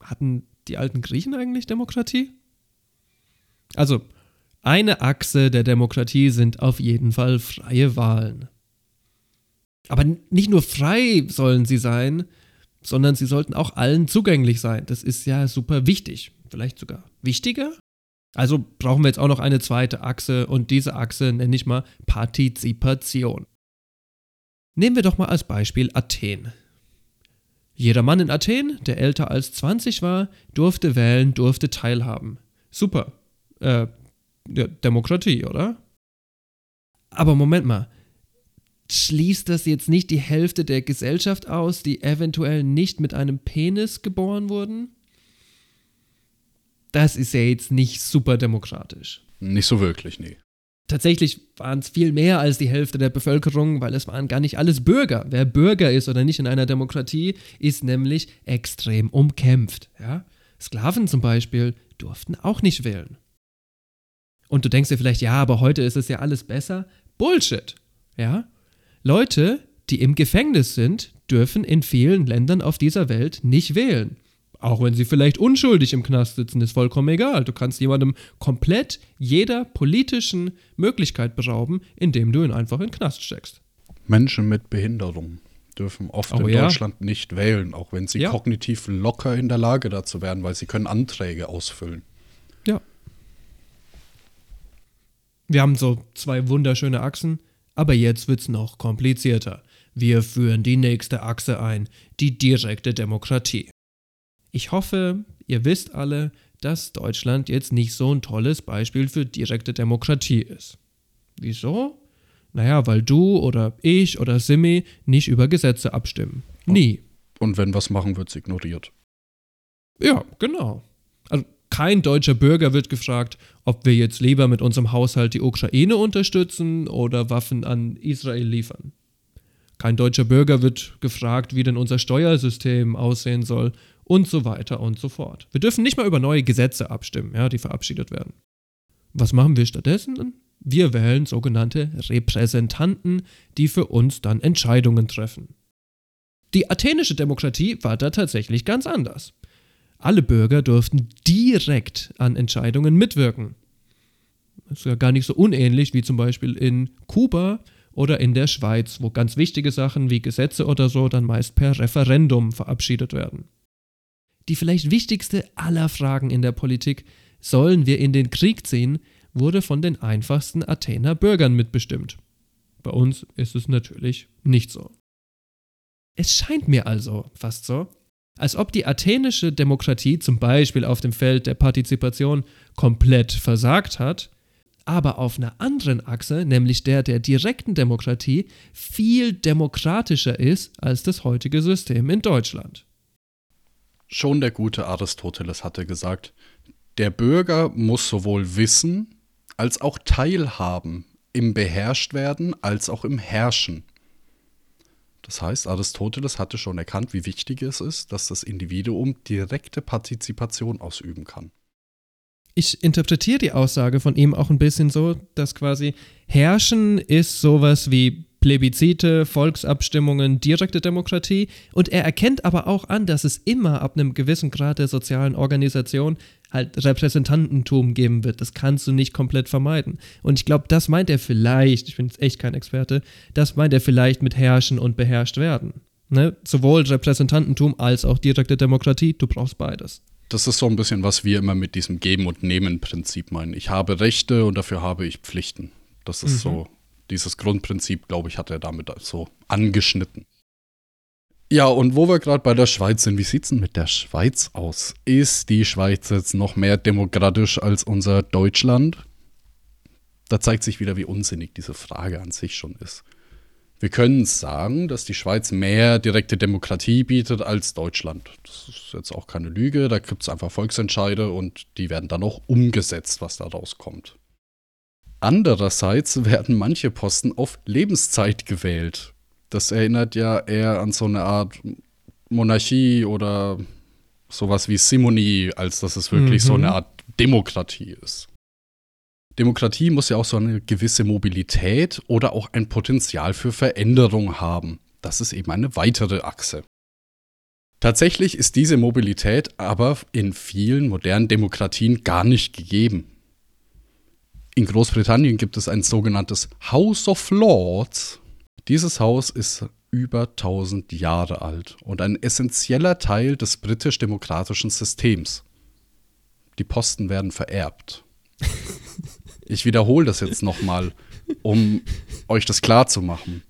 hatten die alten Griechen eigentlich Demokratie? Also, eine Achse der Demokratie sind auf jeden Fall freie Wahlen. Aber nicht nur frei sollen sie sein, sondern sie sollten auch allen zugänglich sein. Das ist ja super wichtig, vielleicht sogar wichtiger. Also brauchen wir jetzt auch noch eine zweite Achse und diese Achse nenne ich mal Partizipation. Nehmen wir doch mal als Beispiel Athen. Jeder Mann in Athen, der älter als 20 war, durfte wählen, durfte teilhaben. Super. Äh, ja, Demokratie, oder? Aber Moment mal, schließt das jetzt nicht die Hälfte der Gesellschaft aus, die eventuell nicht mit einem Penis geboren wurden? Das ist ja jetzt nicht super demokratisch. Nicht so wirklich, nee. Tatsächlich waren es viel mehr als die Hälfte der Bevölkerung, weil es waren gar nicht alles Bürger. Wer Bürger ist oder nicht in einer Demokratie, ist nämlich extrem umkämpft. Ja? Sklaven zum Beispiel durften auch nicht wählen. Und du denkst dir vielleicht, ja, aber heute ist es ja alles besser. Bullshit. Ja? Leute, die im Gefängnis sind, dürfen in vielen Ländern auf dieser Welt nicht wählen. Auch wenn sie vielleicht unschuldig im Knast sitzen, ist vollkommen egal. Du kannst jemandem komplett jeder politischen Möglichkeit berauben, indem du ihn einfach in den Knast steckst. Menschen mit Behinderung dürfen oft oh, in ja? Deutschland nicht wählen, auch wenn sie ja. kognitiv locker in der Lage dazu wären, weil sie können Anträge ausfüllen. Ja. Wir haben so zwei wunderschöne Achsen. Aber jetzt wird's noch komplizierter. Wir führen die nächste Achse ein, die direkte Demokratie. Ich hoffe, ihr wisst alle, dass Deutschland jetzt nicht so ein tolles Beispiel für direkte Demokratie ist. Wieso? Naja, weil du oder ich oder Simi nicht über Gesetze abstimmen. Nie. Und wenn was machen, wird's ignoriert. Ja, genau. Also kein deutscher Bürger wird gefragt, ob wir jetzt lieber mit unserem Haushalt die Ukraine unterstützen oder Waffen an Israel liefern. Kein deutscher Bürger wird gefragt, wie denn unser Steuersystem aussehen soll und so weiter und so fort. Wir dürfen nicht mal über neue Gesetze abstimmen, ja, die verabschiedet werden. Was machen wir stattdessen? Wir wählen sogenannte Repräsentanten, die für uns dann Entscheidungen treffen. Die athenische Demokratie war da tatsächlich ganz anders. Alle Bürger durften direkt an Entscheidungen mitwirken. Das ist ja gar nicht so unähnlich wie zum Beispiel in Kuba oder in der Schweiz, wo ganz wichtige Sachen wie Gesetze oder so dann meist per Referendum verabschiedet werden. Die vielleicht wichtigste aller Fragen in der Politik, sollen wir in den Krieg ziehen, wurde von den einfachsten Athener Bürgern mitbestimmt. Bei uns ist es natürlich nicht so. Es scheint mir also fast so, als ob die athenische Demokratie zum Beispiel auf dem Feld der Partizipation komplett versagt hat, aber auf einer anderen Achse, nämlich der der direkten Demokratie, viel demokratischer ist als das heutige System in Deutschland. Schon der gute Aristoteles hatte gesagt, der Bürger muss sowohl wissen als auch teilhaben im Beherrschtwerden als auch im Herrschen. Das heißt, Aristoteles hatte schon erkannt, wie wichtig es ist, dass das Individuum direkte Partizipation ausüben kann. Ich interpretiere die Aussage von ihm auch ein bisschen so, dass quasi Herrschen ist sowas wie Plebiszite, Volksabstimmungen, direkte Demokratie und er erkennt aber auch an, dass es immer ab einem gewissen Grad der sozialen Organisation halt Repräsentantentum geben wird. Das kannst du nicht komplett vermeiden. Und ich glaube, das meint er vielleicht, ich bin jetzt echt kein Experte, das meint er vielleicht mit herrschen und beherrscht werden. Ne? Sowohl Repräsentantentum als auch direkte Demokratie, du brauchst beides. Das ist so ein bisschen, was wir immer mit diesem Geben- und Nehmen-Prinzip meinen. Ich habe Rechte und dafür habe ich Pflichten. Das ist mhm. so dieses Grundprinzip, glaube ich, hat er damit so angeschnitten. Ja, und wo wir gerade bei der Schweiz sind, wie sieht es denn mit der Schweiz aus? Ist die Schweiz jetzt noch mehr demokratisch als unser Deutschland? Da zeigt sich wieder, wie unsinnig diese Frage an sich schon ist. Wir können sagen, dass die Schweiz mehr direkte Demokratie bietet als Deutschland. Das ist jetzt auch keine Lüge, da gibt es einfach Volksentscheide und die werden dann auch umgesetzt, was da rauskommt. Andererseits werden manche Posten auf Lebenszeit gewählt. Das erinnert ja eher an so eine Art Monarchie oder sowas wie Simonie, als dass es wirklich mhm. so eine Art Demokratie ist. Demokratie muss ja auch so eine gewisse Mobilität oder auch ein Potenzial für Veränderung haben. Das ist eben eine weitere Achse. Tatsächlich ist diese Mobilität aber in vielen modernen Demokratien gar nicht gegeben in Großbritannien gibt es ein sogenanntes House of Lords. Dieses Haus ist über 1000 Jahre alt und ein essentieller Teil des britisch-demokratischen Systems. Die Posten werden vererbt. [laughs] Ich wiederhole das jetzt nochmal, um euch das klar zu machen.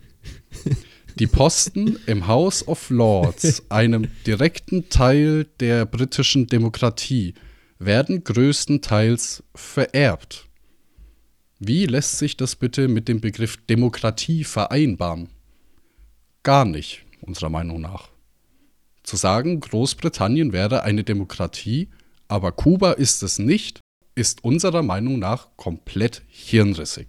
Die Posten im House of Lords, einem direkten Teil der britischen Demokratie, werden größtenteils vererbt. Wie lässt sich das bitte mit dem Begriff Demokratie vereinbaren? Gar nicht, unserer Meinung nach. Zu sagen, Großbritannien wäre eine Demokratie, aber Kuba ist es nicht, ist unserer Meinung nach komplett hirnrissig.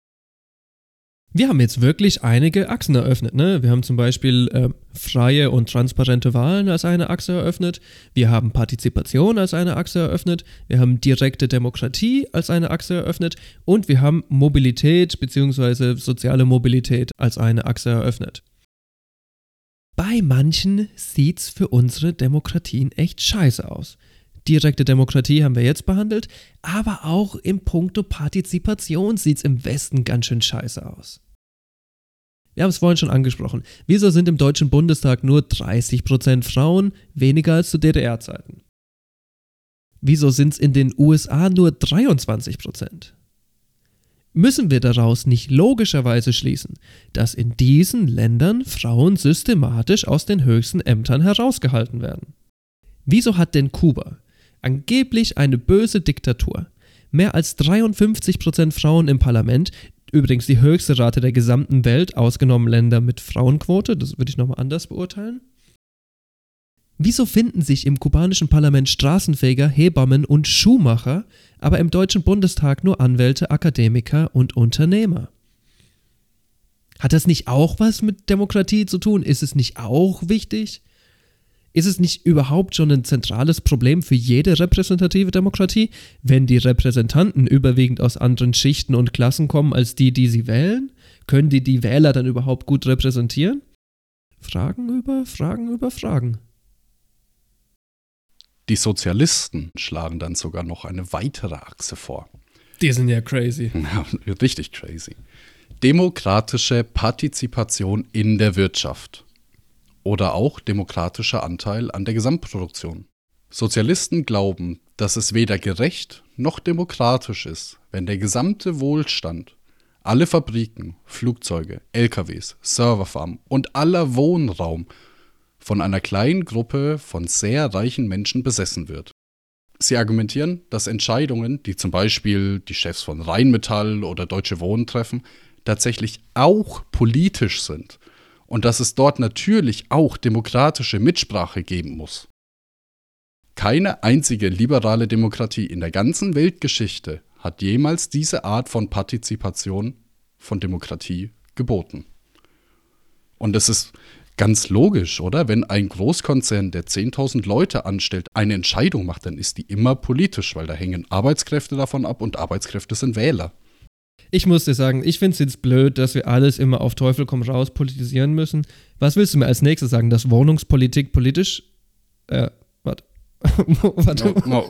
Wir haben jetzt wirklich einige Achsen eröffnet. Ne? Wir haben zum Beispiel äh, freie und transparente Wahlen als eine Achse eröffnet. Wir haben Partizipation als eine Achse eröffnet. Wir haben direkte Demokratie als eine Achse eröffnet. Und wir haben Mobilität bzw. soziale Mobilität als eine Achse eröffnet. Bei manchen sieht es für unsere Demokratien echt scheiße aus. Direkte Demokratie haben wir jetzt behandelt, aber auch im Punkto Partizipation sieht es im Westen ganz schön scheiße aus. Wir haben es vorhin schon angesprochen. Wieso sind im Deutschen Bundestag nur 30% Frauen, weniger als zu DDR-Zeiten? Wieso sind es in den USA nur 23%? Müssen wir daraus nicht logischerweise schließen, dass in diesen Ländern Frauen systematisch aus den höchsten Ämtern herausgehalten werden? Wieso hat denn Kuba, angeblich eine böse Diktatur, mehr als 53% Frauen im Parlament, Übrigens die höchste Rate der gesamten Welt, ausgenommen Länder mit Frauenquote. Das würde ich nochmal anders beurteilen. Wieso finden sich im kubanischen Parlament Straßenfeger, Hebammen und Schuhmacher, aber im Deutschen Bundestag nur Anwälte, Akademiker und Unternehmer? Hat das nicht auch was mit Demokratie zu tun? Ist es nicht auch wichtig? Ist es nicht überhaupt schon ein zentrales Problem für jede repräsentative Demokratie, wenn die Repräsentanten überwiegend aus anderen Schichten und Klassen kommen als die, die sie wählen? Können die die Wähler dann überhaupt gut repräsentieren? Fragen über Fragen über Fragen. Die Sozialisten schlagen dann sogar noch eine weitere Achse vor. Die sind ja crazy. [laughs] Ja, richtig crazy. Demokratische Partizipation in der Wirtschaft. Oder auch demokratischer Anteil an der Gesamtproduktion. Sozialisten glauben, dass es weder gerecht noch demokratisch ist, wenn der gesamte Wohlstand, alle Fabriken, Flugzeuge, LKWs, Serverfarmen und aller Wohnraum von einer kleinen Gruppe von sehr reichen Menschen besessen wird. Sie argumentieren, dass Entscheidungen, die zum Beispiel die Chefs von Rheinmetall oder Deutsche Wohnen treffen, tatsächlich auch politisch sind und dass es dort natürlich auch demokratische Mitsprache geben muss. Keine einzige liberale Demokratie in der ganzen Weltgeschichte hat jemals diese Art von Partizipation von Demokratie geboten. Und es ist ganz logisch, oder? Wenn ein Großkonzern, der 10.000 Leute anstellt, eine Entscheidung macht, dann ist die immer politisch, weil da hängen Arbeitskräfte davon ab und Arbeitskräfte sind Wähler. Ich muss dir sagen, ich finde es jetzt blöd, dass wir alles immer auf Teufel komm raus politisieren müssen. Was willst du mir als nächstes sagen, dass Wohnungspolitik politisch äh, Warte. [laughs] No, no,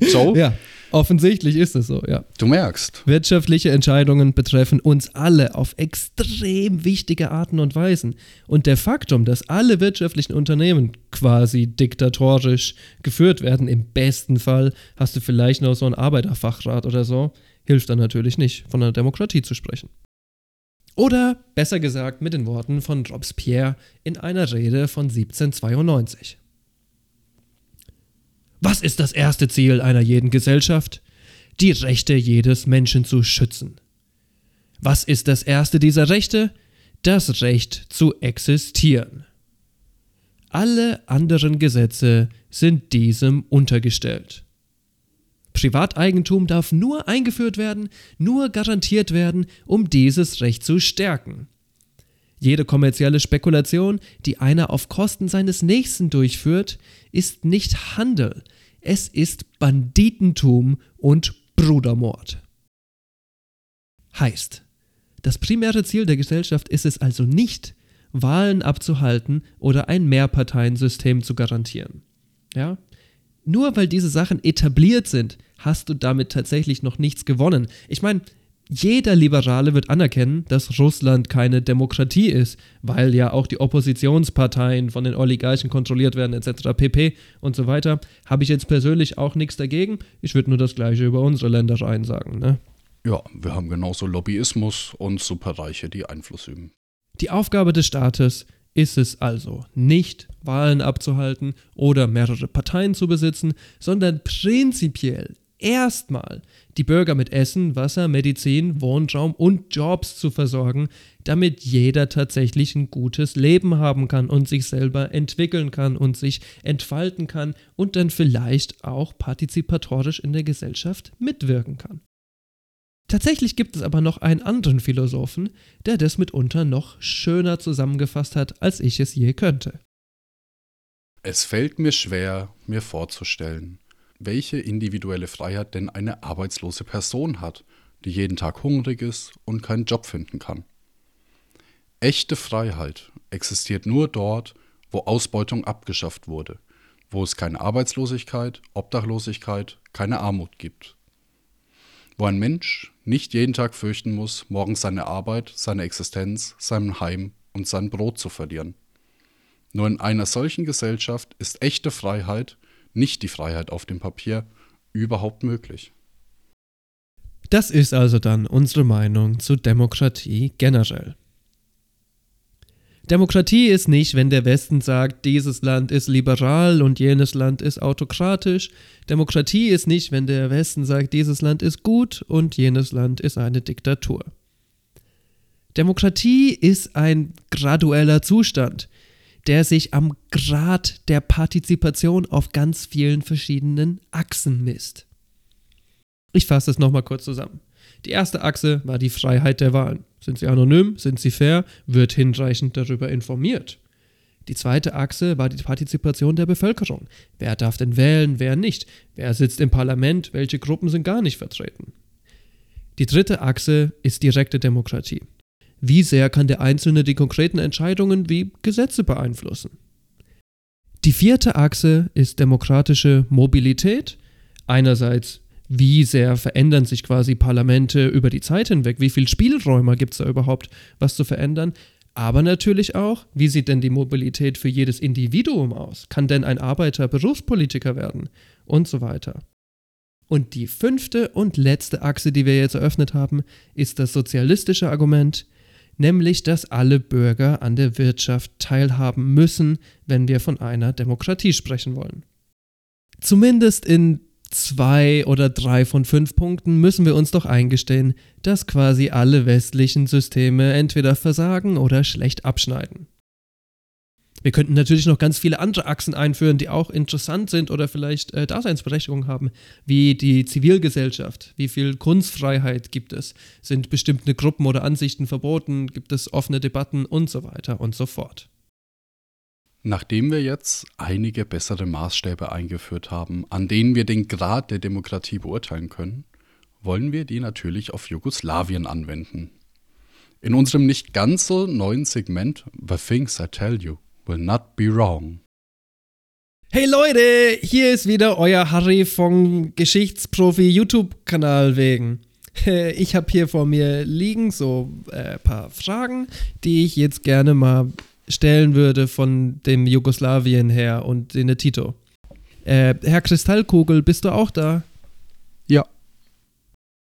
[laughs] so? Ja, offensichtlich ist es so, ja. Du merkst. Wirtschaftliche Entscheidungen betreffen uns alle auf extrem wichtige Arten und Weisen. Und der Faktum, dass alle wirtschaftlichen Unternehmen quasi diktatorisch geführt werden, im besten Fall hast du vielleicht noch so einen Arbeiterfachrat oder so, hilft dann natürlich nicht, von einer Demokratie zu sprechen. Oder besser gesagt mit den Worten von Robespierre in einer Rede von 1792. Was ist das erste Ziel einer jeden Gesellschaft? Die Rechte jedes Menschen zu schützen. Was ist das erste dieser Rechte? Das Recht zu existieren. Alle anderen Gesetze sind diesem untergestellt. Privateigentum darf nur eingeführt werden, nur garantiert werden, um dieses Recht zu stärken. Jede kommerzielle Spekulation, die einer auf Kosten seines Nächsten durchführt, ist nicht Handel, es ist Banditentum und Brudermord. Heißt, das primäre Ziel der Gesellschaft ist es also nicht, Wahlen abzuhalten oder ein Mehrparteiensystem zu garantieren. Ja? Nur weil diese Sachen etabliert sind, hast du damit tatsächlich noch nichts gewonnen. Ich meine, jeder Liberale wird anerkennen, dass Russland keine Demokratie ist, weil ja auch die Oppositionsparteien von den Oligarchen kontrolliert werden, etc. pp. und so weiter. Habe ich jetzt persönlich auch nichts dagegen. Ich würde nur das Gleiche über unsere Ländereien sagen. Ne? Ja, wir haben genauso Lobbyismus und Superreiche, die Einfluss üben. Die Aufgabe des Staates ist es also nicht, Wahlen abzuhalten oder mehrere Parteien zu besitzen, sondern prinzipiell erstmal die Bürger mit Essen, Wasser, Medizin, Wohnraum und Jobs zu versorgen, damit jeder tatsächlich ein gutes Leben haben kann und sich selber entwickeln kann und sich entfalten kann und dann vielleicht auch partizipatorisch in der Gesellschaft mitwirken kann. Tatsächlich gibt es aber noch einen anderen Philosophen, der das mitunter noch schöner zusammengefasst hat, als ich es je könnte. Es fällt mir schwer, mir vorzustellen, welche individuelle Freiheit denn eine arbeitslose Person hat, die jeden Tag hungrig ist und keinen Job finden kann. Echte Freiheit existiert nur dort, wo Ausbeutung abgeschafft wurde, wo es keine Arbeitslosigkeit, Obdachlosigkeit, keine Armut gibt. Wo ein Mensch nicht jeden Tag fürchten muss, morgens seine Arbeit, seine Existenz, sein Heim und sein Brot zu verlieren. Nur in einer solchen Gesellschaft ist echte Freiheit nicht die Freiheit auf dem Papier, überhaupt möglich. Das ist also dann unsere Meinung zu Demokratie generell. Demokratie ist nicht, wenn der Westen sagt, dieses Land ist liberal und jenes Land ist autokratisch. Demokratie ist nicht, wenn der Westen sagt, dieses Land ist gut und jenes Land ist eine Diktatur. Demokratie ist ein gradueller Zustand der sich am Grad der Partizipation auf ganz vielen verschiedenen Achsen misst. Ich fasse es nochmal kurz zusammen. Die erste Achse war die Freiheit der Wahlen. Sind sie anonym? Sind sie fair? Wird hinreichend darüber informiert? Die zweite Achse war die Partizipation der Bevölkerung. Wer darf denn wählen, wer nicht? Wer sitzt im Parlament, welche Gruppen sind gar nicht vertreten? Die dritte Achse ist direkte Demokratie. Wie sehr kann der Einzelne die konkreten Entscheidungen wie Gesetze beeinflussen? Die vierte Achse ist demokratische Mobilität. Einerseits, wie sehr verändern sich quasi Parlamente über die Zeit hinweg? Wie viel Spielräume gibt es da überhaupt, was zu verändern? Aber natürlich auch, wie sieht denn die Mobilität für jedes Individuum aus? Kann denn ein Arbeiter Berufspolitiker werden? Und so weiter. Und die fünfte und letzte Achse, die wir jetzt eröffnet haben, ist das sozialistische Argument, nämlich dass alle Bürger an der Wirtschaft teilhaben müssen, wenn wir von einer Demokratie sprechen wollen. Zumindest in zwei oder drei von fünf Punkten müssen wir uns doch eingestehen, dass quasi alle westlichen Systeme entweder versagen oder schlecht abschneiden. Wir könnten natürlich noch ganz viele andere Achsen einführen, die auch interessant sind oder vielleicht äh, Daseinsberechtigung haben, wie die Zivilgesellschaft. Wie viel Kunstfreiheit gibt es? Sind bestimmte Gruppen oder Ansichten verboten? Gibt es offene Debatten und so weiter und so fort? Nachdem wir jetzt einige bessere Maßstäbe eingeführt haben, an denen wir den Grad der Demokratie beurteilen können, wollen wir die natürlich auf Jugoslawien anwenden. In unserem nicht ganz so neuen Segment The Things I Tell You Will Not Be Wrong. Hey Leute, hier ist wieder euer Harry vom Geschichtsprofi YouTube-Kanal wegen. [laughs] Ich habe hier vor mir liegen so ein äh, paar Fragen, die ich jetzt gerne mal stellen würde von dem Jugoslawien her und den Tito. Äh, Herr Kristallkugel, bist du auch da? Ja.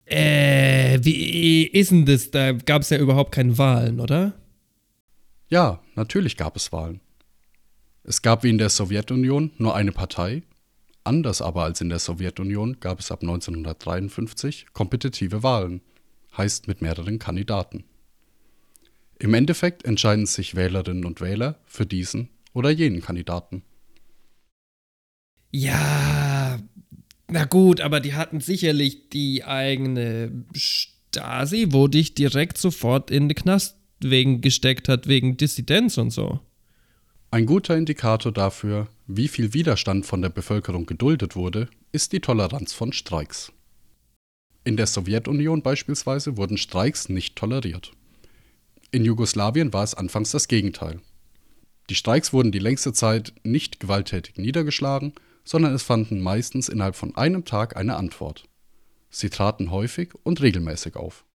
Äh, wie ist denn das? Da gab es ja überhaupt keine Wahlen, oder? Ja, natürlich gab es Wahlen. Es gab wie in der Sowjetunion nur eine Partei. Anders aber als in der Sowjetunion gab es ab 1953 kompetitive Wahlen, heißt mit mehreren Kandidaten. Im Endeffekt entscheiden sich Wählerinnen und Wähler für diesen oder jenen Kandidaten. Ja, na gut, aber die hatten sicherlich die eigene Stasi, wo dich direkt sofort in den Knast wegen gesteckt hat, wegen Dissidenz und so. Ein guter Indikator dafür, wie viel Widerstand von der Bevölkerung geduldet wurde, ist die Toleranz von Streiks. In der Sowjetunion beispielsweise wurden Streiks nicht toleriert. In Jugoslawien war es anfangs das Gegenteil. Die Streiks wurden die längste Zeit nicht gewalttätig niedergeschlagen, sondern es fanden meistens innerhalb von einem Tag eine Antwort. Sie traten häufig und regelmäßig auf.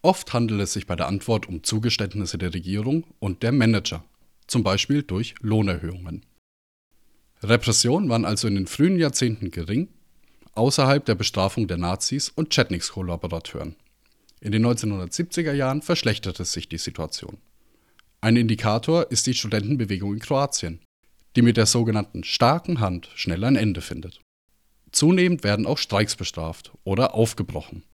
Oft handelt es sich bei der Antwort um Zugeständnisse der Regierung und der Manager, zum Beispiel durch Lohnerhöhungen. Repressionen waren also in den frühen Jahrzehnten gering, außerhalb der Bestrafung der Nazis und Chetniks-Kollaborateuren. In den 1970er Jahren verschlechterte sich die Situation. Ein Indikator ist die Studentenbewegung in Kroatien, die mit der sogenannten starken Hand schnell ein Ende findet. Zunehmend werden auch Streiks bestraft oder aufgebrochen.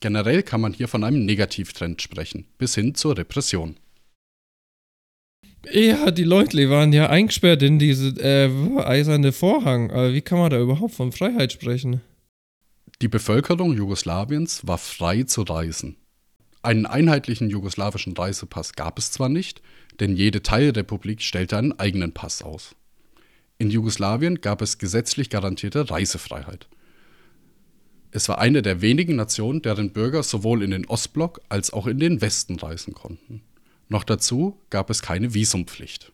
Generell kann man hier von einem Negativtrend sprechen, bis hin zur Repression. Ja, die Leute waren ja eingesperrt in diese äh, eiserne Vorhang. Aber wie kann man da überhaupt von Freiheit sprechen? Die Bevölkerung Jugoslawiens war frei zu reisen. Einen einheitlichen jugoslawischen Reisepass gab es zwar nicht, denn jede Teilrepublik stellte einen eigenen Pass aus. In Jugoslawien gab es gesetzlich garantierte Reisefreiheit. Es war eine der wenigen Nationen, deren Bürger sowohl in den Ostblock als auch in den Westen reisen konnten. Noch dazu gab es keine Visumpflicht.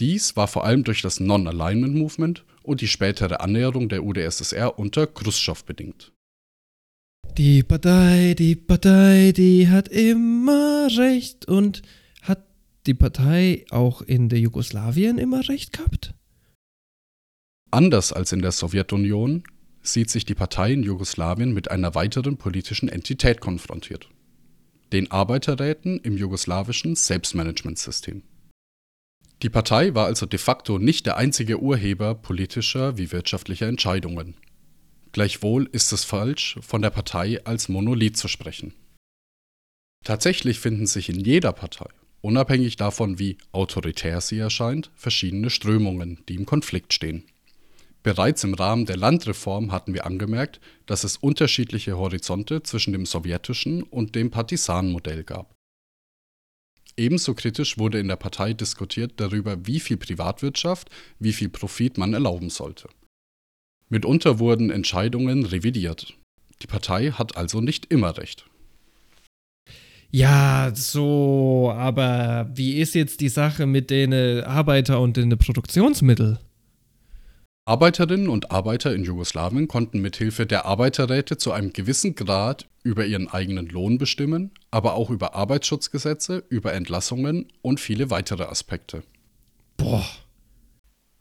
Dies war vor allem durch das Non-Alignment Movement und die spätere Annäherung der UdSSR unter Khrushchev bedingt. Die Partei, die Partei, die hat immer recht. Und hat die Partei auch in der Jugoslawien immer recht gehabt? Anders als in der Sowjetunion sieht sich die Partei in Jugoslawien mit einer weiteren politischen Entität konfrontiert. Den Arbeiterräten im jugoslawischen Selbstmanagementsystem. Die Partei war also de facto nicht der einzige Urheber politischer wie wirtschaftlicher Entscheidungen. Gleichwohl ist es falsch, von der Partei als Monolith zu sprechen. Tatsächlich finden sich in jeder Partei, unabhängig davon, wie autoritär sie erscheint, verschiedene Strömungen, die im Konflikt stehen. Bereits im Rahmen der Landreform hatten wir angemerkt, dass es unterschiedliche Horizonte zwischen dem sowjetischen und dem Partisanenmodell gab. Ebenso kritisch wurde in der Partei diskutiert darüber, wie viel Privatwirtschaft, wie viel Profit man erlauben sollte. Mitunter wurden Entscheidungen revidiert. Die Partei hat also nicht immer recht. Ja, so, aber wie ist jetzt die Sache mit den Arbeiter und den Produktionsmitteln? Arbeiterinnen und Arbeiter in Jugoslawien konnten mithilfe der Arbeiterräte zu einem gewissen Grad über ihren eigenen Lohn bestimmen, aber auch über Arbeitsschutzgesetze, über Entlassungen und viele weitere Aspekte. Boah.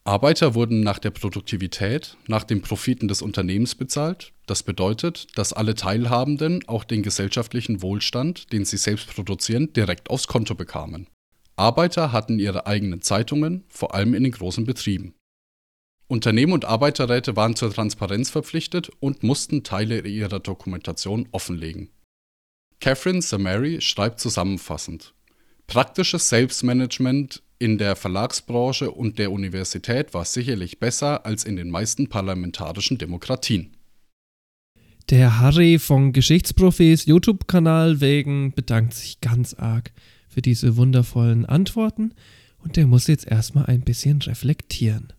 Arbeiter wurden nach der Produktivität, nach den Profiten des Unternehmens bezahlt. Das bedeutet, dass alle Teilhabenden auch den gesellschaftlichen Wohlstand, den sie selbst produzieren, direkt aufs Konto bekamen. Arbeiter hatten ihre eigenen Zeitungen, vor allem in den großen Betrieben. Unternehmen und Arbeiterräte waren zur Transparenz verpflichtet und mussten Teile ihrer Dokumentation offenlegen. Catherine Samari schreibt zusammenfassend: Praktisches Selbstmanagement in der Verlagsbranche und der Universität war sicherlich besser als in den meisten parlamentarischen Demokratien. Der Harry von Geschichtsprofis YouTube-Kanal wegen bedankt sich ganz arg für diese wundervollen Antworten und der muss jetzt erstmal ein bisschen reflektieren.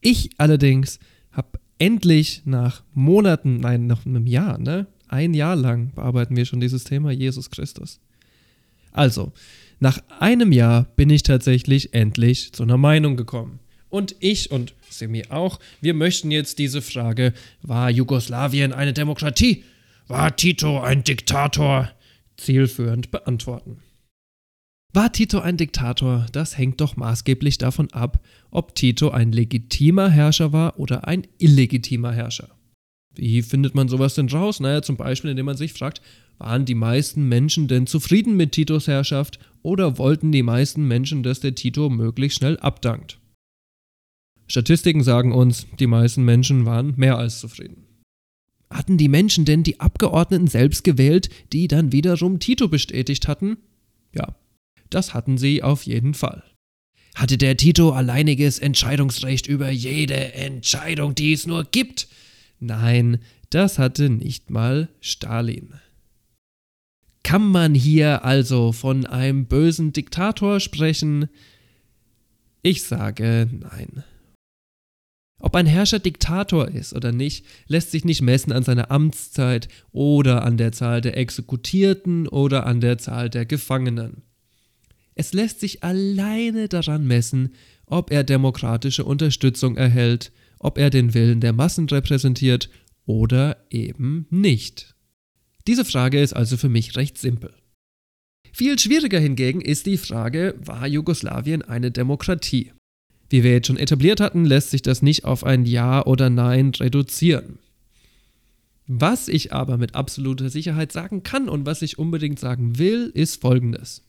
Ich allerdings habe endlich nach Monaten, nein, nach einem Jahr, ne? Ein Jahr lang bearbeiten wir schon dieses Thema Jesus Christus. Also, nach einem Jahr bin ich tatsächlich endlich zu einer Meinung gekommen. Und ich und Semi auch, wir möchten jetzt diese Frage, war Jugoslawien eine Demokratie? War Tito ein Diktator? zielführend beantworten. War Tito ein Diktator? Das hängt doch maßgeblich davon ab, ob Tito ein legitimer Herrscher war oder ein illegitimer Herrscher. Wie findet man sowas denn raus? Naja, zum Beispiel, indem man sich fragt, waren die meisten Menschen denn zufrieden mit Titos Herrschaft oder wollten die meisten Menschen, dass der Tito möglichst schnell abdankt? Statistiken sagen uns, die meisten Menschen waren mehr als zufrieden. Hatten die Menschen denn die Abgeordneten selbst gewählt, die dann wiederum Tito bestätigt hatten? Ja, das hatten sie auf jeden Fall. Hatte der Tito alleiniges Entscheidungsrecht über jede Entscheidung, die es nur gibt? Nein, das hatte nicht mal Stalin. Kann man hier also von einem bösen Diktator sprechen? Ich sage nein. Ob ein Herrscher Diktator ist oder nicht, lässt sich nicht messen an seiner Amtszeit oder an der Zahl der Exekutierten oder an der Zahl der Gefangenen. Es lässt sich alleine daran messen, ob er demokratische Unterstützung erhält, ob er den Willen der Massen repräsentiert oder eben nicht. Diese Frage ist also für mich recht simpel. Viel schwieriger hingegen ist die Frage, war Jugoslawien eine Demokratie? Wie wir jetzt schon etabliert hatten, lässt sich das nicht auf ein Ja oder Nein reduzieren. Was ich aber mit absoluter Sicherheit sagen kann und was ich unbedingt sagen will, ist Folgendes.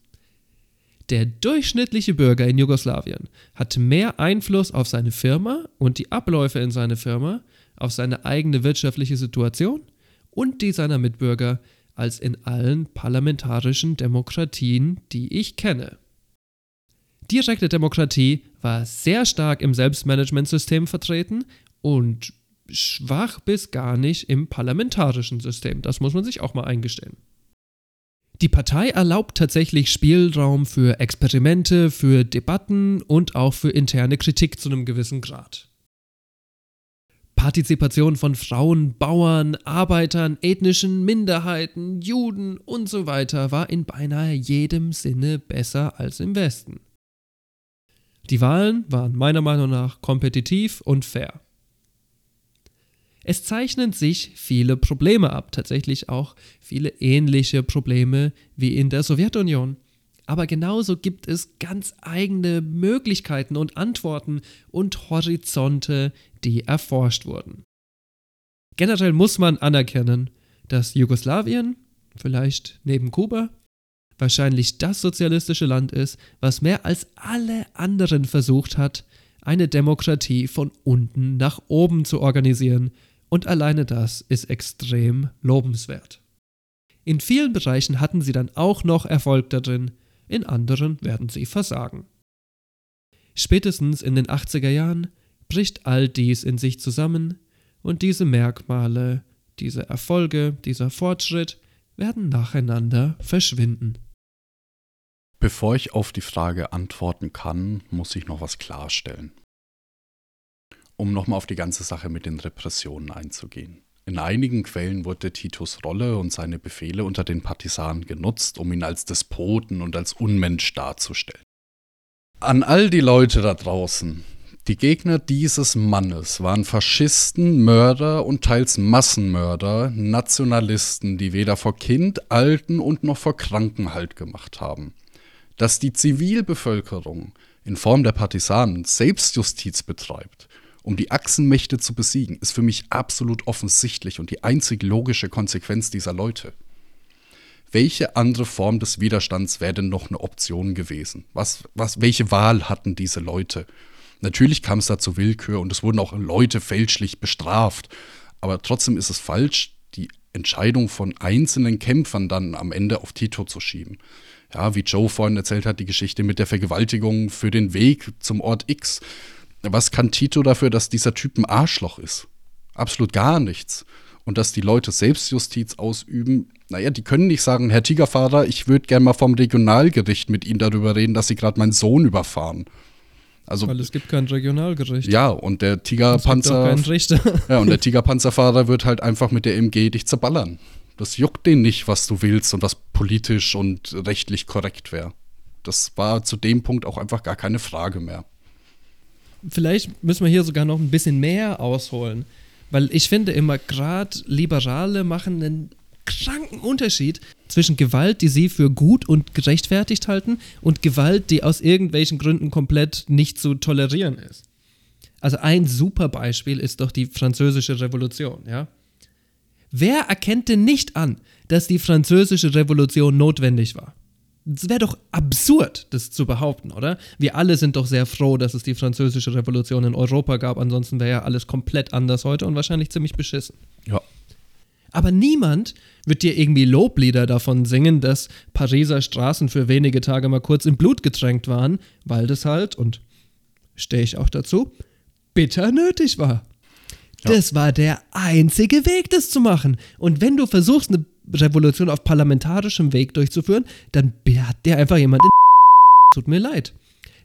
Der durchschnittliche Bürger in Jugoslawien hat mehr Einfluss auf seine Firma und die Abläufe in seiner Firma, auf seine eigene wirtschaftliche Situation und die seiner Mitbürger als in allen parlamentarischen Demokratien, die ich kenne. Direkte Demokratie war sehr stark im Selbstmanagementsystem vertreten und schwach bis gar nicht im parlamentarischen System. Das muss man sich auch mal eingestehen. Die Partei erlaubt tatsächlich Spielraum für Experimente, für Debatten und auch für interne Kritik zu einem gewissen Grad. Partizipation von Frauen, Bauern, Arbeitern, ethnischen Minderheiten, Juden und so weiter war in beinahe jedem Sinne besser als im Westen. Die Wahlen waren meiner Meinung nach kompetitiv und fair. Es zeichnen sich viele Probleme ab, tatsächlich auch viele ähnliche Probleme wie in der Sowjetunion. Aber genauso gibt es ganz eigene Möglichkeiten und Antworten und Horizonte, die erforscht wurden. Generell muss man anerkennen, dass Jugoslawien, vielleicht neben Kuba, wahrscheinlich das sozialistische Land ist, was mehr als alle anderen versucht hat, eine Demokratie von unten nach oben zu organisieren und alleine das ist extrem lobenswert. In vielen Bereichen hatten sie dann auch noch Erfolg darin, in anderen werden sie versagen. Spätestens in den 80er Jahren bricht all dies in sich zusammen und diese Merkmale, diese Erfolge, dieser Fortschritt werden nacheinander verschwinden. Bevor ich auf die Frage antworten kann, muss ich noch was klarstellen. Um nochmal auf die ganze Sache mit den Repressionen einzugehen. In einigen Quellen wurde Titos Rolle und seine Befehle unter den Partisanen genutzt, um ihn als Despoten und als Unmensch darzustellen. An all die Leute da draußen, die Gegner dieses Mannes waren Faschisten, Mörder und teils Massenmörder, Nationalisten, die weder vor Kind, Alten und noch vor Kranken Halt gemacht haben. Dass die Zivilbevölkerung in Form der Partisanen Selbstjustiz betreibt, um die Achsenmächte zu besiegen, ist für mich absolut offensichtlich und die einzig logische Konsequenz dieser Leute. Welche andere Form des Widerstands wäre denn noch eine Option gewesen? Was, was, welche Wahl hatten diese Leute? Natürlich kam es da zu Willkür und es wurden auch Leute fälschlich bestraft. Aber trotzdem ist es falsch, die Entscheidung von einzelnen Kämpfern dann am Ende auf Tito zu schieben. Ja, wie Joe vorhin erzählt hat, die Geschichte mit der Vergewaltigung für den Weg zum Ort X. Was kann Tito dafür, dass dieser Typ ein Arschloch ist? Absolut gar nichts. Und dass die Leute Selbstjustiz ausüben, naja, die können nicht sagen, Herr Tigerfahrer, ich würde gerne mal vom Regionalgericht mit Ihnen darüber reden, dass Sie gerade meinen Sohn überfahren. Also, Weil es gibt kein Regionalgericht. Ja, und der Tigerpanzer. [laughs] Ja, und der Tigerpanzerfahrer wird halt einfach mit der MG dich zerballern. Das juckt den nicht, was du willst und was politisch und rechtlich korrekt wäre. Das war zu dem Punkt auch einfach gar keine Frage mehr. Vielleicht müssen wir hier sogar noch ein bisschen mehr ausholen. Weil ich finde immer, gerade Liberale machen einen kranken Unterschied zwischen Gewalt, die sie für gut und gerechtfertigt halten, und Gewalt, die aus irgendwelchen Gründen komplett nicht zu tolerieren ist. Also ein super Beispiel ist doch die französische Revolution, ja? Wer erkennt denn nicht an, dass die französische Revolution notwendig war? Es wäre doch absurd, das zu behaupten, oder? Wir alle sind doch sehr froh, dass es die französische Revolution in Europa gab, ansonsten wäre ja alles komplett anders heute und wahrscheinlich ziemlich beschissen. Ja. Aber niemand wird dir irgendwie Loblieder davon singen, dass Pariser Straßen für wenige Tage mal kurz in Blut getränkt waren, weil das halt, und stehe ich auch dazu, bitter nötig war. Ja. Das war der einzige Weg, das zu machen. Und wenn du versuchst, eine Revolution auf parlamentarischem Weg durchzuführen, dann hat dir einfach jemand in Tut mir leid.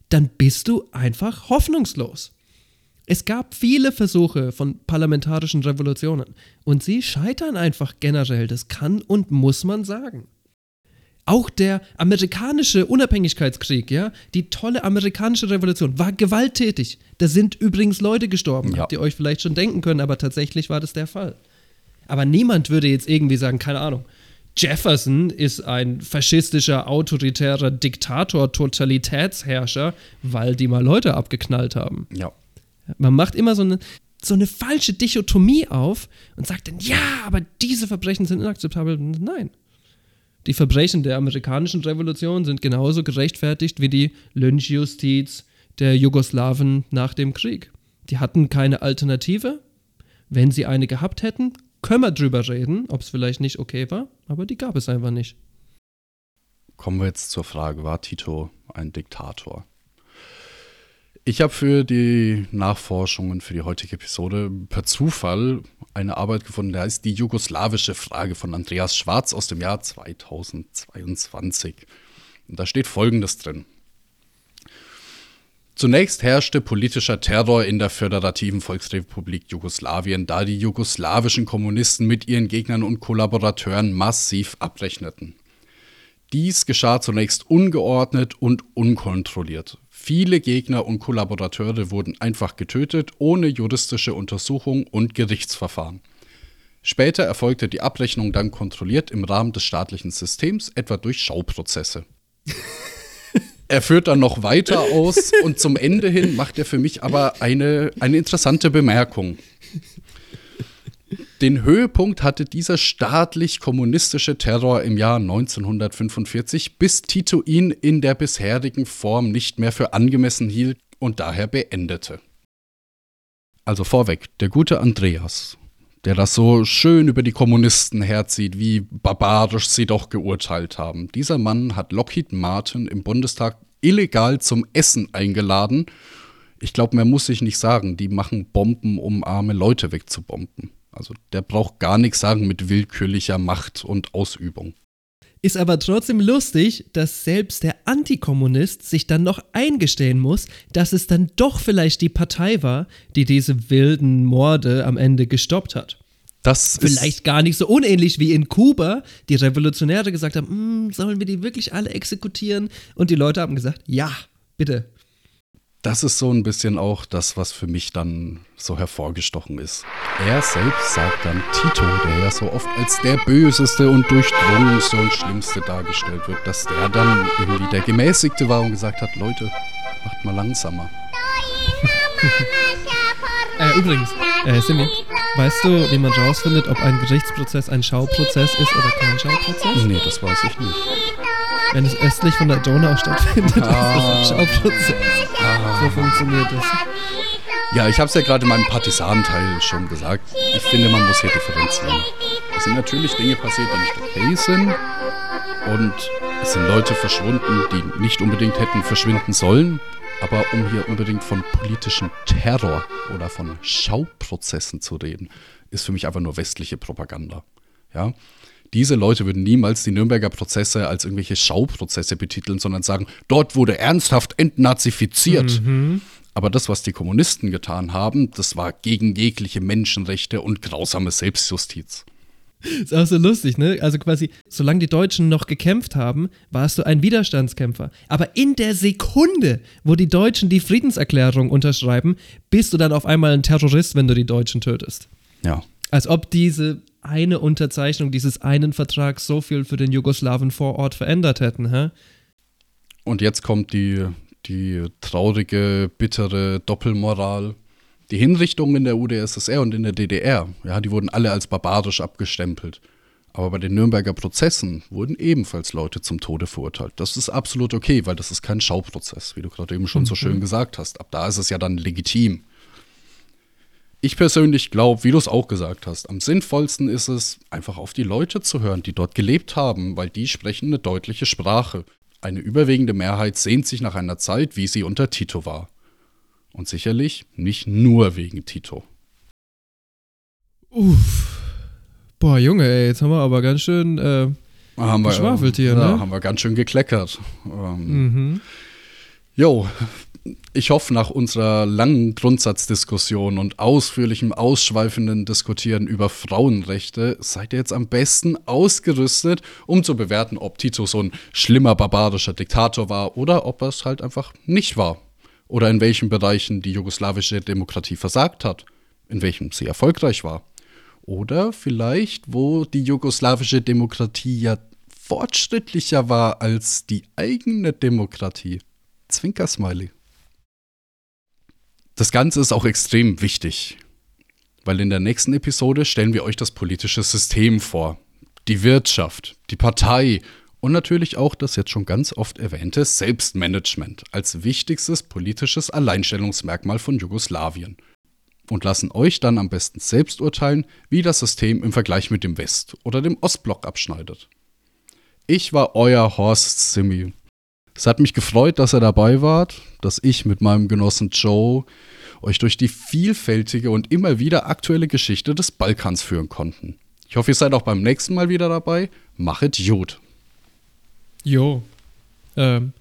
Dann bist du einfach hoffnungslos. Es gab viele Versuche von parlamentarischen Revolutionen und sie scheitern einfach generell, das kann und muss man sagen. Auch der amerikanische Unabhängigkeitskrieg, ja, die tolle amerikanische Revolution war gewalttätig. Da sind übrigens Leute gestorben, ja. habt ihr euch vielleicht schon denken können, aber tatsächlich war das der Fall. Aber niemand würde jetzt irgendwie sagen, keine Ahnung, Jefferson ist ein faschistischer, autoritärer Diktator, Totalitätsherrscher, weil die mal Leute abgeknallt haben. Ja. Man macht immer so eine, so eine falsche Dichotomie auf und sagt dann, ja, aber diese Verbrechen sind inakzeptabel. Nein. Die Verbrechen der amerikanischen Revolution sind genauso gerechtfertigt wie die Lynchjustiz der Jugoslawen nach dem Krieg. Die hatten keine Alternative. Wenn sie eine gehabt hätten, können wir drüber reden, ob es vielleicht nicht okay war, aber die gab es einfach nicht. Kommen wir jetzt zur Frage, war Tito ein Diktator? Ich habe für die Nachforschungen für die heutige Episode per Zufall eine Arbeit gefunden, der heißt Die jugoslawische Frage von Andreas Schwarz aus dem Jahr 2022. Und da steht Folgendes drin. Zunächst herrschte politischer Terror in der föderativen Volksrepublik Jugoslawien, da die jugoslawischen Kommunisten mit ihren Gegnern und Kollaborateuren massiv abrechneten. Dies geschah zunächst ungeordnet und unkontrolliert. Viele Gegner und Kollaborateure wurden einfach getötet, ohne juristische Untersuchung und Gerichtsverfahren. Später erfolgte die Abrechnung dann kontrolliert im Rahmen des staatlichen Systems, etwa durch Schauprozesse. [laughs] er führt dann noch weiter aus und zum Ende hin macht er für mich aber eine, eine interessante Bemerkung. Den Höhepunkt hatte dieser staatlich-kommunistische Terror im Jahr 1945, bis Tito ihn in der bisherigen Form nicht mehr für angemessen hielt und daher beendete. Also vorweg, der gute Andreas, der das so schön über die Kommunisten herzieht, wie barbarisch sie doch geurteilt haben. Dieser Mann hat Lockheed Martin im Bundestag illegal zum Essen eingeladen. Ich glaube, mehr muss ich nicht sagen. Die machen Bomben, um arme Leute wegzubomben. Also der braucht gar nichts sagen mit willkürlicher Macht und Ausübung. Ist aber trotzdem lustig, dass selbst der Antikommunist sich dann noch eingestehen muss, dass es dann doch vielleicht die Partei war, die diese wilden Morde am Ende gestoppt hat. Das Vielleicht gar nicht so unähnlich wie in Kuba, die Revolutionäre gesagt haben, "Mm, sollen wir die wirklich alle exekutieren? Und die Leute haben gesagt, ja, bitte. Das ist so ein bisschen auch das, was für mich dann so hervorgestochen ist. Er selbst sagt dann Tito, der ja so oft als der Böseste und Durchdrungenste und Schlimmste dargestellt wird, dass der dann irgendwie der Gemäßigte war und gesagt hat, Leute, macht mal langsamer. [laughs] Äh, übrigens, äh, Simi, weißt du, wie man rausfindet, ob ein Gerichtsprozess ein Schauprozess ist oder kein Schauprozess? Nee, das weiß ich nicht. Wenn es östlich von der Donau stattfindet, [laughs] Ah. ist es ein Schauprozess. So funktioniert das. Ja, ich habe es ja gerade in meinem Partisanenteil schon gesagt. Ich finde, man muss hier differenzieren. Es sind natürlich Dinge passiert, die nicht okay sind. Und es sind Leute verschwunden, die nicht unbedingt hätten verschwinden sollen. Aber um hier unbedingt von politischem Terror oder von Schauprozessen zu reden, ist für mich einfach nur westliche Propaganda. Ja? Diese Leute würden niemals die Nürnberger Prozesse als irgendwelche Schauprozesse betiteln, sondern sagen, dort wurde ernsthaft entnazifiziert. Aber das, was die Kommunisten getan haben, das war gegen jegliche Menschenrechte und grausame Selbstjustiz. Ist auch so lustig, ne? Also quasi, solange die Deutschen noch gekämpft haben, warst du ein Widerstandskämpfer. Aber in der Sekunde, wo die Deutschen die Friedenserklärung unterschreiben, bist du dann auf einmal ein Terrorist, wenn du die Deutschen tötest. Ja. Als ob diese eine Unterzeichnung dieses einen Vertrags so viel für den Jugoslawen vor Ort verändert hätten, hä? Und jetzt kommt die, die traurige, bittere Doppelmoral. Die Hinrichtungen in der UdSSR und in der DDR, ja, die wurden alle als barbarisch abgestempelt. Aber bei den Nürnberger Prozessen wurden ebenfalls Leute zum Tode verurteilt. Das ist absolut okay, weil das ist kein Schauprozess, wie du gerade eben schon so schön gesagt hast. Ab da ist es ja dann legitim. Ich persönlich glaube, wie du es auch gesagt hast, am sinnvollsten ist es, einfach auf die Leute zu hören, die dort gelebt haben, weil die sprechen eine deutliche Sprache. Eine überwiegende Mehrheit sehnt sich nach einer Zeit, wie sie unter Tito war. Und sicherlich nicht nur wegen Tito. Uff. Boah, Junge, ey, jetzt haben wir aber ganz schön, äh, Haben wir, Geschwafelt hier, ja, ne? haben wir ganz schön gekleckert. Ähm, mhm. Jo, ich hoffe, nach unserer langen Grundsatzdiskussion und ausführlichem, ausschweifenden Diskutieren über Frauenrechte seid ihr jetzt am besten ausgerüstet, um zu bewerten, ob Tito so ein schlimmer, barbarischer Diktator war oder ob er es halt einfach nicht war. Oder in welchen Bereichen die jugoslawische Demokratie versagt hat, in welchem sie erfolgreich war. Oder vielleicht, wo die jugoslawische Demokratie ja fortschrittlicher war als die eigene Demokratie. Zwinkersmiley. Das Ganze ist auch extrem wichtig, weil in der nächsten Episode stellen wir euch das politische System vor, die Wirtschaft, die Partei und natürlich auch das jetzt schon ganz oft erwähnte Selbstmanagement als wichtigstes politisches Alleinstellungsmerkmal von Jugoslawien. Und lassen euch dann am besten selbst urteilen, wie das System im Vergleich mit dem West- oder dem Ostblock abschneidet. Ich war euer Horst Simi. Es hat mich gefreut, dass ihr dabei wart, dass ich mit meinem Genossen Joe euch durch die vielfältige und immer wieder aktuelle Geschichte des Balkans führen konnten. Ich hoffe, ihr seid auch beim nächsten Mal wieder dabei. Machet gut. Jo. Ähm,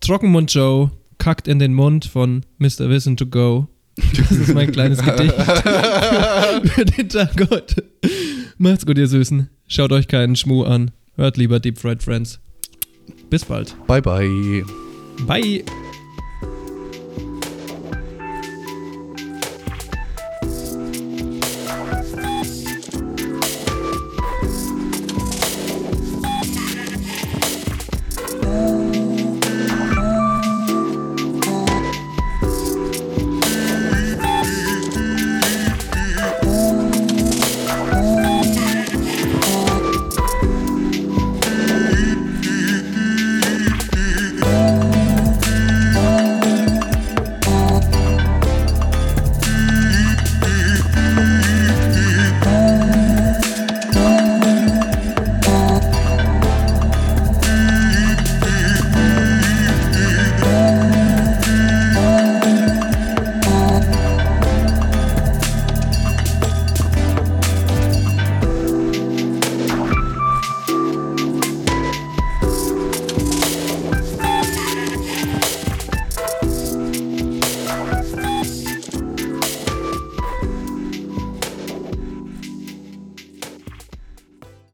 Trockenmund Joe kackt in den Mund von Mr. Wissen to Go. Das ist mein kleines Gedicht [laughs] für den Tag heute. Macht's gut, ihr Süßen. Schaut euch keinen Schmuh an. Hört lieber Deep Fried Friends. Bis bald. Bye bye. Bye.